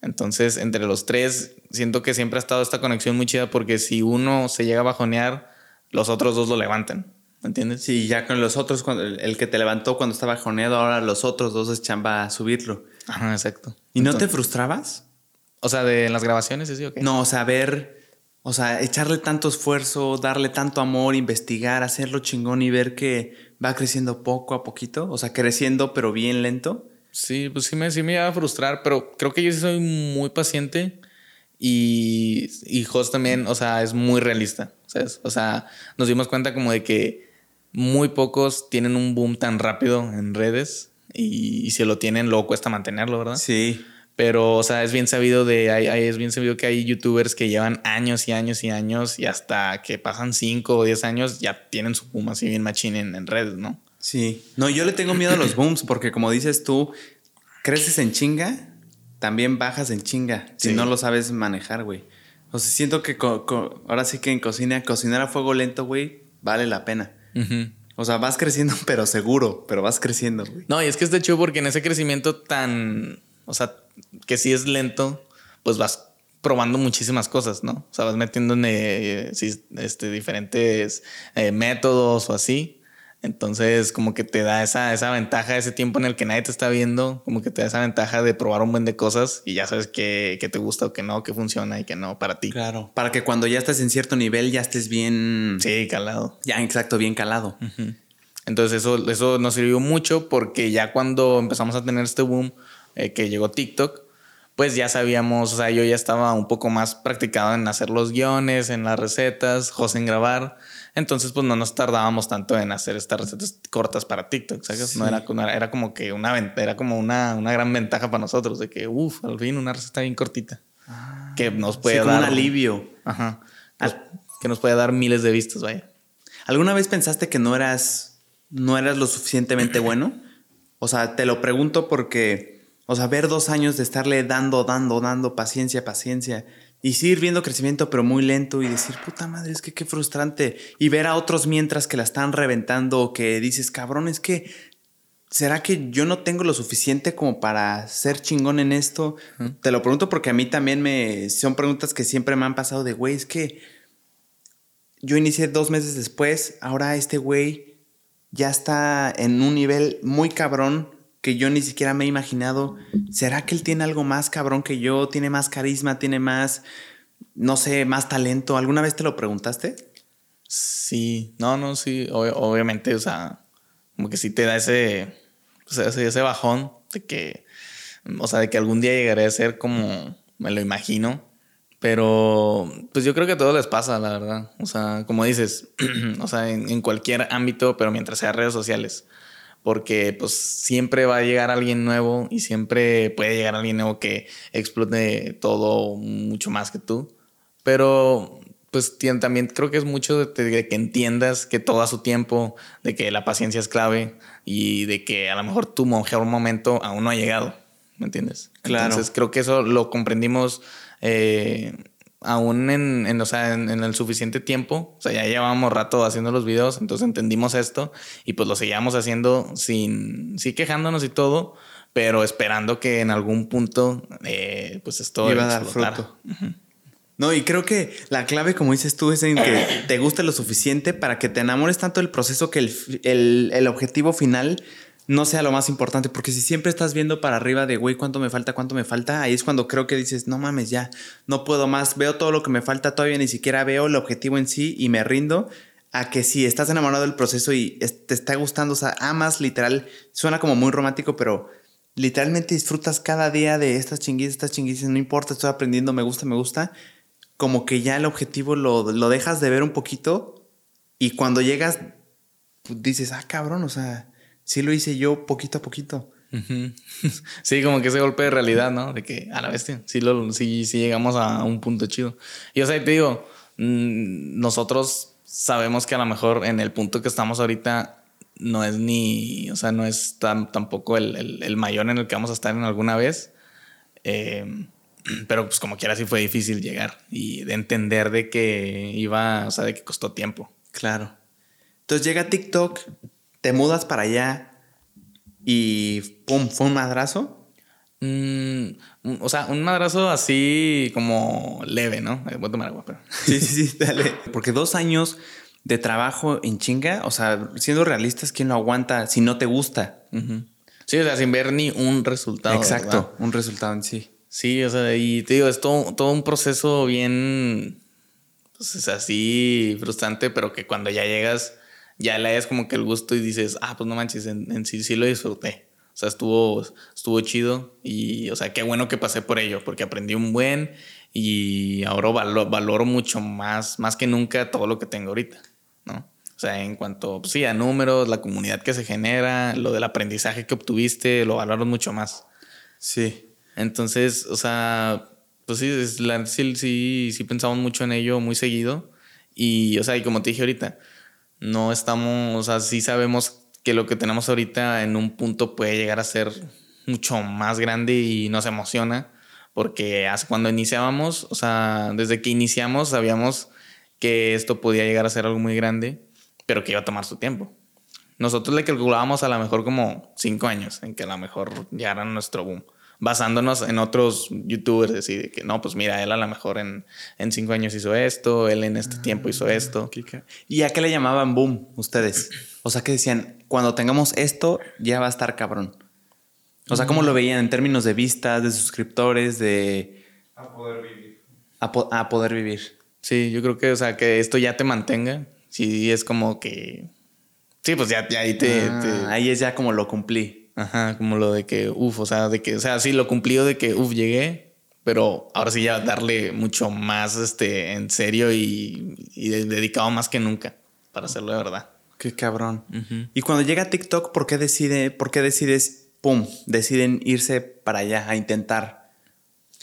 Entonces, entre los tres, siento que siempre ha estado esta conexión muy chida porque si uno se llega a bajonear, los otros dos lo levantan. ¿Me entiendes? Sí, ya con los otros, cuando, el, que te levantó cuando estaba joneado, ahora los otros dos es chamba a subirlo. Ajá, exacto. ¿Y no te Entonces- frustrabas? O sea, de las grabaciones, sí, ok. No, o sea, ver, o sea, echarle tanto esfuerzo, darle tanto amor, investigar, hacerlo chingón y ver que va creciendo poco a poquito, o sea, creciendo pero bien lento. Sí, pues sí me, sí me iba a frustrar, pero creo que yo sí soy muy paciente y, y Jos también, o sea, es muy realista, ¿sabes? O sea, nos dimos cuenta como de que muy pocos tienen un boom tan rápido en redes y, y si lo tienen, luego cuesta mantenerlo, ¿verdad? Sí. Pero, o sea, es bien sabido de, hay, hay- es bien sabido que hay youtubers que llevan años y años y años y hasta que pasan 5 o 10 años ya tienen su boom así bien machín en, en redes, ¿no? Sí. No, yo le tengo miedo a los booms porque como dices tú, creces en chinga, también bajas en chinga si no lo sabes manejar, güey. O sea, siento que ahora sí que en cocina, cocinar a fuego lento, güey, vale la pena. O sea, vas creciendo, pero seguro, pero vas creciendo, güey. No, y es que está chido porque en ese crecimiento tan, o sea, que sí es lento, pues vas probando muchísimas cosas, ¿no? O sea, vas metiendo en eh, este, diferentes eh, métodos o así. Entonces, como que te da esa, esa ventaja, ese tiempo en el que nadie te está viendo, como que te da esa ventaja de probar un buen de cosas y ya sabes qué que te gusta o que no, que funciona y que no para ti. Claro. Para que cuando ya estés en cierto nivel ya estés bien. Sí, calado. Ya, exacto, bien calado. Entonces eso, eso nos sirvió mucho porque ya cuando empezamos a tener este boom eh, que llegó TikTok, pues ya sabíamos, o sea, yo ya estaba un poco más practicado en hacer los guiones, en las recetas, José en grabar. Entonces, pues no nos tardábamos tanto en hacer estas recetas cortas para TikTok, ¿sabes? No era, era como que una, era como una, una gran ventaja para nosotros de que, uff, al fin una receta bien cortita. que nos puede Sí, como dar un alivio. Ajá. Que nos puede dar miles de vistas, vaya. ¿Alguna vez pensaste que no eras, no eras lo suficientemente bueno? O sea, te lo pregunto porque, o sea, ver dos años de estarle dando, dando, dando, paciencia, paciencia, y seguir viendo crecimiento, pero muy lento, y decir, puta madre, es que qué frustrante. Y ver a otros mientras que la están reventando, que dices, cabrón, es que, ¿será que yo no tengo lo suficiente como para ser chingón en esto? Te lo pregunto porque a mí también me, son preguntas que siempre me han pasado de, güey, es que yo inicié dos meses después, ahora este güey ya está en un nivel muy cabrón que yo ni siquiera me he imaginado. ¿Será que él tiene algo más cabrón que yo? ¿Tiene más carisma? ¿Tiene más, no sé, más talento? ¿Alguna vez te lo preguntaste? Sí, no, no, sí, ob- obviamente, o sea, como que sí te da ese, o sea, ese, bajón de que, o sea, de que algún día llegaré a ser como me lo imagino, pero pues yo creo que a todos les pasa, la verdad, o sea, como dices, o sea, en, en cualquier ámbito, pero mientras sea redes sociales, porque pues siempre va a llegar alguien nuevo y siempre puede llegar alguien nuevo que explote todo mucho más que tú, pero pues también creo que es mucho de, de que entiendas que todo a su tiempo, de que la paciencia es clave y de que a lo mejor tu mejor momento aún no ha llegado, ¿me entiendes? Claro. Entonces creo que eso lo comprendimos eh, aún en, en, o sea, en, en el suficiente tiempo, o sea, ya llevábamos rato haciendo los videos, entonces entendimos esto y pues lo seguíamos haciendo sin, sí quejándonos y todo, pero esperando que en algún punto eh, pues esto Iba a dar fruto. No, y creo que la clave, como dices tú, es en que te guste lo suficiente para que te enamores tanto del proceso que el, el- el objetivo final no sea lo más importante. Porque si siempre estás viendo para arriba de, güey, ¿cuánto me falta? ¿Cuánto me falta? Ahí es cuando creo que dices, no mames, ya, no puedo más. Veo todo lo que me falta, todavía ni siquiera veo el objetivo en sí y me rindo. A que si estás enamorado del proceso y te está gustando, o sea, amas literal, suena como muy romántico, pero literalmente disfrutas cada día de estas chinguitas, estas chinguitas, no importa, estoy aprendiendo, me gusta, me gusta, como que ya el objetivo lo, lo dejas de ver un poquito y cuando llegas pues, dices, ah, cabrón, o sea, sí lo hice yo poquito a poquito. Sí, como que ese golpe de realidad, ¿no? De que a la bestia, sí, lo, sí, sí llegamos a un punto chido. Y o sea, te digo, mm, nosotros sabemos que a lo mejor en el punto que estamos ahorita no es ni, o sea, no es tan, tampoco el, el- el mayor en el que vamos a estar en alguna vez. Eh, pero pues como quiera sí fue difícil llegar y de entender de que iba, o sea, de que costó tiempo. Claro. Entonces llega TikTok, te mudas para allá y pum, fue un madrazo. Mm, un- o sea, un madrazo así como leve, ¿no? Eh, voy a tomar agua, pero... Sí, sí, sí, dale. Porque dos años de trabajo en chinga, o sea, siendo realistas, ¿quién lo aguanta si no te gusta? Sí, o sea, sin ver ni un resultado. Exacto, ¿verdad? un resultado en sí. Sí, o sea, y te digo, es todo, todo un proceso bien, pues es así frustrante, pero que cuando ya llegas, ya le das como que el gusto y dices, ah, pues no manches, en, en sí sí lo disfruté. O sea, estuvo, estuvo chido y, o sea, qué bueno que pasé por ello, porque aprendí un buen y ahora valo- valoro mucho más, más que nunca todo lo que tengo ahorita, ¿no? O sea, en cuanto, pues sí, a números, la comunidad que se genera, lo del aprendizaje que obtuviste, lo valoro mucho más. Sí. Entonces, o sea, pues sí, es la- sí, sí, sí pensamos mucho en ello muy seguido. Y, o sea, y como te dije ahorita, no estamos, o sea, sí sabemos que lo que tenemos ahorita en un punto puede llegar a ser mucho más grande y nos emociona. Porque cuando iniciábamos, o sea, desde que iniciamos sabíamos que esto podía llegar a ser algo muy grande, pero que iba a tomar su tiempo. Nosotros le calculábamos a lo mejor como cinco años en que a lo mejor era nuestro boom. Basándonos en otros youtubers, decir de que no, pues mira, él a lo mejor en, en cinco años hizo esto, él en este tiempo hizo esto. ¿Y a qué le llamaban boom ustedes? O sea, que decían, cuando tengamos esto, ya va a estar cabrón. O sea, ¿cómo lo veían en términos de vistas, de suscriptores, de... A poder vivir. a, po- a poder vivir? Sí, yo creo que, o sea, que esto ya te mantenga. Sí, es como que. Sí, pues ya, ya ahí te. Ah, te- Ahí es ya como lo cumplí. Ajá, como lo de que, uff, o sea, de que, o sea, sí, lo cumplido de que, uff, llegué, pero ahora sí ya darle mucho más, este, en serio y, y de- dedicado más que nunca para hacerlo de verdad. Qué cabrón. Y cuando llega TikTok, ¿por qué decide, por qué decides, pum, deciden irse para allá a intentar?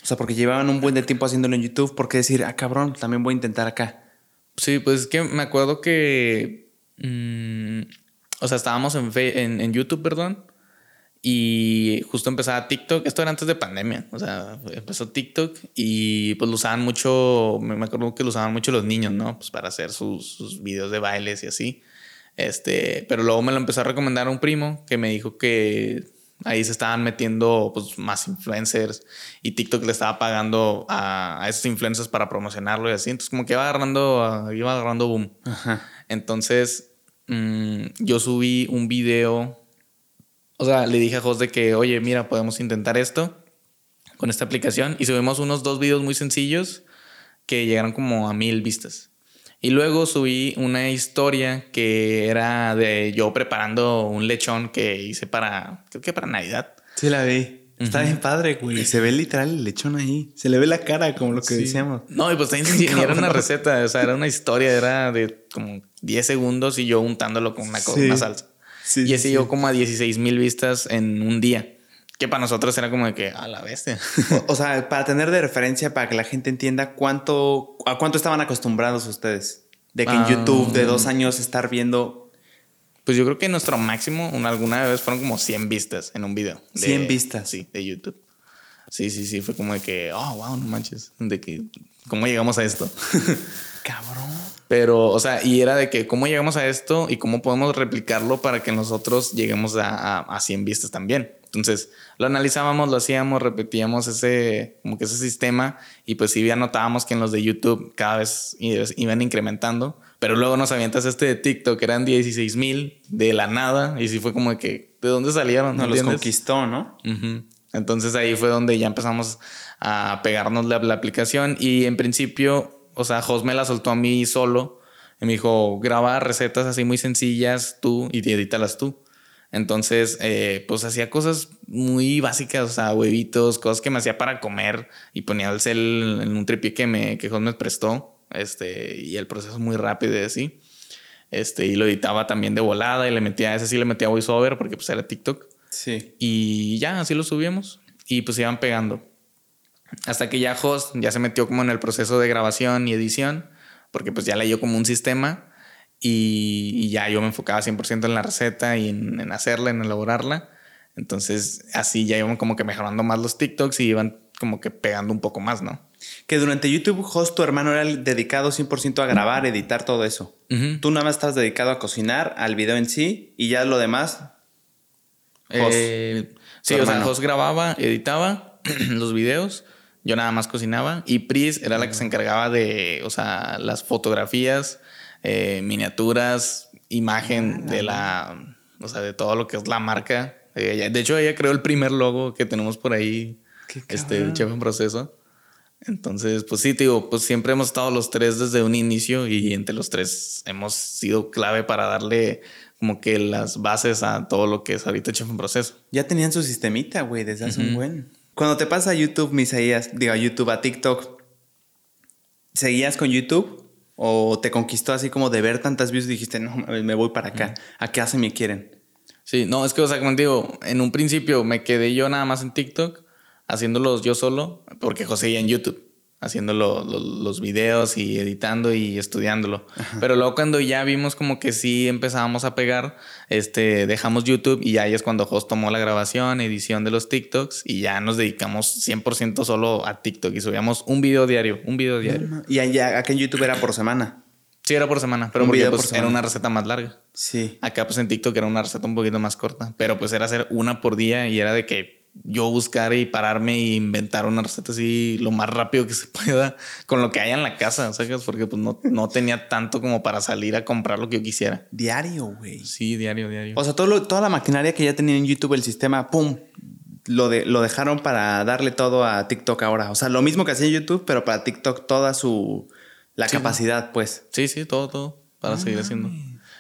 O sea, porque llevaban un buen de tiempo haciéndolo en YouTube, ¿por qué decir, ah, cabrón, también voy a intentar acá? Sí, pues es que me acuerdo que, mm, o sea, estábamos en, en, en YouTube, perdón, y justo empezaba TikTok. Esto era antes de pandemia, o sea, empezó TikTok y pues lo usaban mucho, me acuerdo que lo usaban mucho los niños, ¿no? Pues para hacer sus, sus videos de bailes y así. Este, pero luego me lo empezó a recomendar un primo que me dijo que ahí se estaban metiendo pues, más influencers y TikTok le estaba pagando a, a esos influencers para promocionarlo y así. Entonces, como que iba agarrando, iba agarrando boom. Ajá. Entonces, mm, yo subí un video. O sea, le dije a Jos de que, oye, mira, podemos intentar esto con esta aplicación. Y subimos unos dos videos muy sencillos que llegaron como a mil vistas. Y luego subí una historia que era de yo preparando un lechón que hice para, creo que para Navidad. Sí, la vi. Está bien padre, güey. Se ve literal el lechón ahí. Se le ve la cara, como lo que decíamos. No, y pues también era una receta, o sea, era una historia, era de como 10 segundos y yo untándolo con una, Sí. una salsa. Sí, y ese sí. llegó como a 16 mil vistas en un día. Que para nosotros era como de que, a la bestia. O, o sea, para tener de referencia, para que la gente entienda cuánto, a cuánto estaban acostumbrados ustedes. De que en Ah. YouTube de dos años estar viendo Pues yo creo que nuestro máximo una- alguna vez fueron como 100 vistas en un video. de- 100 vistas. Sí, de YouTube. Sí, sí, sí, fue como de que, oh, wow, no manches. De que, ¿cómo llegamos a esto? Cabrón. Pero, o sea, y era de que cómo llegamos a esto y cómo podemos replicarlo para que nosotros lleguemos a, a, a 100 vistas también. Entonces, lo analizábamos, lo hacíamos, repetíamos ese, como que ese sistema y pues sí ya notábamos que en los de YouTube cada vez iban incrementando, pero luego nos avientas este de TikTok, que eran 16 mil de la nada y sí fue como de que, ¿de dónde salieron? Nos los ¿Entiendes? conquistó, ¿no? Ujú. Entonces ahí fue donde ya empezamos a pegarnos la, la aplicación y en principio, o sea, Jos me la soltó a mí solo y me dijo, graba recetas así muy sencillas tú y edítalas tú. Entonces, eh, pues hacía cosas muy básicas, o sea, huevitos, cosas que me hacía para comer y ponía el cel en un tripié que, me, que Jos me prestó. Este, y el proceso muy rápido y así. Este, y lo editaba también de volada y le metía, ese sí le metía voiceover porque pues era TikTok. Sí. Y ya, así lo subíamos. Y pues iban pegando. Hasta que ya Host ya se metió como en el proceso de grabación y edición, porque pues ya leyó como un sistema y, y ya yo me enfocaba 100% en la receta y en, en hacerla, en elaborarla. Entonces así ya iban como que mejorando más los TikToks y iban como que pegando un poco más, ¿no? Que durante YouTube, Host, tu hermano era el dedicado 100% a grabar, editar todo eso. Ujú. Tú nada más estabas dedicado a cocinar, al video en sí, y ya lo demás. Jos, Eh, sí, tu o sea, hermano. Jos grababa, editaba los videos, yo nada más cocinaba y Pris era la que se encargaba de, o sea, las fotografías, eh, miniaturas, imagen de la, o sea, de todo lo que es la marca. Eh, de hecho, ella creó el primer logo que tenemos por ahí, este, cabrón. chef en proceso. Entonces, pues sí, te digo, pues siempre hemos estado los tres desde un inicio y entre los tres hemos sido clave para darle como que las bases a todo lo que es ahorita Chef en Proceso. Ya tenían su sistemita, güey, desde hace un Ujú. buen. Cuando te pasa a YouTube, Misaías, digo a YouTube, a TikTok, ¿seguías con YouTube? ¿O te conquistó así como de ver tantas views y dijiste, no, me voy para acá? ¿A qué hacen me quieren? Sí, no, es que, o sea, como digo, en un principio me quedé yo nada más en TikTok, haciéndolos yo solo, porque José ya en YouTube, haciendo lo- lo- los videos y editando y estudiándolo. Pero luego cuando ya vimos como que sí empezábamos a pegar, este, dejamos YouTube y ya ahí es cuando Jos tomó la grabación, edición de los TikToks y ya nos dedicamos 100% solo a TikTok y subíamos un video diario, un video diario. Y allá, acá en YouTube era por semana. Sí, era por semana, pero Un porque video pues, por era semana. una receta más larga. Sí. Acá pues en TikTok era una receta un poquito más corta, pero pues era hacer una por día y era de que yo buscar y pararme e inventar una receta así lo más rápido que se pueda con lo que haya en la casa, ¿sabes? Porque pues no, no tenía tanto como para salir a comprar lo que yo quisiera. Diario, güey. Sí, diario, diario. O sea, todo lo- toda la maquinaria que ya tenía en YouTube, el sistema, ¡pum! Lo, de, lo dejaron para darle todo a TikTok ahora. O sea, lo mismo que hacía en YouTube, pero para TikTok toda su... La Sí. capacidad, pues. Sí, sí, todo, todo para seguir haciendo.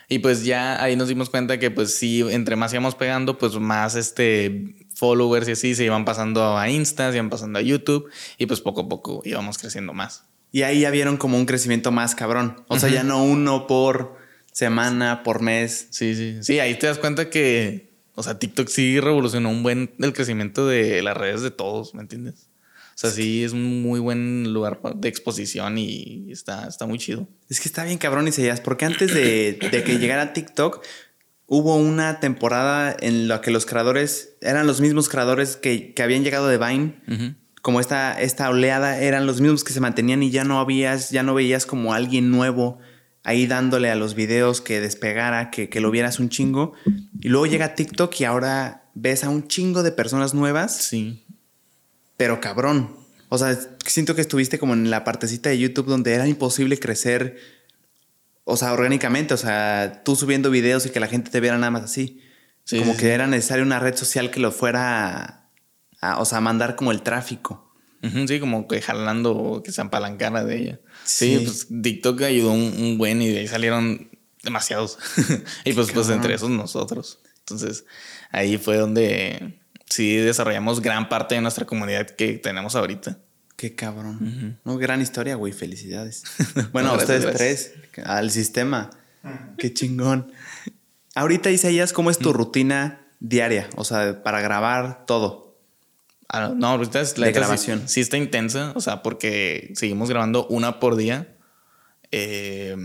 Y pues ya ahí nos dimos cuenta que pues sí, entre más íbamos pegando, pues más este followers y así se iban pasando a Insta, se iban pasando a YouTube y pues poco a poco íbamos creciendo más. Y ahí ya vieron como un crecimiento más cabrón. O sea, ya no uno por semana, por mes. Sí, sí. Sí, ahí te das cuenta que, o sea, TikTok sí revolucionó un buen el crecimiento de las redes de todos, ¿me entiendes? O sea, sí es un muy buen lugar de exposición y está, está muy chido. Es que está bien cabrón, Isaías, porque antes de, de que llegara TikTok, hubo una temporada en la que los creadores eran los mismos creadores que, que habían llegado de Vine. Como esta, esta oleada, eran los mismos que se mantenían y ya no habías, ya no veías como alguien nuevo ahí dándole a los videos que despegara, que, que lo vieras un chingo. Y luego llega TikTok y ahora ves a un chingo de personas nuevas Sí. pero cabrón. O sea, siento que estuviste como en la partecita de YouTube donde era imposible crecer, o sea, orgánicamente, o sea, tú subiendo videos y que la gente te viera nada más así. Sí, como sí, que sí. era necesario una red social que lo fuera, a, a- o sea, a mandar como el tráfico. Sí, como que jalando que se apalancara de ella. Sí, pues TikTok ayudó un, un buen y de ahí salieron demasiados. y pues, pues entre esos nosotros. Entonces ahí fue donde sí desarrollamos gran parte de nuestra comunidad que tenemos ahorita. Qué cabrón. No, gran historia, güey. Felicidades. Bueno, a ustedes gracias. tres, al sistema. Qué chingón. Ahorita, Isaías, ¿cómo es tu rutina diaria? O sea, para grabar todo. Ah, no, ahorita es la De sí- grabación. Sí, está intensa, o sea, porque seguimos grabando una por día. Eh,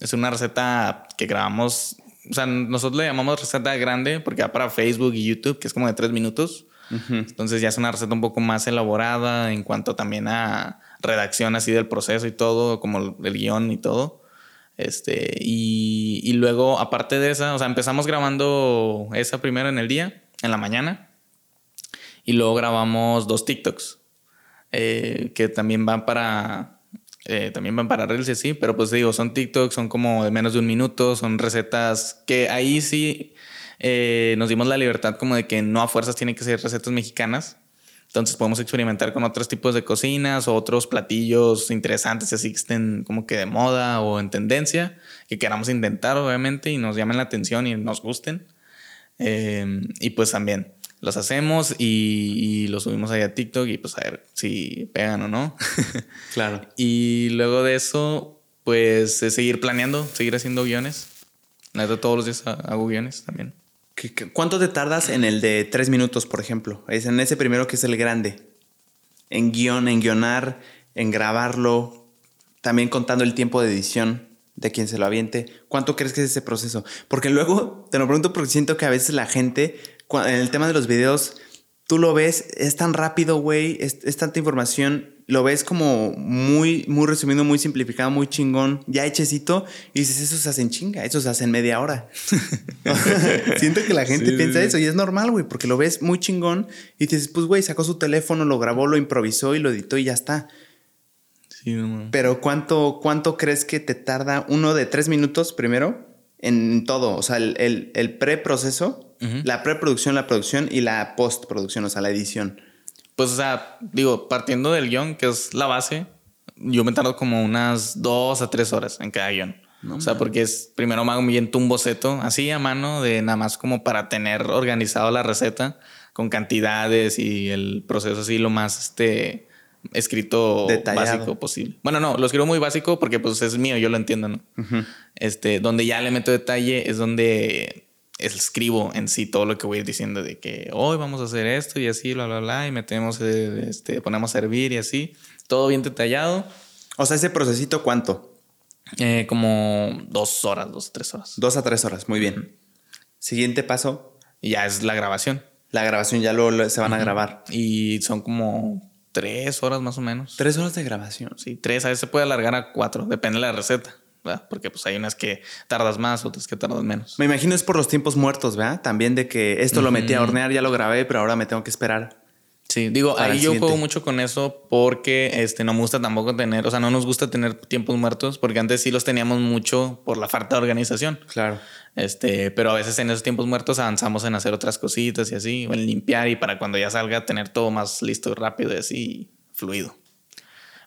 es una receta que grabamos, o sea, nosotros le llamamos receta grande porque va para Facebook y YouTube, que es como de tres minutos. Entonces ya es una receta un poco más elaborada en cuanto también a redacción así del proceso y todo, como el, guion y todo. Este, y, y luego, aparte de esa, o sea, empezamos grabando esa primero en el día, en la mañana. Y luego grabamos dos TikToks eh, que también van para. eh, también van para Reels y así, pero pues digo, son TikToks, son como de menos de un minuto, son recetas que ahí sí eh, nos dimos la libertad como de que no a fuerzas tienen que ser recetas mexicanas. Entonces podemos experimentar con otros tipos de cocinas o otros platillos interesantes así que estén como que de moda o en tendencia, que queramos intentar obviamente y nos llamen la atención y nos gusten. Eh, y pues también los hacemos y, y los subimos ahí a TikTok y pues a ver si pegan o no. Claro. y luego de eso, pues es seguir planeando, seguir haciendo guiones. Neta, todos los días ha- hago guiones también. ¿Qué- qué- ¿Cuánto te tardas en el de tres minutos, por ejemplo? Es en ese primero que es el grande. En guion, en guionar, en grabarlo, también contando el tiempo de edición de quien se lo aviente. ¿Cuánto crees que es ese proceso? Porque luego, te lo pregunto porque siento que a veces la gente, en el tema de los videos, tú lo ves, es tan rápido, güey, es tanta información, lo ves como muy, muy resumido, muy simplificado, muy chingón, ya hechecito, y dices, eso se hace en chinga, eso se hace en media hora. Siento que la gente Sí, piensa sí. eso y es normal, güey, porque lo ves muy chingón y dices, pues, güey, sacó su teléfono, lo grabó, lo improvisó y lo editó y ya está. Sí, no. Pero ¿cuánto, cuánto crees que te tarda uno de tres minutos primero en todo? O sea, el, el, el preproceso, la preproducción, la producción y la postproducción, o sea, la edición. Pues, o sea, digo, partiendo del guion, que es la base, yo me tardo como unas dos a tres horas en cada guion. o sea, porque es primero me hago bien un boceto así a mano de nada más como para tener organizado la receta con cantidades y el proceso así lo más este escrito Detallado. básico posible. Bueno, no, lo escribo muy básico porque pues es mío, yo lo entiendo, ¿no? Este, donde ya le meto detalle es donde escribo en sí todo lo que voy a ir diciendo de que hoy vamos a hacer esto y así, bla, bla, bla, y metemos, eh, este, ponemos a servir y así. Todo bien detallado. O sea, ese procesito, ¿cuánto? Eh, como dos horas, dos, tres horas. Dos a tres horas, muy bien. Siguiente paso, Y ya es la grabación. la grabación, ya lo, lo- se van a grabar. Y son como tres horas más o menos. Tres horas de grabación. Sí, tres. A veces se puede alargar a cuatro. Depende de la receta. ¿Verdad? Porque pues hay unas que tardas más, otras que tardas menos. Me imagino es por los tiempos muertos, ¿verdad? También de que esto lo metí a hornear, ya lo grabé, pero ahora me tengo que esperar. Sí, digo, ahí yo juego mucho con eso porque este, no me gusta tampoco tener, o sea, no nos gusta tener tiempos muertos porque antes sí los teníamos mucho por la falta de organización. Claro. Este, pero a veces en esos tiempos muertos avanzamos en hacer otras cositas y así, o en limpiar y para cuando ya salga tener todo más listo, rápido y así, fluido.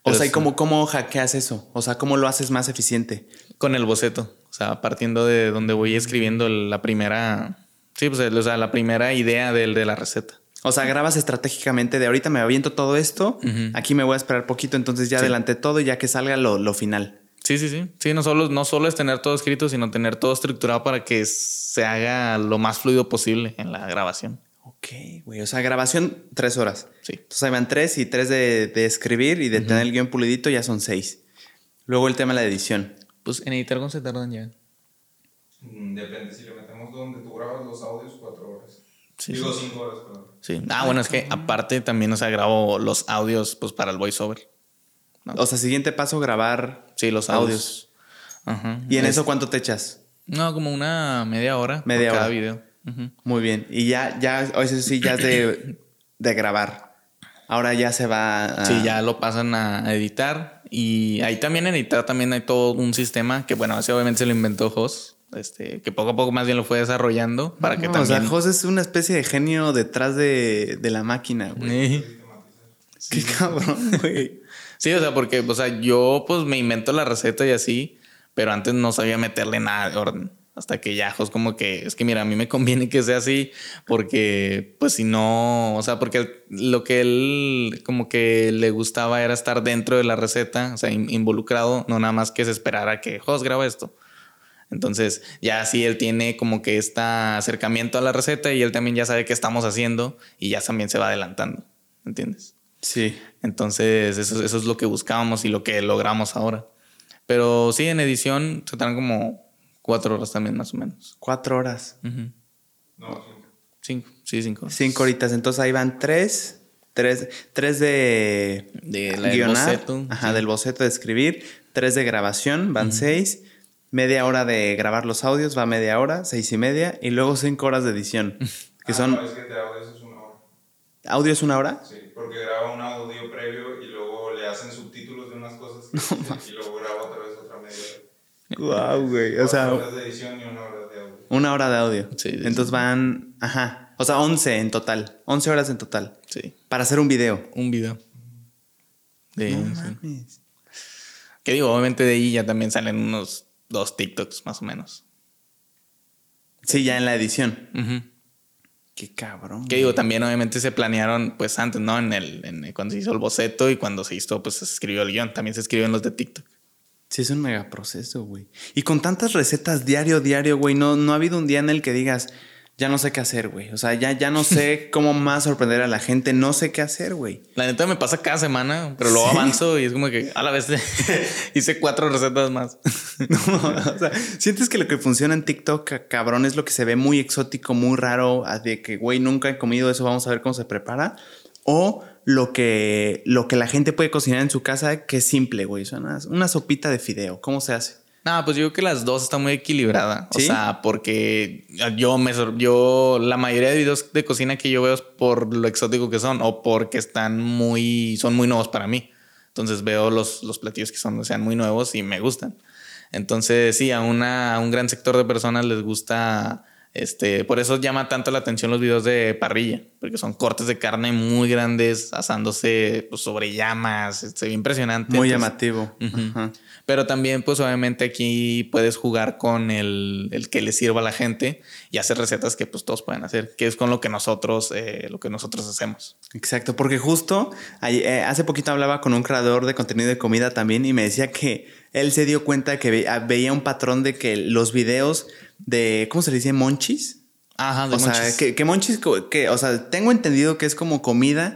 O sea, ¿y cómo, cómo hackeas eso? O sea, ¿cómo lo haces más eficiente? Con el boceto, o sea, partiendo de donde voy escribiendo la primera, sí, pues, o sea, la primera idea de la receta. O sea, grabas estratégicamente de ahorita me aviento todo esto, aquí me voy a esperar poquito, entonces ya Sí. adelanté todo y ya que salga lo, lo final. Sí, sí, sí. Sí, no solo, no solo es tener todo escrito, sino tener todo estructurado para que se haga lo más fluido posible en la grabación. Ok, güey. O sea, grabación tres horas. Sí. Entonces ahí van tres y tres de, de escribir y de tener el guion pulidito ya son seis. Luego el tema de la edición. Pues en editar con se tardan ya. Mm, Depende, si le metemos donde tú grabas los audios, cuatro horas. Sí, Digo, sí. cinco horas, perdón. Sí. Ah, bueno, es que aparte también, o sea, grabo los audios pues para el voiceover. ¿no? O sea, siguiente paso, grabar. Sí, los Audios. audios. Ajá. ¿Y en Es- eso cuánto te echas? No, como una media hora. por Media cada hora. video. Muy bien. Y ya, ya, o eso sí, ya es de, de grabar. Ahora ya se va a... Sí, ya lo pasan a editar. Y ahí también en editar también hay todo un sistema que, bueno, ese obviamente se lo inventó Jos. Este, que poco a poco más bien lo fue desarrollando para que también. O sea, José es una especie de genio detrás de, de la máquina, güey. Sí. Qué cabrón, güey. Sí, o sea, porque, o sea, yo pues me invento la receta y así, pero antes no sabía meterle nada de orden. Hasta que ya, Jos, como que es que mira, a mí me conviene que sea así, porque pues si no, o sea, porque lo que él como que le gustaba era estar dentro de la receta, o sea, in- involucrado, no nada más que se esperara que Jos graba esto. Entonces, ya así él tiene como que este acercamiento a la receta y él también ya sabe qué estamos haciendo y ya también se va adelantando. ¿Entiendes? Sí. Entonces, eso, eso es lo que buscábamos y lo que logramos ahora. Pero sí, en edición se tardan como cuatro horas también, más o menos. Cuatro horas. No, cinco. Cinco, sí, cinco. Cinco horitas. Entonces ahí van tres. Tres, tres de De la del guionar, boceto, Ajá, sí. del boceto de escribir. Tres de grabación, van seis. Media hora de grabar los audios, va media hora, seis y media. Y luego cinco horas de edición. Que Ah, son. No, es que de audios es una hora. ¿Audio es una hora? Sí, porque graba un audio previo y luego le hacen subtítulos de unas cosas que dice, y luego graba otra vez otra media hora. Wow, güey. O sea, horas de edición y una hora de audio. una hora de audio. Sí, sí, Entonces sí. van. Ajá. O sea, once en total. Once horas en total. Sí, Para hacer un video. un video. De, No sí. mames. Que digo, obviamente de ahí ya también salen unos dos TikToks, más o menos. Sí, ya en la edición. Qué cabrón. Que digo, también obviamente se planearon pues antes, ¿no? En el, en el- cuando se hizo el boceto y cuando se hizo, pues se escribió el guion. También se escribió en los de TikTok. Sí, es un mega proceso, güey. Y con tantas recetas diario, diario, güey, no, no ha habido un día en el que digas, ya no sé qué hacer, güey. O sea, ya, ya no sé cómo más sorprender a la gente, no sé qué hacer, güey. La neta me pasa cada semana, pero luego ¿Sí? avanzo y es como que a la vez hice cuatro recetas más. No, o sea, sientes que lo que funciona en TikTok, ca- cabrón, es lo que se ve muy exótico, muy raro, de que, güey, nunca he comido eso, vamos a ver cómo se prepara. O lo que, lo que la gente puede cocinar en su casa, que es simple, güey. Una, una sopita de fideo. ¿Cómo se hace? No, pues yo creo que las dos están muy equilibradas. ¿Sí? O sea, porque yo me yo la mayoría de videos de cocina que yo veo es por lo exótico que son o porque están muy son muy nuevos para mí. Entonces veo los, los platillos que son sean muy nuevos y me gustan. Entonces, sí, a, una, a un gran sector de personas les gusta este, por eso llama tanto la atención los videos de parrilla, porque son cortes de carne muy grandes, asándose pues, sobre llamas, ve impresionante. Muy Entonces, llamativo. Ujú. Ajá. pero también, pues obviamente aquí puedes jugar con el, el que le sirva a la gente y hacer recetas que pues todos pueden hacer, que es con lo que nosotros, eh, lo que nosotros hacemos. Exacto, porque justo eh, hace poquito hablaba con un creador de contenido de comida también y me decía que él se dio cuenta que ah, veía un patrón de que los videos de, ¿cómo se le dice? Monchis. Ajá, de O sea, monchis. que, que monchis, que, o sea, tengo entendido que es como comida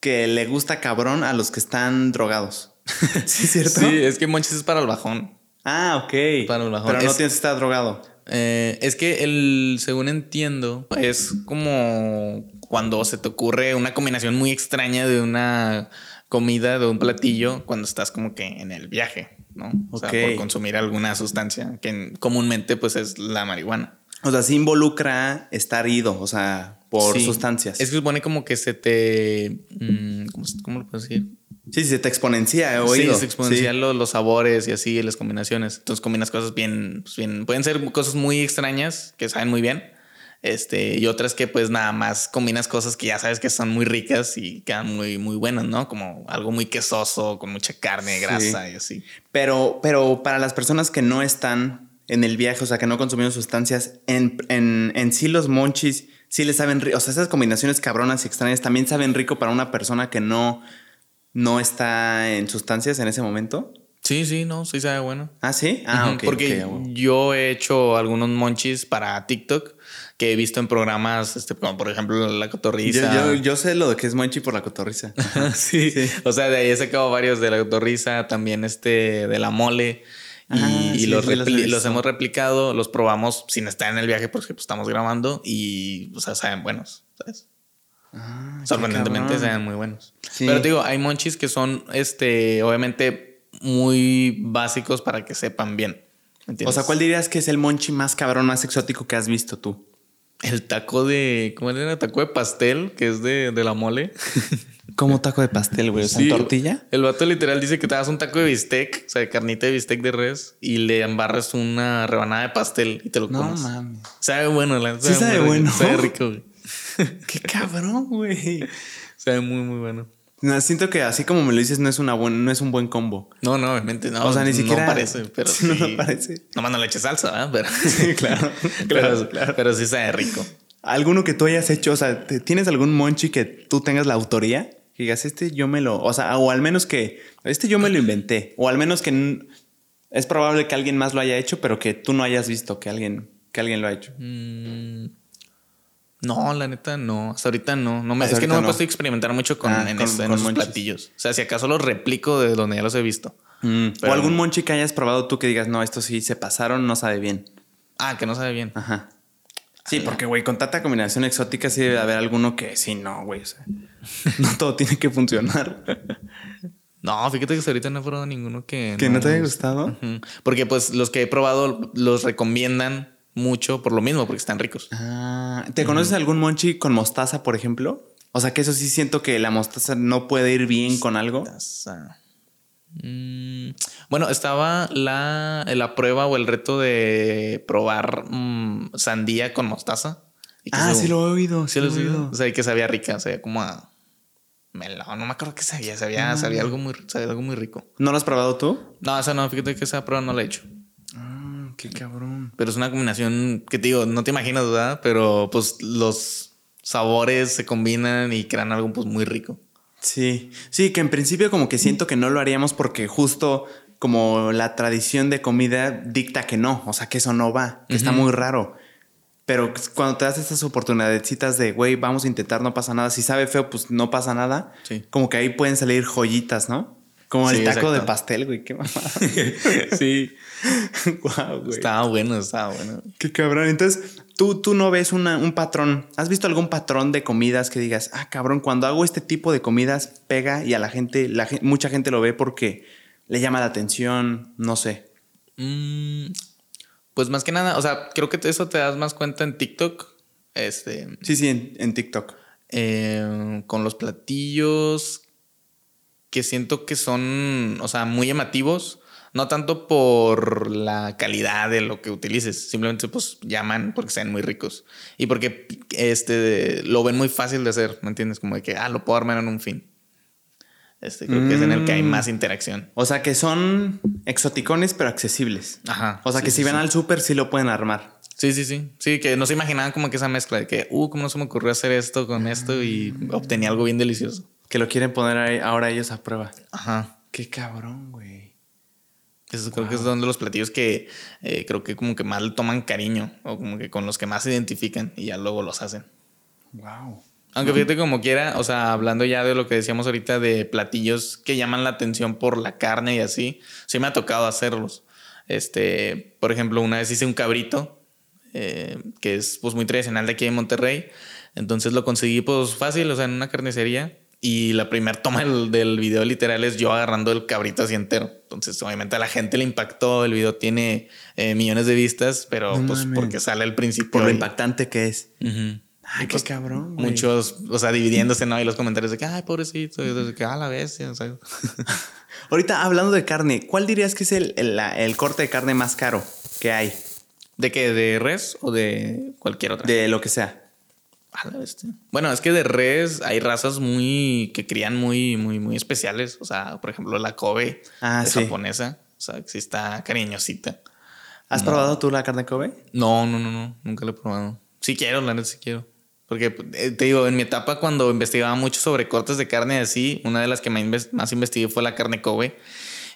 que le gusta cabrón a los que están drogados. ¿Sí es cierto? Sí, es que monchis es para el bajón. Ah, ok. Para el bajón. Pero no Es- tienes que estar drogado. Eh, es que el, según entiendo, es como cuando se te ocurre una combinación muy extraña de una comida, de un platillo, cuando estás como que en el viaje. ¿No? O sea, por consumir alguna sustancia que comúnmente pues es la marihuana. O sea, sí involucra estar ido, o sea, por Sí. sustancias. Es que supone como que se te... mm, ¿cómo, cómo lo puedo decir? Sí, se te exponencia, he Sí, oído. se exponencial los, los sabores y así, las combinaciones. Entonces combinas cosas bien, pues, bien... Pueden ser cosas muy extrañas que saben muy bien. Este, y otras que pues nada más combinas cosas que ya sabes que son muy ricas y quedan muy, muy buenas, ¿no? Como algo muy quesoso, con mucha carne, grasa y así. Pero, pero para las personas que no están en el viaje, o sea, que no consumieron sustancias, en, en, en sí los monchis sí les saben rico. O sea, esas combinaciones cabronas y extrañas también saben rico para una persona que no, no está en sustancias en ese momento. Sí, sí, no, sí sabe bueno. Ah, sí. Ah, ok. Porque yo he hecho algunos monchis para TikTok que he visto en programas, este, como por ejemplo La Yo, Cotorriza. yo, yo sé lo de que es monchi por la cotorriza. sí. O sea, de ahí he sacado varios de La Cotorriza, también este de La Mole. Y, Ah, y sí, los, sí, hemos replicado, los probamos sin estar en el viaje porque pues, estamos grabando y, o sea, saben buenos, ¿sabes? Ah, Sorprendentemente saben muy buenos. Sí. Pero te digo, hay monchis que son, este, obviamente muy básicos para que sepan bien. ¿me O sea, ¿cuál dirías que es el monchi más cabrón, más exótico que has visto tú? El taco de. ¿Cómo era? Taco de pastel, que es de, de la mole. Como taco de pastel, güey. O sea, Sí, tortilla. El vato literal dice que te das un taco de bistec, o sea, de carnita de bistec de res, y le embarras una rebanada de pastel y te lo No comes. mames. Sabe bueno, la Sí sabe bueno. Sabe rico, güey. Qué cabrón, güey. Sabe muy, muy bueno. No, siento que así como me lo dices, no es una buen, no es un buen combo. No, no, obviamente no. O sea, ni no siquiera- parece, pero Sí, no, no parece. Nomás no le eches salsa, ¿verdad? Pero, Sí, claro, pero, claro, claro. pero sí sabe rico. ¿Alguno que tú hayas hecho? O sea, ¿te- ¿tienes algún monchi que tú tengas la autoría? Que digas, este yo me lo. O sea, o al menos que. Este yo me lo inventé. O al menos que. Es probable que alguien más lo haya hecho, pero que tú no hayas visto que alguien, que alguien lo ha hecho. Mm, No, la neta no. Hasta ahorita no. no me, Hasta es que no me he puesto a experimentar mucho con, Ah, en, con- es- en esos platillos. O sea, si acaso los replico de donde ya los he visto. Mm, o algún monchi que hayas probado tú que digas, no, esto sí se pasaron, no sabe bien. Ah, que no sabe bien. Ajá. Sí, porque, güey, con tanta combinación exótica sí debe haber alguno que sí, no, güey. O sea, no todo tiene que funcionar. No, fíjate que hasta ahorita no he probado ninguno que... ¿Que no te haya gustado? Porque pues los que he probado los recomiendan mucho por lo mismo, porque están ricos. Ah, ¿te conoces algún monchi con mostaza, por ejemplo? O sea, que eso sí siento que la mostaza no puede ir bien con algo. Mm, bueno, estaba la, la prueba o el reto de probar mm, sandía con mostaza. Y Ah, se- sí lo he oído. Sí, lo he oído. O sea, y que sabía rica, sabía como a melón, no me acuerdo qué sabía, sabía, sabía algo muy, sabía algo muy rico. ¿No lo has probado tú? No, esa no, fíjate que esa prueba no la he hecho. Qué cabrón. Pero es una combinación que te digo, no te imaginas, ¿verdad? Pero pues los sabores se combinan y crean algo pues muy rico. Sí, sí, que en principio como que siento que no lo haríamos porque justo como la tradición de comida dicta que no, o sea, que eso no va, que está muy raro. Pero cuando te das estas oportunidades de, güey, vamos a intentar, no pasa nada. Si sabe feo, pues no pasa nada. Sí. Como que ahí pueden salir joyitas, ¿no? Como el taco de pastel, güey. Qué mamada. sí. Guau, güey. Estaba bueno, estaba bueno. Qué cabrón. Entonces, tú, tú no ves una- un patrón. ¿Has visto algún patrón de comidas que digas, ah, cabrón, cuando hago este tipo de comidas pega y a la gente, la, mucha gente lo ve porque le llama la atención, no sé. Mm, pues más que nada, o sea, creo que eso te das más cuenta en TikTok. Este. Sí, sí, en, en TikTok. eh, con los platillos que siento que son, o sea, muy llamativos. No tanto por la calidad de lo que utilices, simplemente pues llaman porque sean muy ricos y porque este lo ven muy fácil de hacer, ¿me entiendes? Como de que ah, lo puedo armar en un fin. Este creo que es en el que hay Mm. más interacción. O sea, que son exoticones, pero accesibles. Ajá. O sea, sí, que sí, si van sí. al súper, sí lo pueden armar. Sí, sí, sí. Sí, que no se imaginaban como que esa mezcla de que, uh, cómo no se me ocurrió hacer esto con esto y obtenía algo bien delicioso. Que lo quieren poner ahí- ahora ellos a prueba. Ajá. Qué cabrón, güey. Eso creo que es uno de los platillos que eh, creo que como que más le toman cariño o como que con los que más se identifican y ya luego los hacen. Wow. Aunque fíjate como quiera, o sea, hablando ya de lo que decíamos ahorita de platillos que llaman la atención por la carne y así, sí me ha tocado hacerlos. Este, por ejemplo, una vez hice un cabrito, eh, que es pues muy tradicional de aquí en Monterrey. Entonces lo conseguí pues fácil, o sea, en una carnicería. Y la primera toma del, del video literal es yo agarrando el cabrito así entero. Entonces, obviamente a la gente le impactó. El video tiene eh, millones de vistas, pero No pues mames. porque sale al principio. Por lo y- impactante que es. Ujú. Ay, qué cabrón. güey. Muchos, o sea, dividiéndose, ¿no? Y los comentarios de que, ay, pobrecito, y de que, ah, la bestia. Ahorita hablando de carne, ¿cuál dirías que es el, el- el corte de carne más caro que hay? ¿De qué? ¿De res o de cualquier otra? De lo que sea. A la bestia. Bueno, es que de res hay razas muy que crían muy, muy, muy especiales. O sea, por ejemplo, la Kobe Ah, es sí. japonesa. O sea, que sí está cariñosita. ¿Has probado tú la carne Kobe? No, no, no, no. Nunca lo he probado. Sí quiero, la neta sí quiero. Porque eh, te digo, en mi etapa cuando investigaba mucho sobre cortes de carne así, una de las que más, inves- más investigué fue la carne Kobe.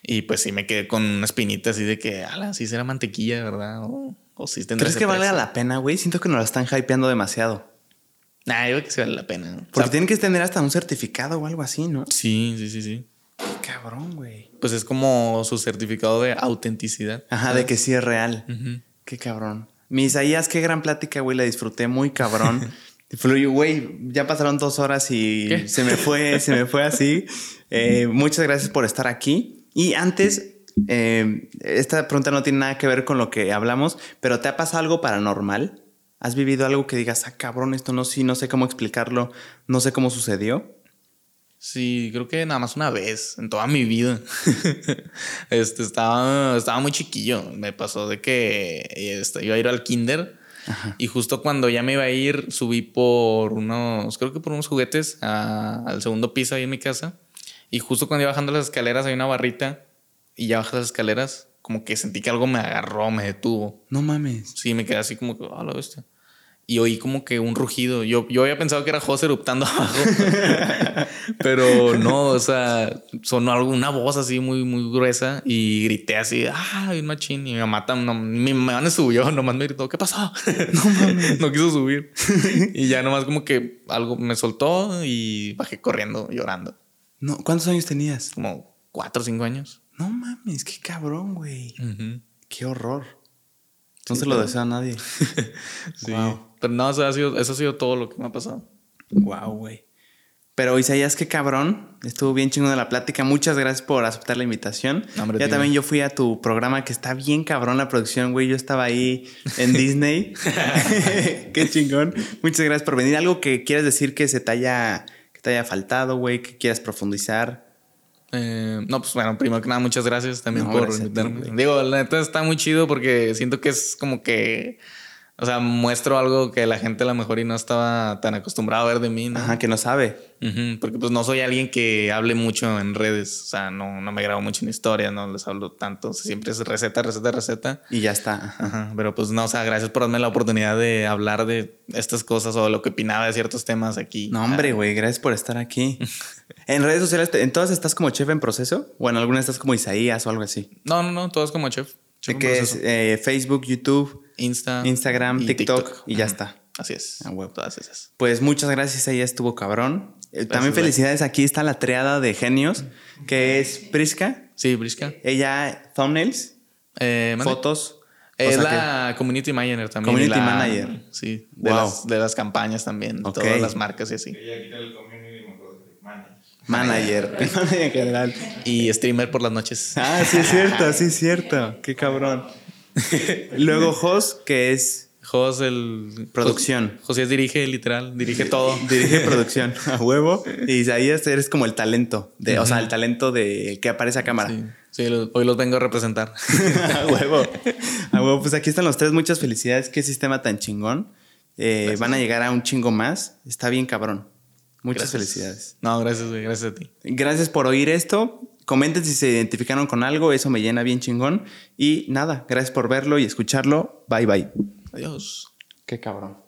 Y pues sí me quedé con una espinita así de que, ala, sí será mantequilla, ¿verdad? O, o sí tendrá ¿Crees que valga precio. la pena, güey? Siento que nos la están hypeando demasiado. Nah, yo creo que sí vale la pena. O Porque sea, tienen que tener hasta un certificado o algo así, ¿no? Sí, sí, sí, sí. Qué cabrón, güey. Pues es como su certificado de autenticidad. Ajá, de que sí es real. Qué cabrón. Mi Isaías, qué gran plática, güey. La disfruté muy cabrón. Fluyó, güey. Ya pasaron dos horas y ¿Qué? se me fue, se me fue así. Eh, muchas gracias por estar aquí. Y antes, eh, esta pregunta no tiene nada que ver con lo que hablamos, pero ¿te ha pasado algo paranormal? ¿Has vivido algo que digas, ah, cabrón, esto no, sí, no sé cómo explicarlo, no sé cómo sucedió? Sí, creo que nada más una vez en toda mi vida. este estaba, estaba muy chiquillo. Me pasó de que este, iba a ir al kinder y justo cuando ya me iba a ir, subí por unos, creo que por unos juguetes a- al segundo piso ahí en mi casa. Y justo cuando iba bajando las escaleras hay una barrita y ya bajas las escaleras, como que sentí que algo me agarró, me detuvo. No mames. Sí, me quedé así como que, ah, la bestia. Y oí como que un rugido. Yo, yo había pensado que era José eruptando abajo. Pero no, o sea, sonó algo, una voz así muy, muy gruesa y grité así, ah, bien machín. Y mi mamá, no, mi mamá no subió, nomás me gritó, ¿qué pasó? No mames. no quiso subir. y ya nomás como que algo me soltó y bajé corriendo, llorando. No, ¿Cuántos años tenías? Como cuatro o cinco años. No mames, qué cabrón, güey. Ujú. Qué horror. No Sí, se lo deseo a nadie. Sí. Wow. Pero no, o sea, ha sido, eso ha sido todo lo que me ha pasado. Wow, güey. Pero Isaías, qué cabrón. Estuvo bien chingón de la plática. Muchas gracias por aceptar la invitación. Hombre, ya tío. también yo fui a tu programa que está bien cabrón la producción, güey. Yo estaba ahí en Disney. qué chingón. Muchas gracias por venir. Algo que quieras decir que se te haya, que te haya faltado, güey, que quieras profundizar. Eh, no, pues bueno, primero que nada, muchas gracias también No, por gracias a ti, invitarme. Digo, la neta está muy chido porque siento que es como que, o sea, muestro algo que la gente a lo mejor y no estaba tan acostumbrada a ver de mí, ¿no? Ajá, que no sabe. Porque pues no soy alguien que hable mucho en redes, o sea, no, no me grabo mucho en historias, no les hablo tanto, o sea, siempre es receta, receta, receta. Y ya está. Ajá. Pero pues no, o sea, gracias por darme la oportunidad de hablar de estas cosas o de lo que opinaba de ciertos temas aquí. No, hombre, güey, gracias por estar aquí. en redes sociales, ¿en todas estás como chef en proceso? ¿O en alguna estás como Isaías o algo así? No, no, no, todo es como chef. Chef que es eh, Facebook, YouTube, Insta, Instagram, y TikTok, y ya está. Así es. Ah, huevo. Todas esas. Pues muchas gracias, ella estuvo cabrón. Eh, También felicidades, aquí está la triada de genios, que es Priska, Sí, Brisca. ella thumbnails, Eh, fotos. o Es sea la community manager también. Community la- manager. Sí. De, Wow. las, de las campañas también. Ok. Todas las marcas y así. Ella quita el community manager. manager, manager en general. Y streamer por las noches. Ah, sí es cierto, sí es cierto. Qué cabrón. Luego Jos, que es Jos, el. Producción. Jos- José dirige, literal. Dirige todo. dirige producción a huevo. Y Isaías eres como el talento, de, o sea, el talento de que aparece a cámara. Sí. Hoy los vengo a representar. a huevo. A huevo. Pues aquí están los tres. Muchas felicidades. Qué sistema tan chingón. Eh, van a llegar a un chingo más. Está bien cabrón. Muchas Gracias. felicidades. No, gracias, güey. Gracias a ti. Gracias por oír esto. Comenten si se identificaron con algo. Eso me llena bien chingón. Y nada, gracias por verlo y escucharlo. Bye bye. Adiós. Qué cabrón.